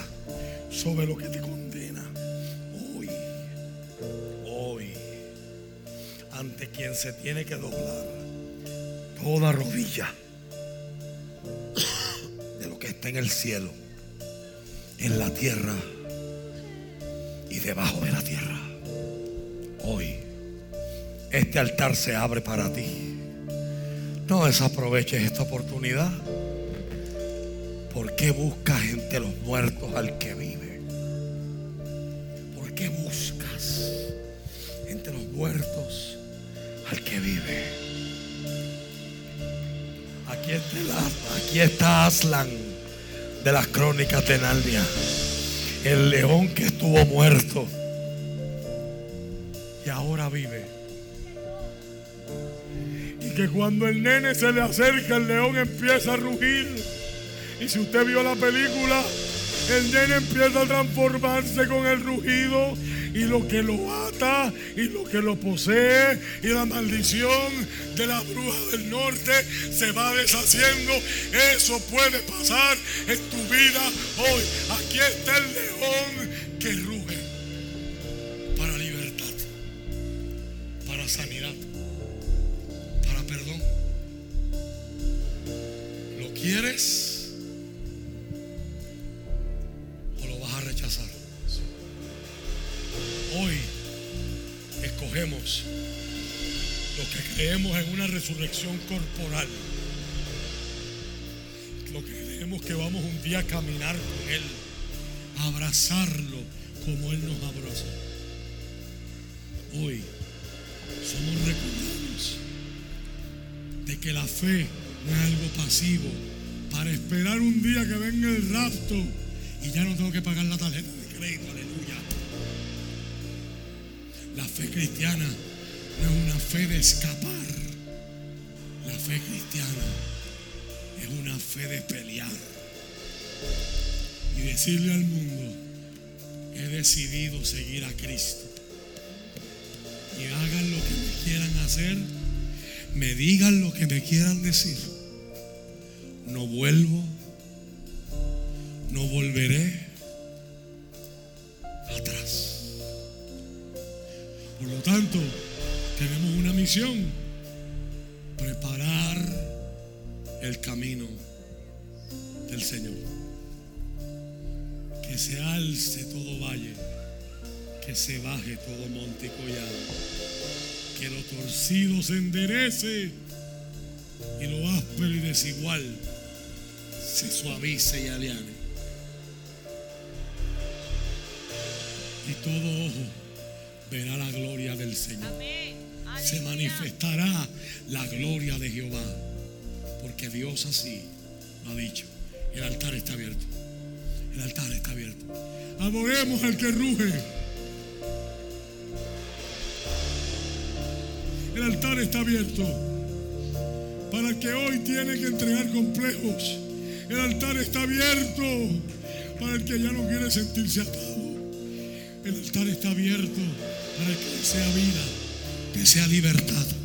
sobre lo que te condena. Hoy, hoy ante quien se tiene que doblar toda rodilla de lo que está en el cielo, en la tierra y debajo de la tierra. Hoy este altar se abre para ti. No desaproveches esta oportunidad. ¿Por qué buscas al que vive? ¿Por qué buscas entre los muertos al que vive? Aquí está, aquí está Aslan de las crónicas de Narnia. El león que estuvo muerto y ahora vive. Y que cuando el nene se le acerca, el león empieza a rugir. Y si usted vio la película, el nene empieza a transformarse con el rugido y lo que lo ata y lo que lo posee y la maldición de la bruja del norte se va deshaciendo. Eso puede pasar en tu vida hoy. Aquí está el león que ruge para libertad, para sanidad, para perdón. ¿Lo quieres? Hoy escogemos los que creemos en una resurrección corporal. Los que creemos que vamos un día a caminar con Él, a abrazarlo como Él nos abrazó. Hoy somos recordados de que la fe no es algo pasivo para esperar un día que venga el rapto y ya no tengo que pagar la tarjeta de crédito. La fe cristiana no es una fe de escapar. La fe cristiana es una fe de pelear y decirle al mundo, he decidido seguir a Cristo. Y hagan lo que me quieran hacer, me digan lo que me quieran decir. No vuelvo, no volveré atrás. Por lo tanto, tenemos una misión, preparar el camino del Señor. Que se alce todo valle, que se baje todo monte y collado, que lo torcido se enderece y lo áspero y desigual se suavice y aliane. Y todo ojo verá la gloria del Señor. Se manifestará la gloria de Jehová. Porque Dios así lo ha dicho. El altar está abierto. El altar está abierto. Adoremos al que ruge. El altar está abierto. Para el que hoy tiene que entregar complejos. El altar está abierto. Para el que ya no quiere sentirse atado. El altar está abierto para que sea vida, que sea libertad.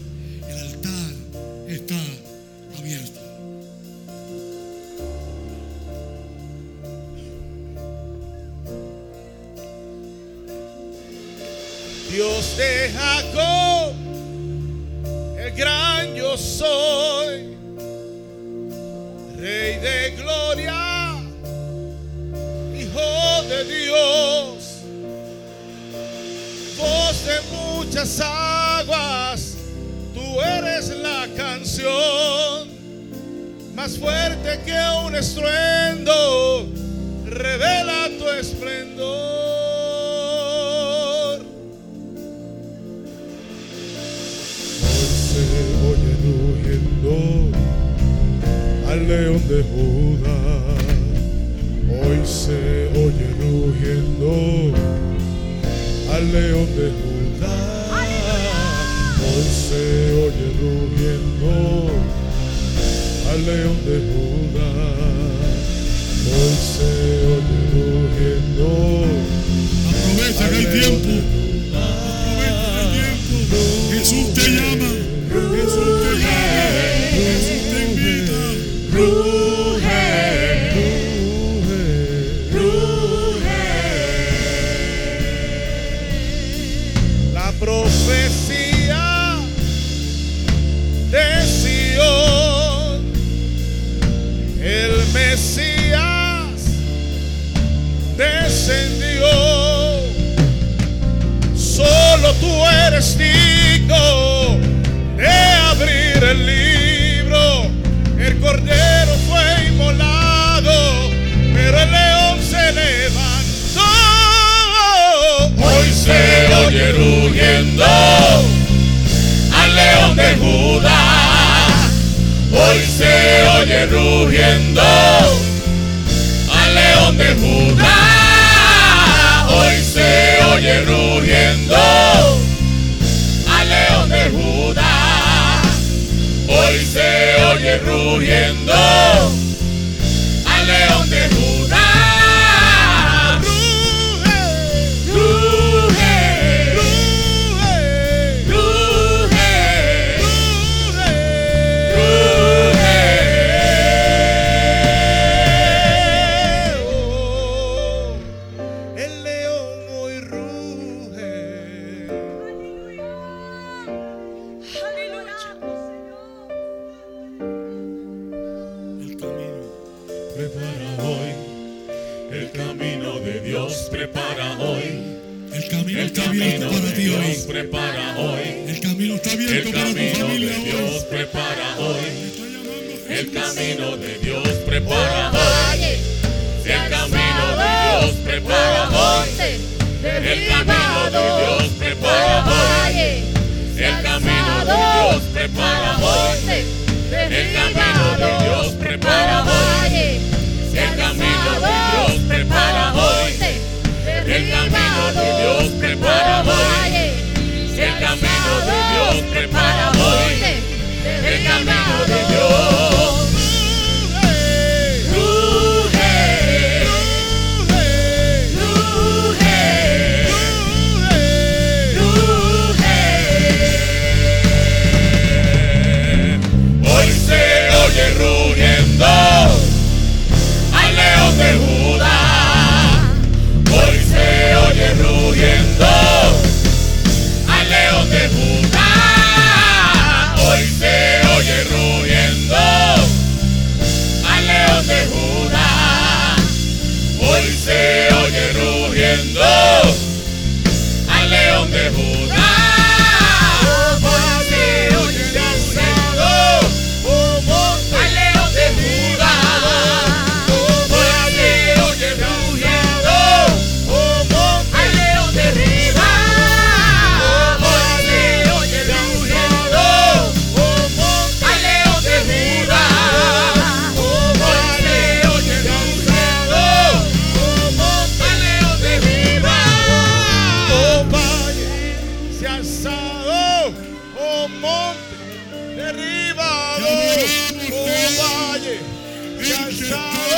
Cansado,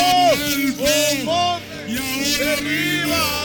oh monte derribado. el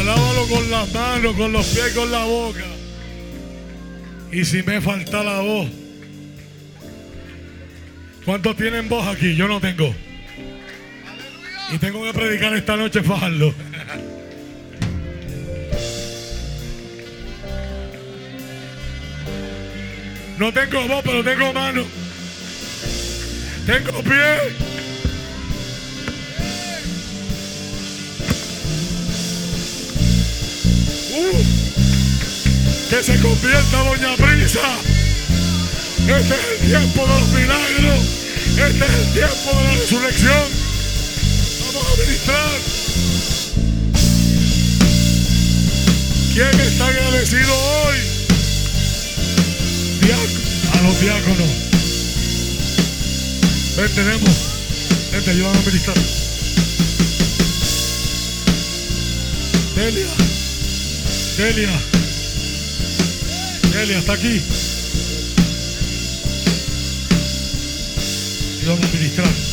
Alábalo con las manos, con los pies, con la boca. Y si me falta la voz. ¿Cuántos tienen voz aquí? Yo no tengo. Y tengo que predicar esta noche fajarlo. No tengo voz, pero tengo mano. Tengo pie. Que se convierta Doña Prisa. Este es el tiempo de los milagros. Este es el tiempo de la resurrección. Vamos a ministrar. ¿Quién está agradecido hoy? Diácono- a los diáconos. Ven, tenemos. Ven, te ayudan a ministrar. Delia. Delia. Delia, está aquí. Y vamos a ministrar.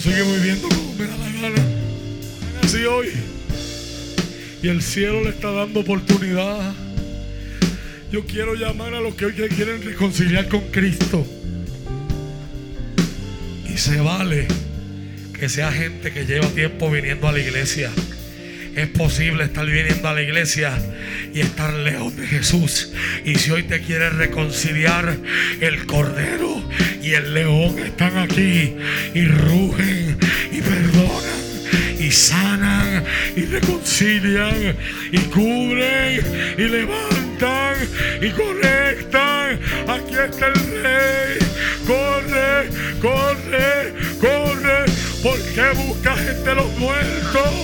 Sigue viviendo como me da la gana. Así hoy. Y el cielo le está dando oportunidad. Yo quiero llamar a los que hoy quieren reconciliar con Cristo. Y se vale que sea gente que lleva tiempo viniendo a la iglesia. Es posible estar viniendo a la iglesia y estar lejos de Jesús. Y si hoy te quieres reconciliar, el cordero y el león están aquí y rugen y perdonan y sanan y reconcilian y cubren y levantan y conectan. Aquí está el rey. Corre, corre, corre. ¿Por qué buscas entre los muertos?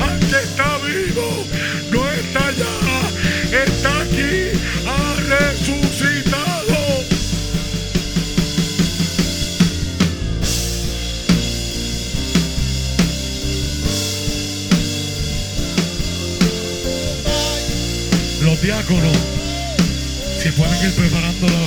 Aquí está vivo, no está allá, está aquí, Los diáconos, si pueden ir preparando los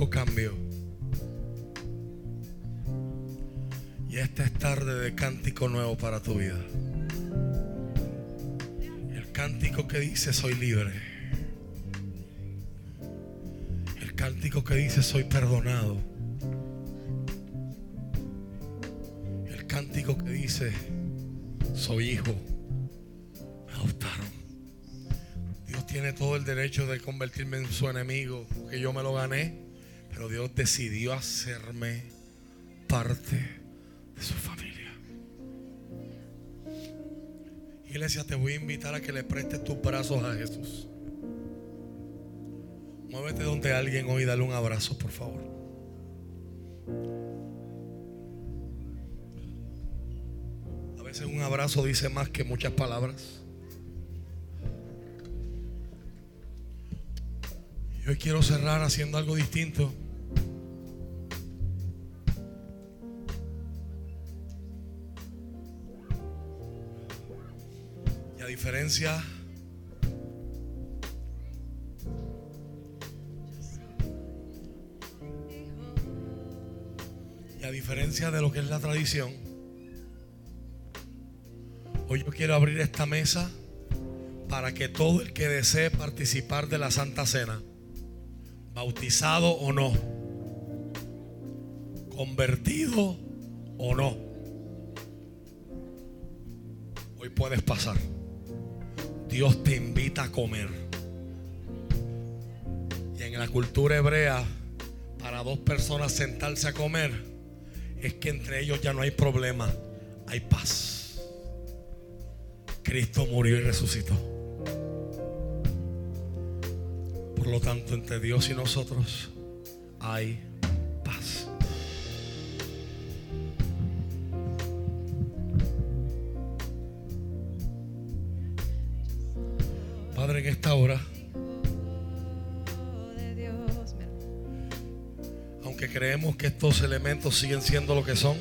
algo. Y esta es tarde de cántico nuevo para tu vida. El cántico que dice soy libre. El cántico que dice soy perdonado. El cántico que dice soy hijo. Me adoptaron. Dios tiene todo el derecho de convertirme en su enemigo, que yo me lo gané, pero Dios decidió hacerme parte de su familia. Iglesia, te voy a invitar a que le prestes tus brazos a Jesús. Muévete donde alguien hoy, dale un abrazo, por favor. A veces un abrazo dice más que muchas palabras. Y hoy quiero cerrar haciendo algo distinto. Diferencia y a diferencia de lo que es la tradición, hoy yo quiero abrir esta mesa para que todo el que desee participar de la Santa Cena, bautizado o no, convertido o no, hoy puedes pasar. Dios te invita a comer. Y en la cultura hebrea, para dos personas sentarse a comer, es que entre ellos ya no hay problema, hay paz. Cristo murió y resucitó. Por lo tanto, entre Dios y nosotros hay esta hora, aunque creemos que estos elementos siguen siendo lo que son,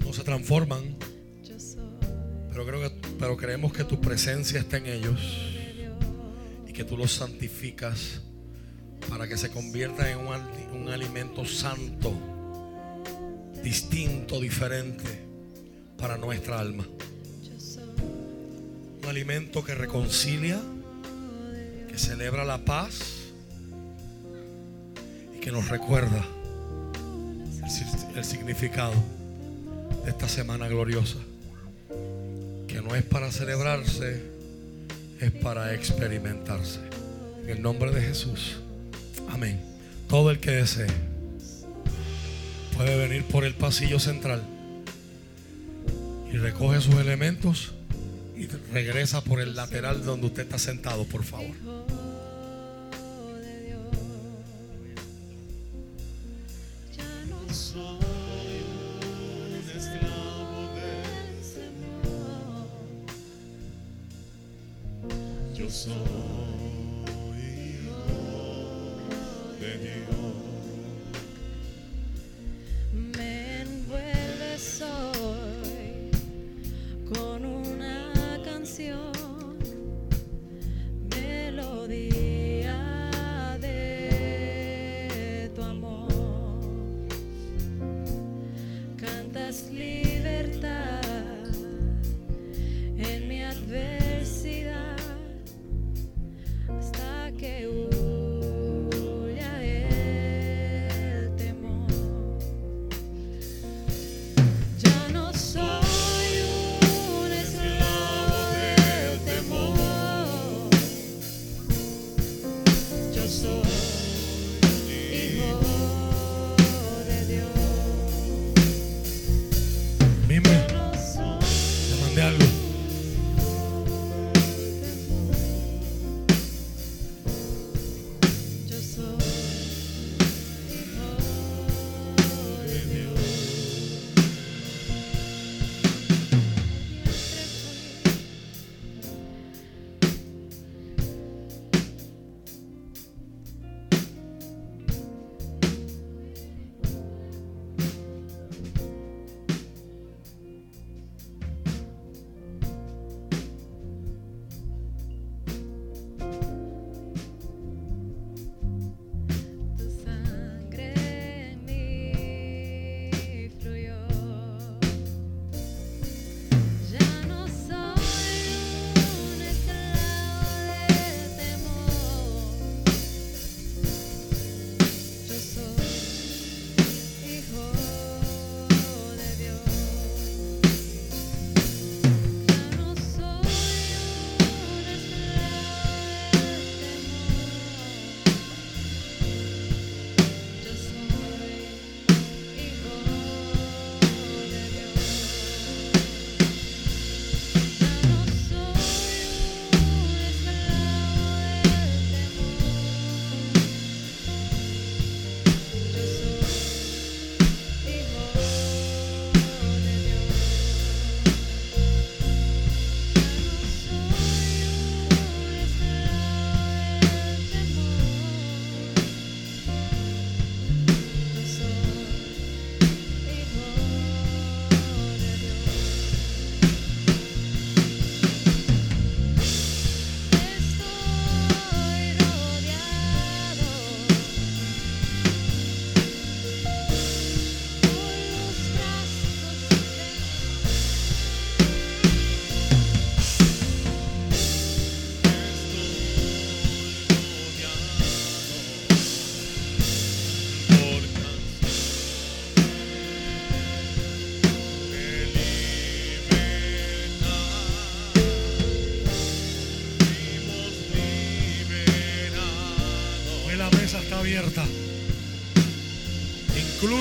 no se transforman, pero, creo que, pero creemos que tu presencia está en ellos. Y que tú los santificas para que se conviertan en un alimento santo, distinto, diferente para nuestra alma. Un alimento que reconcilia, que celebra la paz y que nos recuerda el significado de esta semana gloriosa. Que no es para celebrarse, es para experimentarse. En el nombre de Jesús. Amén. Todo el que desee puede venir por el pasillo central recoge sus elementos y regresa por el lateral donde usted está sentado, por favor.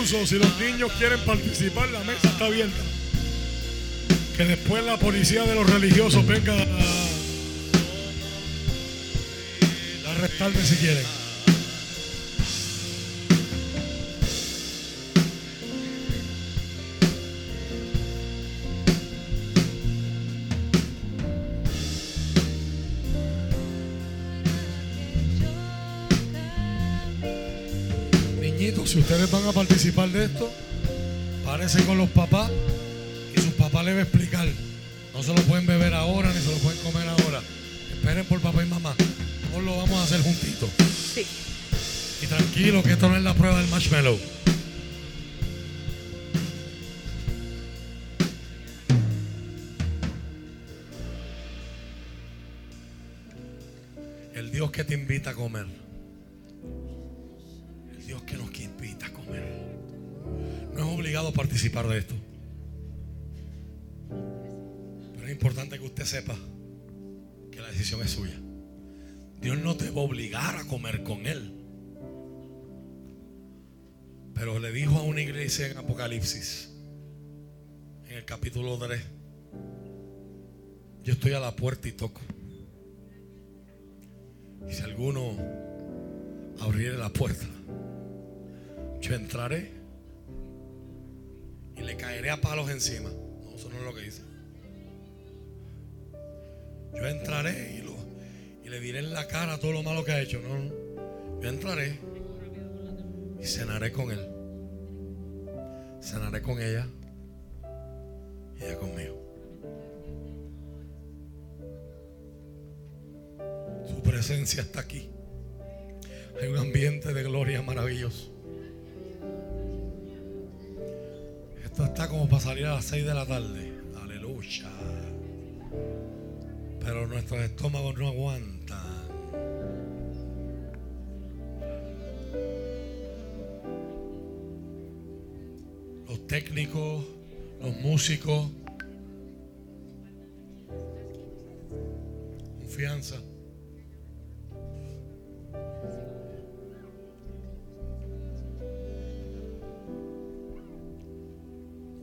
Si los niños quieren participar, la mesa está abierta. Que después la policía de los religiosos venga a, a arrestarme si quieren. Ustedes van a participar de esto, párense con los papás y sus papás les va a explicar. No se lo pueden beber ahora ni se lo pueden comer ahora. Esperen por papá y mamá. Todos lo vamos a hacer juntitos. Sí. Y tranquilo, que esto no es la prueba del marshmallow. El Dios que te invita a comer. Participar de esto. Pero es importante que usted sepa que la decisión es suya. Dios no te va a obligar a comer con Él. Pero le dijo a una iglesia en Apocalipsis, en el capítulo 3, yo estoy a la puerta y toco. Y si alguno abriere la puerta, yo entraré y le caeré a palos encima. No, eso no es lo que dice. Yo entraré y, le diré en la cara todo lo malo que ha hecho. No, no. Yo entraré y cenaré con él. Cenaré con ella y ella conmigo. Su presencia está aquí. Hay un ambiente de gloria maravilloso. Esto está como para salir a las 6 de la tarde. Aleluya. Pero nuestros estómagos no aguantan. Los técnicos, los músicos. Confianza.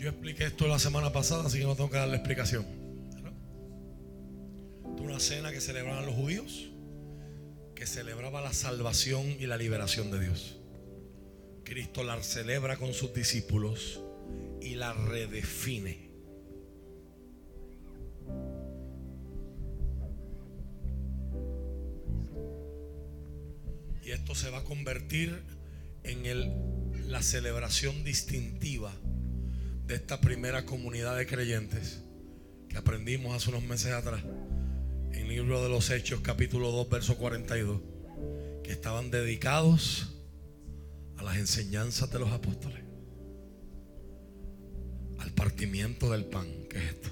Yo expliqué esto la semana pasada, así que no tengo que darle explicación. Esto es una cena que celebraban los judíos, que celebraba la salvación y la liberación de Dios. Cristo la celebra con sus discípulos y la redefine. Y esto se va a convertir en la celebración distintiva de esta primera comunidad de creyentes que aprendimos hace unos meses atrás en el libro de los Hechos capítulo 2 verso 42 que estaban dedicados a las enseñanzas de los apóstoles al partimiento del pan que es esto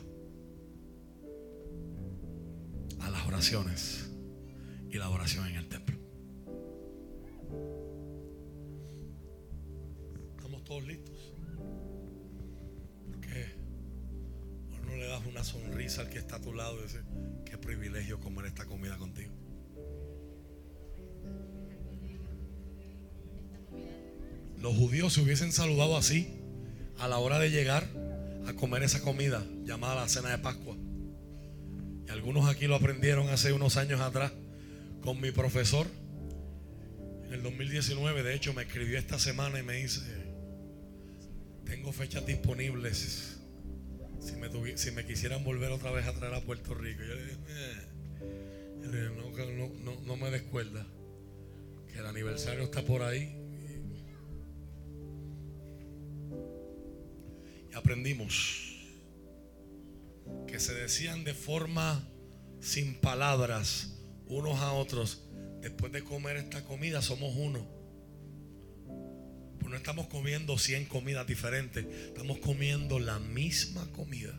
a las oraciones y la oración en el templo. Estamos todos listos no le das una sonrisa al que está a tu lado y dice, qué privilegio comer esta comida contigo. Los judíos se hubiesen saludado así a la hora de llegar a comer esa comida llamada la cena de Pascua. Y algunos aquí lo aprendieron hace unos años atrás con mi profesor. En el 2019, de hecho, me escribió esta semana y me dice, tengo fechas disponibles si me, si me quisieran volver otra vez a traer a Puerto Rico. Yo le dije, "Eh". Le dije, no, no, no me descuerda, que el aniversario está por ahí. Y aprendimos que se decían de forma sin palabras unos a otros, después de comer esta comida somos uno. No estamos comiendo 100 comidas diferentes, estamos comiendo la misma comida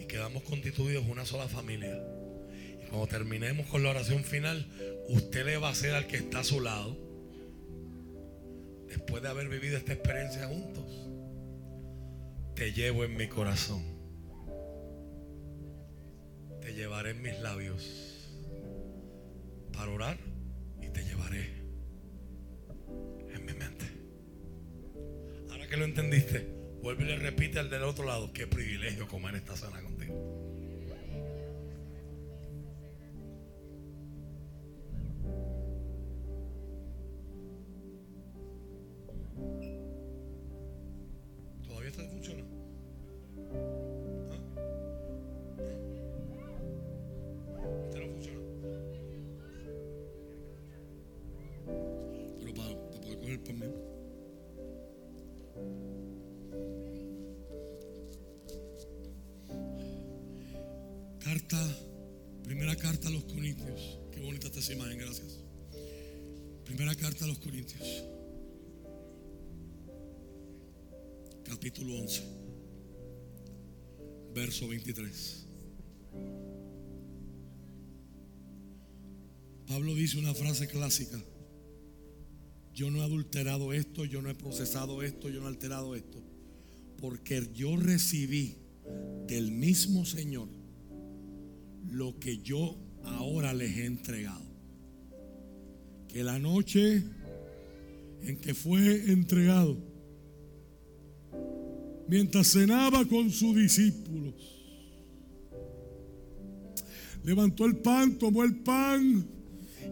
y quedamos constituidos una sola familia. Y cuando terminemos con la oración final, usted le va a hacer al que está a su lado, después de haber vivido esta experiencia juntos, te llevo en mi corazón, te llevaré en mis labios para orar que lo entendiste, vuelve y le repite al del otro lado. Qué privilegio comer esta cena contigo. Dice una frase clásica. Yo no he adulterado esto, yo no he procesado esto, yo no he alterado esto. Porque yo recibí del mismo Señor lo que yo ahora les he entregado. Que la noche en que fue entregado, mientras cenaba con sus discípulos, levantó el pan, tomó el pan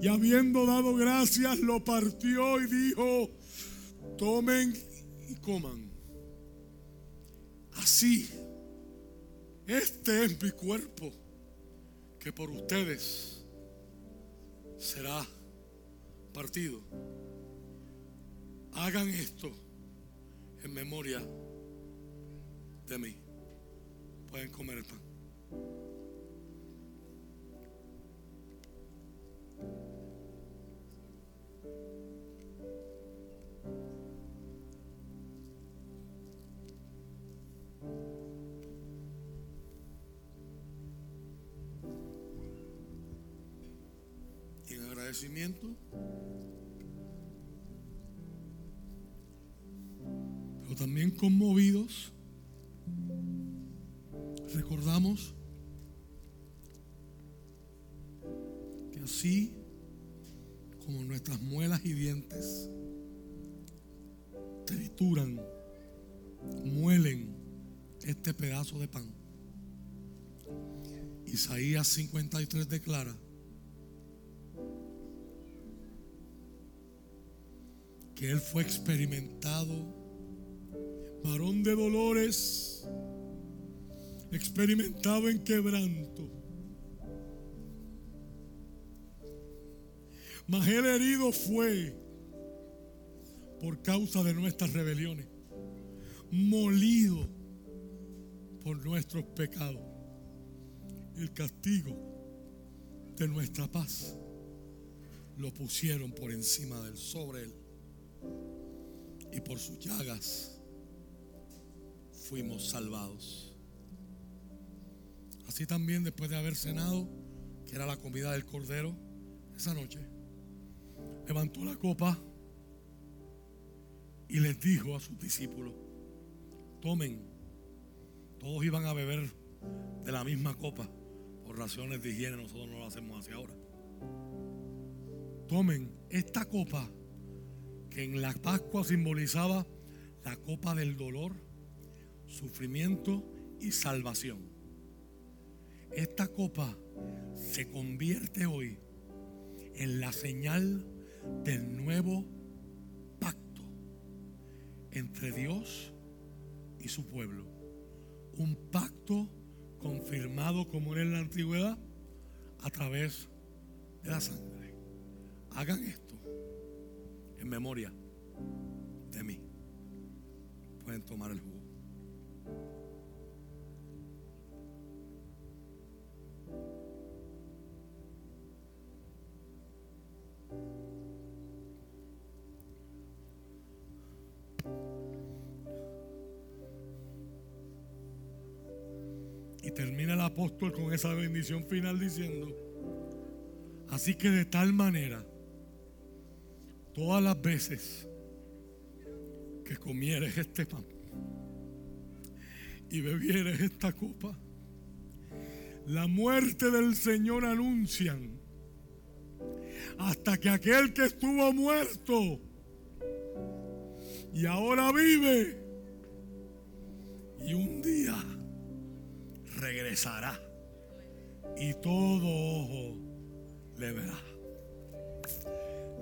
y habiendo dado gracias lo partió y dijo, tomen y coman. Así, este es mi cuerpo que por ustedes será partido. Hagan esto en memoria de mí. Pueden comer el pan. Y en agradecimiento, pero también conmovidos, recordamos así como nuestras muelas y dientes trituran, muelen este pedazo de pan. Isaías 53 declara que Él fue experimentado, varón de dolores, experimentado en quebranto. Mas Él herido fue por causa de nuestras rebeliones, molido por nuestros pecados. El castigo de nuestra paz lo pusieron por encima del sobre él. Y por sus llagas fuimos salvados. Así también después de haber cenado, que era la comida del cordero, esa noche, levantó la copa y les dijo a sus discípulos, tomen, todos iban a beber de la misma copa, por razones de higiene nosotros no lo hacemos hacia ahora. Tomen esta copa que en la Pascua simbolizaba la copa del dolor, sufrimiento y salvación. Esta copa se convierte hoy en la señal del nuevo pacto entre Dios y su pueblo. Un pacto confirmado como era en la antigüedad a través de la sangre. Hagan esto en memoria de mí. Pueden tomar el jugo. Y termina el apóstol con esa bendición final diciendo, así que de tal manera, todas las veces que comieres este pan y bebieres esta copa, la muerte del Señor anuncian hasta que aquel que estuvo muerto y ahora vive. Y un día regresará. Y todo ojo le verá.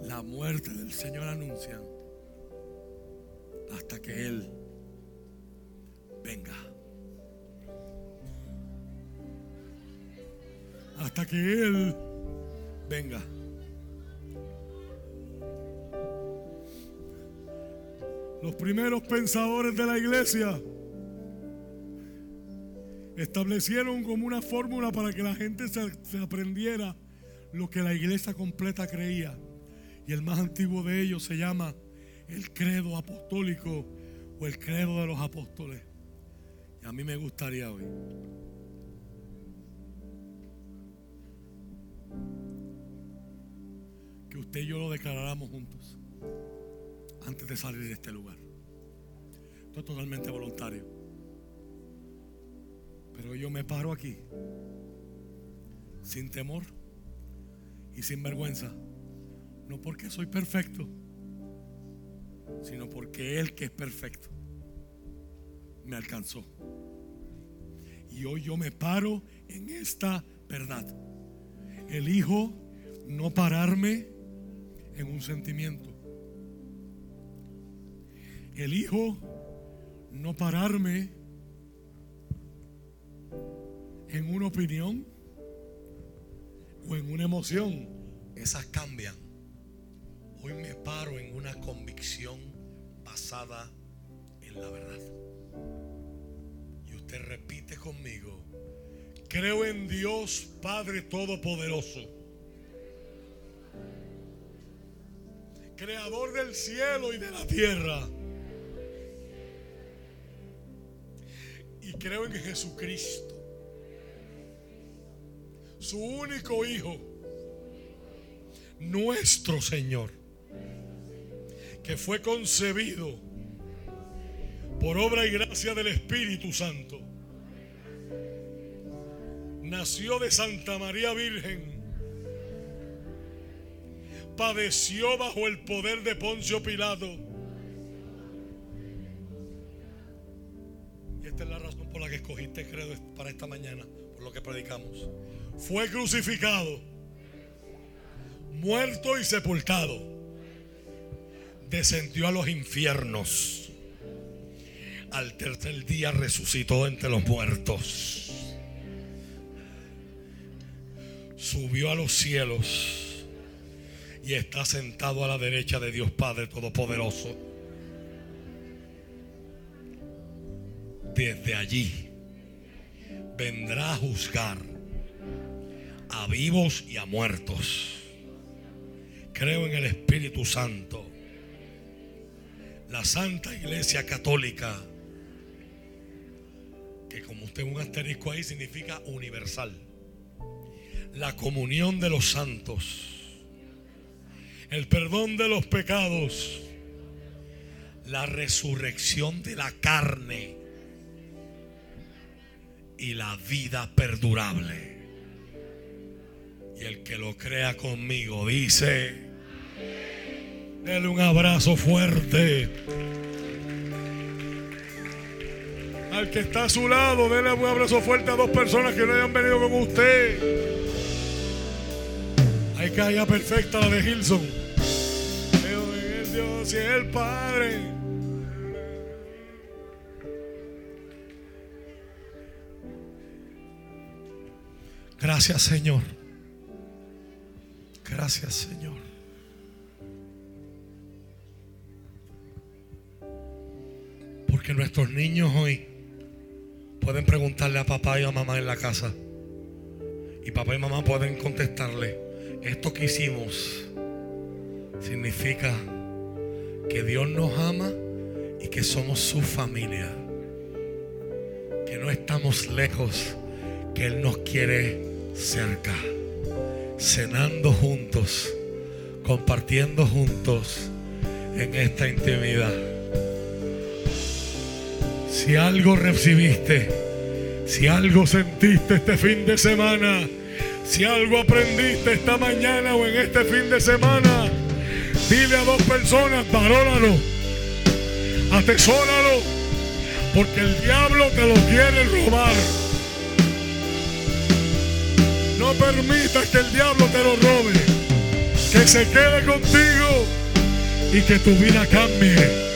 La muerte del Señor anuncia hasta que Él venga. Hasta que Él venga. Los primeros pensadores de la iglesia establecieron como una fórmula para que la gente se, aprendiera lo que la iglesia completa creía. Y el más antiguo de ellos se llama el credo apostólico o el credo de los apóstoles. Y a mí me gustaría hoy que usted y yo lo declaráramos juntos antes de salir de este lugar. Esto es totalmente voluntario. Pero yo me paro aquí sin temor y sin vergüenza. No porque soy perfecto, sino porque Él que es perfecto me alcanzó. Y hoy yo me paro en esta verdad. Elijo no pararme en un sentimiento. Elijo no pararme en una opinión o en una emoción. Esas cambian. Hoy me paro en una convicción basada en la verdad. Y usted repite conmigo, creo en Dios Padre Todopoderoso, Creador del cielo y de la tierra. Y creo en Jesucristo, su único Hijo, nuestro Señor, que fue concebido por obra y gracia del Espíritu Santo. Nació de Santa María Virgen. Padeció bajo el poder de Poncio Pilato. Esta es la razón por la que escogiste credo para esta mañana, por lo que predicamos. Fue crucificado, muerto y sepultado. Descendió a los infiernos al tercer día resucitó entre los muertos. Subió a los cielos y está sentado a la derecha de Dios Padre Todopoderoso. Desde allí vendrá a juzgar a vivos y a muertos. Creo en el Espíritu Santo, la Santa Iglesia Católica que como usted un asterisco ahí significa universal. La comunión de los santos, el perdón de los pecados, la resurrección de la carne y la vida perdurable. Y el que lo crea conmigo dice, denle un abrazo fuerte. Al que está a su lado, denle un abrazo fuerte a dos personas que no hayan venido con usted. Hay caída perfecta la de Gilson. Dios y el Padre. Gracias Señor. Gracias Señor. Porque nuestros niños hoy pueden preguntarle a papá y a mamá en la casa. Y papá y mamá pueden contestarle, esto que hicimos significa que Dios nos ama y que somos su familia. Que no estamos lejos, que Él nos quiere cerca. Cenando juntos, compartiendo juntos en esta intimidad. Si algo recibiste, si algo sentiste este fin de semana, si algo aprendiste esta mañana o en este fin de semana, dile a dos personas, valóralo, atesóralo, porque el diablo te lo quiere robar. Permitas que el diablo te lo robe. Que se quede contigo y que tu vida cambie.